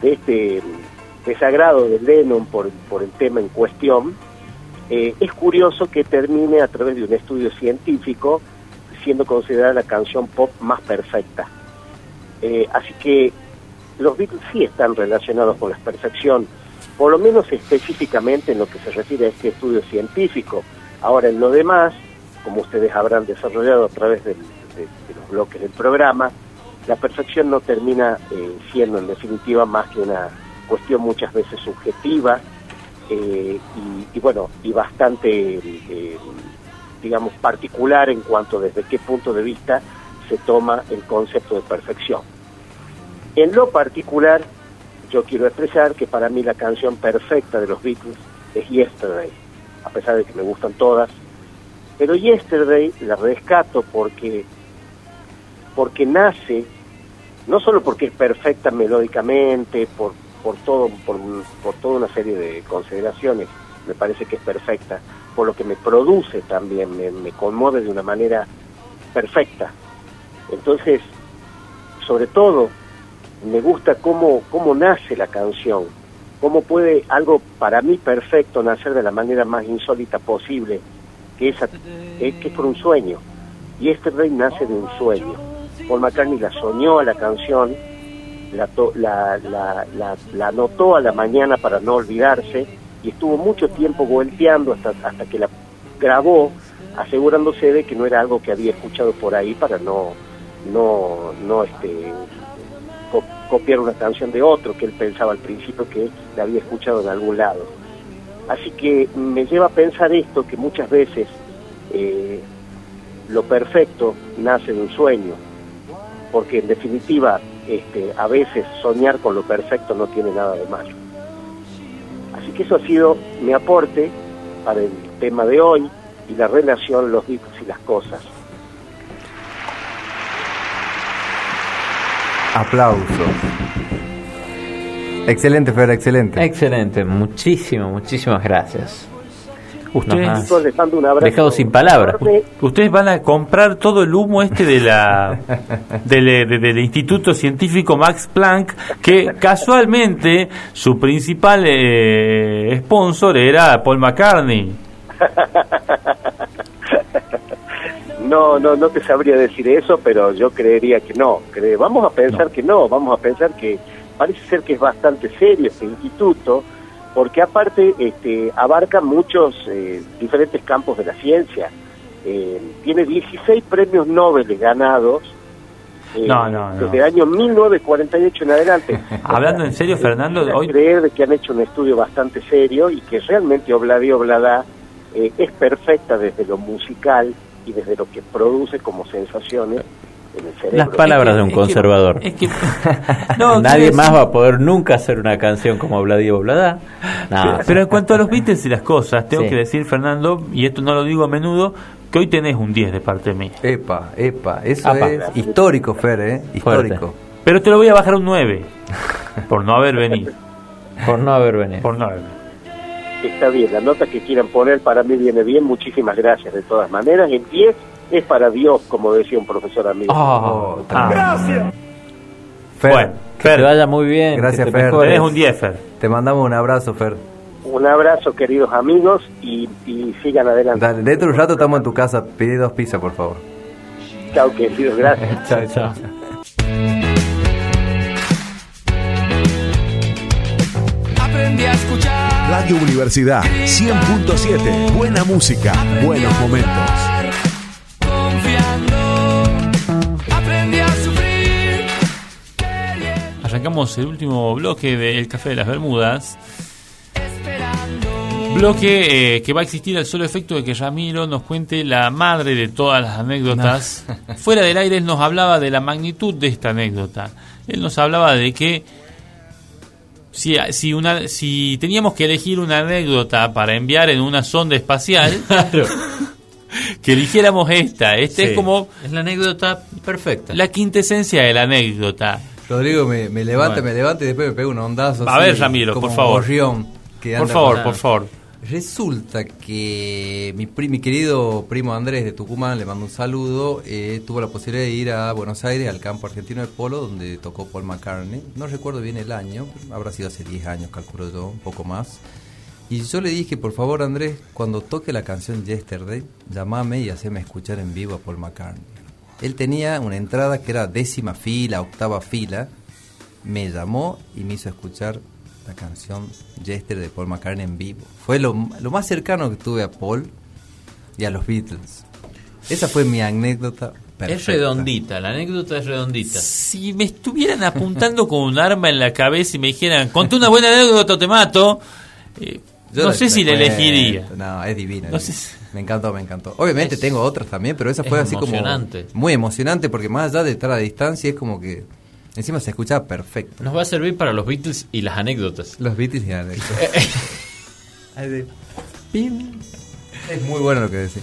[SPEAKER 7] de este desagrado de Lennon por, por el tema en cuestión, eh, es curioso que termine a través de un estudio científico siendo considerada la canción pop más perfecta. Eh, así que los Beatles sí están relacionados con la perfección, por lo menos específicamente en lo que se refiere a este estudio científico. Ahora, en lo demás, como ustedes habrán desarrollado a través de, los bloques del programa, la perfección no termina eh, siendo en definitiva más que una cuestión muchas veces subjetiva eh, y, bueno, y bastante, eh, digamos, particular en cuanto desde qué punto de vista se toma el concepto de perfección. En lo particular, yo quiero expresar que para mí la canción perfecta de los Beatles es Yesterday, a pesar de que me gustan todas, pero Yesterday la rescato porque porque nace no solo porque es perfecta melódicamente, por por todo por, por toda una serie de consideraciones me parece que es perfecta por lo que me produce también me, conmueve de una manera perfecta. Entonces sobre todo me gusta cómo cómo nace la canción cómo puede algo para mí perfecto nacer de la manera más insólita posible que es que es por un sueño. Y este rey nace de un sueño Paul McCartney la soñó a la canción la, la, la, la, anotó a la mañana para no olvidarse y estuvo mucho tiempo golpeando hasta, hasta que la grabó, asegurándose de que no era algo que había escuchado por ahí para no, no, no este, copiar una canción de otro que él pensaba al principio que la había escuchado en algún lado. Así que me lleva a pensar esto, que muchas veces eh, lo perfecto nace de un sueño, porque en definitiva este, a veces soñar con lo perfecto no tiene nada de malo. Así que eso ha sido mi aporte para el tema de hoy y la relación, los Beatles y las cosas.
[SPEAKER 5] Aplausos. Excelente, Fer, excelente.
[SPEAKER 6] Excelente, muchísimo, muchísimas gracias.
[SPEAKER 2] Ustedes,
[SPEAKER 6] un dejado sin palabras.
[SPEAKER 2] Ustedes van a comprar todo el humo este de la <laughs> del, Instituto Científico Max Planck, que casualmente su principal eh, sponsor era Paul McCartney. <laughs>
[SPEAKER 7] No, no, no te sabría decir eso, pero yo creería que no. vamos a pensar que no, vamos a pensar que parece ser que es bastante serio este instituto porque aparte este, abarca muchos eh, diferentes campos de la ciencia. Eh, tiene 16 premios Nobel ganados
[SPEAKER 2] eh,
[SPEAKER 7] desde el año 1948 en adelante. <laughs>
[SPEAKER 2] Hablando en serio, Fernando,
[SPEAKER 7] hoy creer que han hecho un estudio bastante serio y que realmente Obladi Oblada es perfecta desde lo musical y desde lo que produce como sensaciones
[SPEAKER 6] las palabras de un conservador. <laughs> Nadie más va a poder nunca hacer una canción como Vladio Blada.
[SPEAKER 2] pero, en cuanto a los Beatles y las cosas, tengo que decir, Fernando, y esto no lo digo a menudo, que hoy tenés un 10 de parte mía.
[SPEAKER 5] Epa, epa, eso es histórico, Fer, ¿eh? Histórico.
[SPEAKER 2] Pero te lo voy a bajar un 9, por no haber venido. <laughs>
[SPEAKER 6] Por no haber venido.
[SPEAKER 2] Por no haber venido.
[SPEAKER 7] Está bien, la nota que quieran poner para mí viene bien, muchísimas gracias de todas maneras. En 10 es para Dios, como decía un profesor amigo.
[SPEAKER 4] Oh, ah.
[SPEAKER 5] Gracias. Fer,
[SPEAKER 4] Bueno,
[SPEAKER 6] Que
[SPEAKER 4] Fer,
[SPEAKER 6] te vaya muy bien.
[SPEAKER 5] Gracias,
[SPEAKER 6] que te
[SPEAKER 5] Fer.
[SPEAKER 4] tenés un 10, Fer.
[SPEAKER 5] te mandamos un abrazo, Fer.
[SPEAKER 7] Un abrazo, queridos amigos, y, y sigan adelante.
[SPEAKER 5] Dale, dentro de un rato estamos en tu casa. Pide dos pizzas, por favor.
[SPEAKER 7] Chao, queridos, gracias. <laughs>
[SPEAKER 5] Chao, chao.
[SPEAKER 3] Aprendí a escuchar.
[SPEAKER 9] Radio Universidad 100.7. Buena música, buenos momentos.
[SPEAKER 4] Arrancamos el último bloque del Café de las Bermudas.
[SPEAKER 3] Esperando.
[SPEAKER 4] Bloque eh, que va a existir al solo efecto de que Ramiro nos cuente la madre de todas las anécdotas. <laughs> Fuera del aire él nos hablaba de la magnitud de esta anécdota. Él nos hablaba de que si, si, una, si teníamos que elegir una anécdota para enviar en una sonda espacial, <laughs> que eligiéramos esta. Esta es como
[SPEAKER 6] Es la anécdota perfecta.
[SPEAKER 4] la quintesencia de la anécdota.
[SPEAKER 5] Rodrigo me, me levanta,
[SPEAKER 6] Bueno.
[SPEAKER 5] me levanta y después me pega un ondazo.
[SPEAKER 4] A
[SPEAKER 5] así,
[SPEAKER 4] ver, Ramiro,
[SPEAKER 5] como
[SPEAKER 4] por favor.
[SPEAKER 5] gorrión que
[SPEAKER 4] Por favor,
[SPEAKER 5] por-
[SPEAKER 4] por favor.
[SPEAKER 5] Resulta que mi, pri- mi querido primo Andrés de Tucumán, le mando un saludo, eh, tuvo la posibilidad de ir a Buenos Aires, al campo argentino de polo, donde tocó Paul McCartney. No recuerdo bien el año, habrá sido hace 10 años, calculo yo, un poco más. Y yo le dije, por favor Andrés, cuando toque la canción Yesterday, llamame y haceme escuchar en vivo a Paul McCartney. Él tenía una entrada que era décima fila, octava fila, me llamó y me hizo escuchar la canción Jester de Paul McCartney en vivo. Fue lo, lo más cercano que tuve a Paul y a los Beatles. Esa fue mi anécdota. Perfecta.
[SPEAKER 6] Es redondita, la anécdota es redondita.
[SPEAKER 4] Si me estuvieran apuntando con un arma en la cabeza y me dijeran, conté una buena anécdota o te mato, eh, no sé si
[SPEAKER 5] la
[SPEAKER 4] elegiría.
[SPEAKER 5] No, es divina.
[SPEAKER 4] No sé si-
[SPEAKER 5] Me encantó, me encantó. Obviamente
[SPEAKER 6] Es-
[SPEAKER 5] tengo otras también, pero esa fue
[SPEAKER 6] es
[SPEAKER 5] así
[SPEAKER 6] emocionante.
[SPEAKER 5] como muy emocionante porque más allá de estar a distancia es como que encima se escuchaba perfecto.
[SPEAKER 6] Nos va a servir para los Beatles y las anécdotas.
[SPEAKER 5] Los Beatles y anécdotas. <laughs> De- pim. Es muy bueno lo que decís.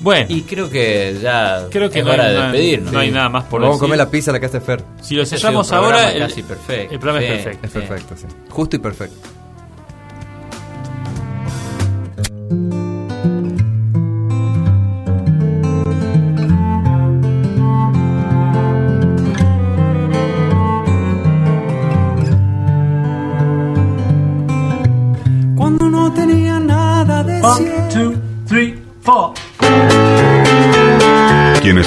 [SPEAKER 4] Bueno,
[SPEAKER 6] Y creo que ya
[SPEAKER 4] creo que
[SPEAKER 6] es
[SPEAKER 4] no
[SPEAKER 6] hora
[SPEAKER 4] hay,
[SPEAKER 6] de
[SPEAKER 4] nada-
[SPEAKER 6] despedirnos.
[SPEAKER 4] no hay nada más por
[SPEAKER 5] Vamos a comer la pizza a la casa de Fer.
[SPEAKER 4] Si lo
[SPEAKER 6] Este
[SPEAKER 4] cerramos ahora, el,
[SPEAKER 6] casi perfecto.
[SPEAKER 4] el programa
[SPEAKER 6] Sí.
[SPEAKER 4] es perfecto.
[SPEAKER 5] Es perfecto, sí. Justo y perfecto.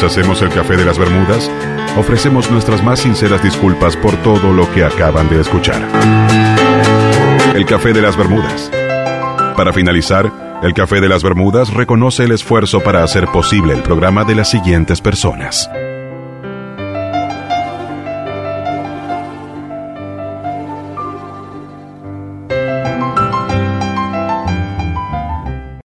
[SPEAKER 1] Hacemos el Café de las Bermudas, ofrecemos nuestras más sinceras disculpas por todo lo que acaban de escuchar. El Café de las Bermudas. Para finalizar, el Café de las Bermudas reconoce el esfuerzo para hacer posible el programa de las siguientes personas.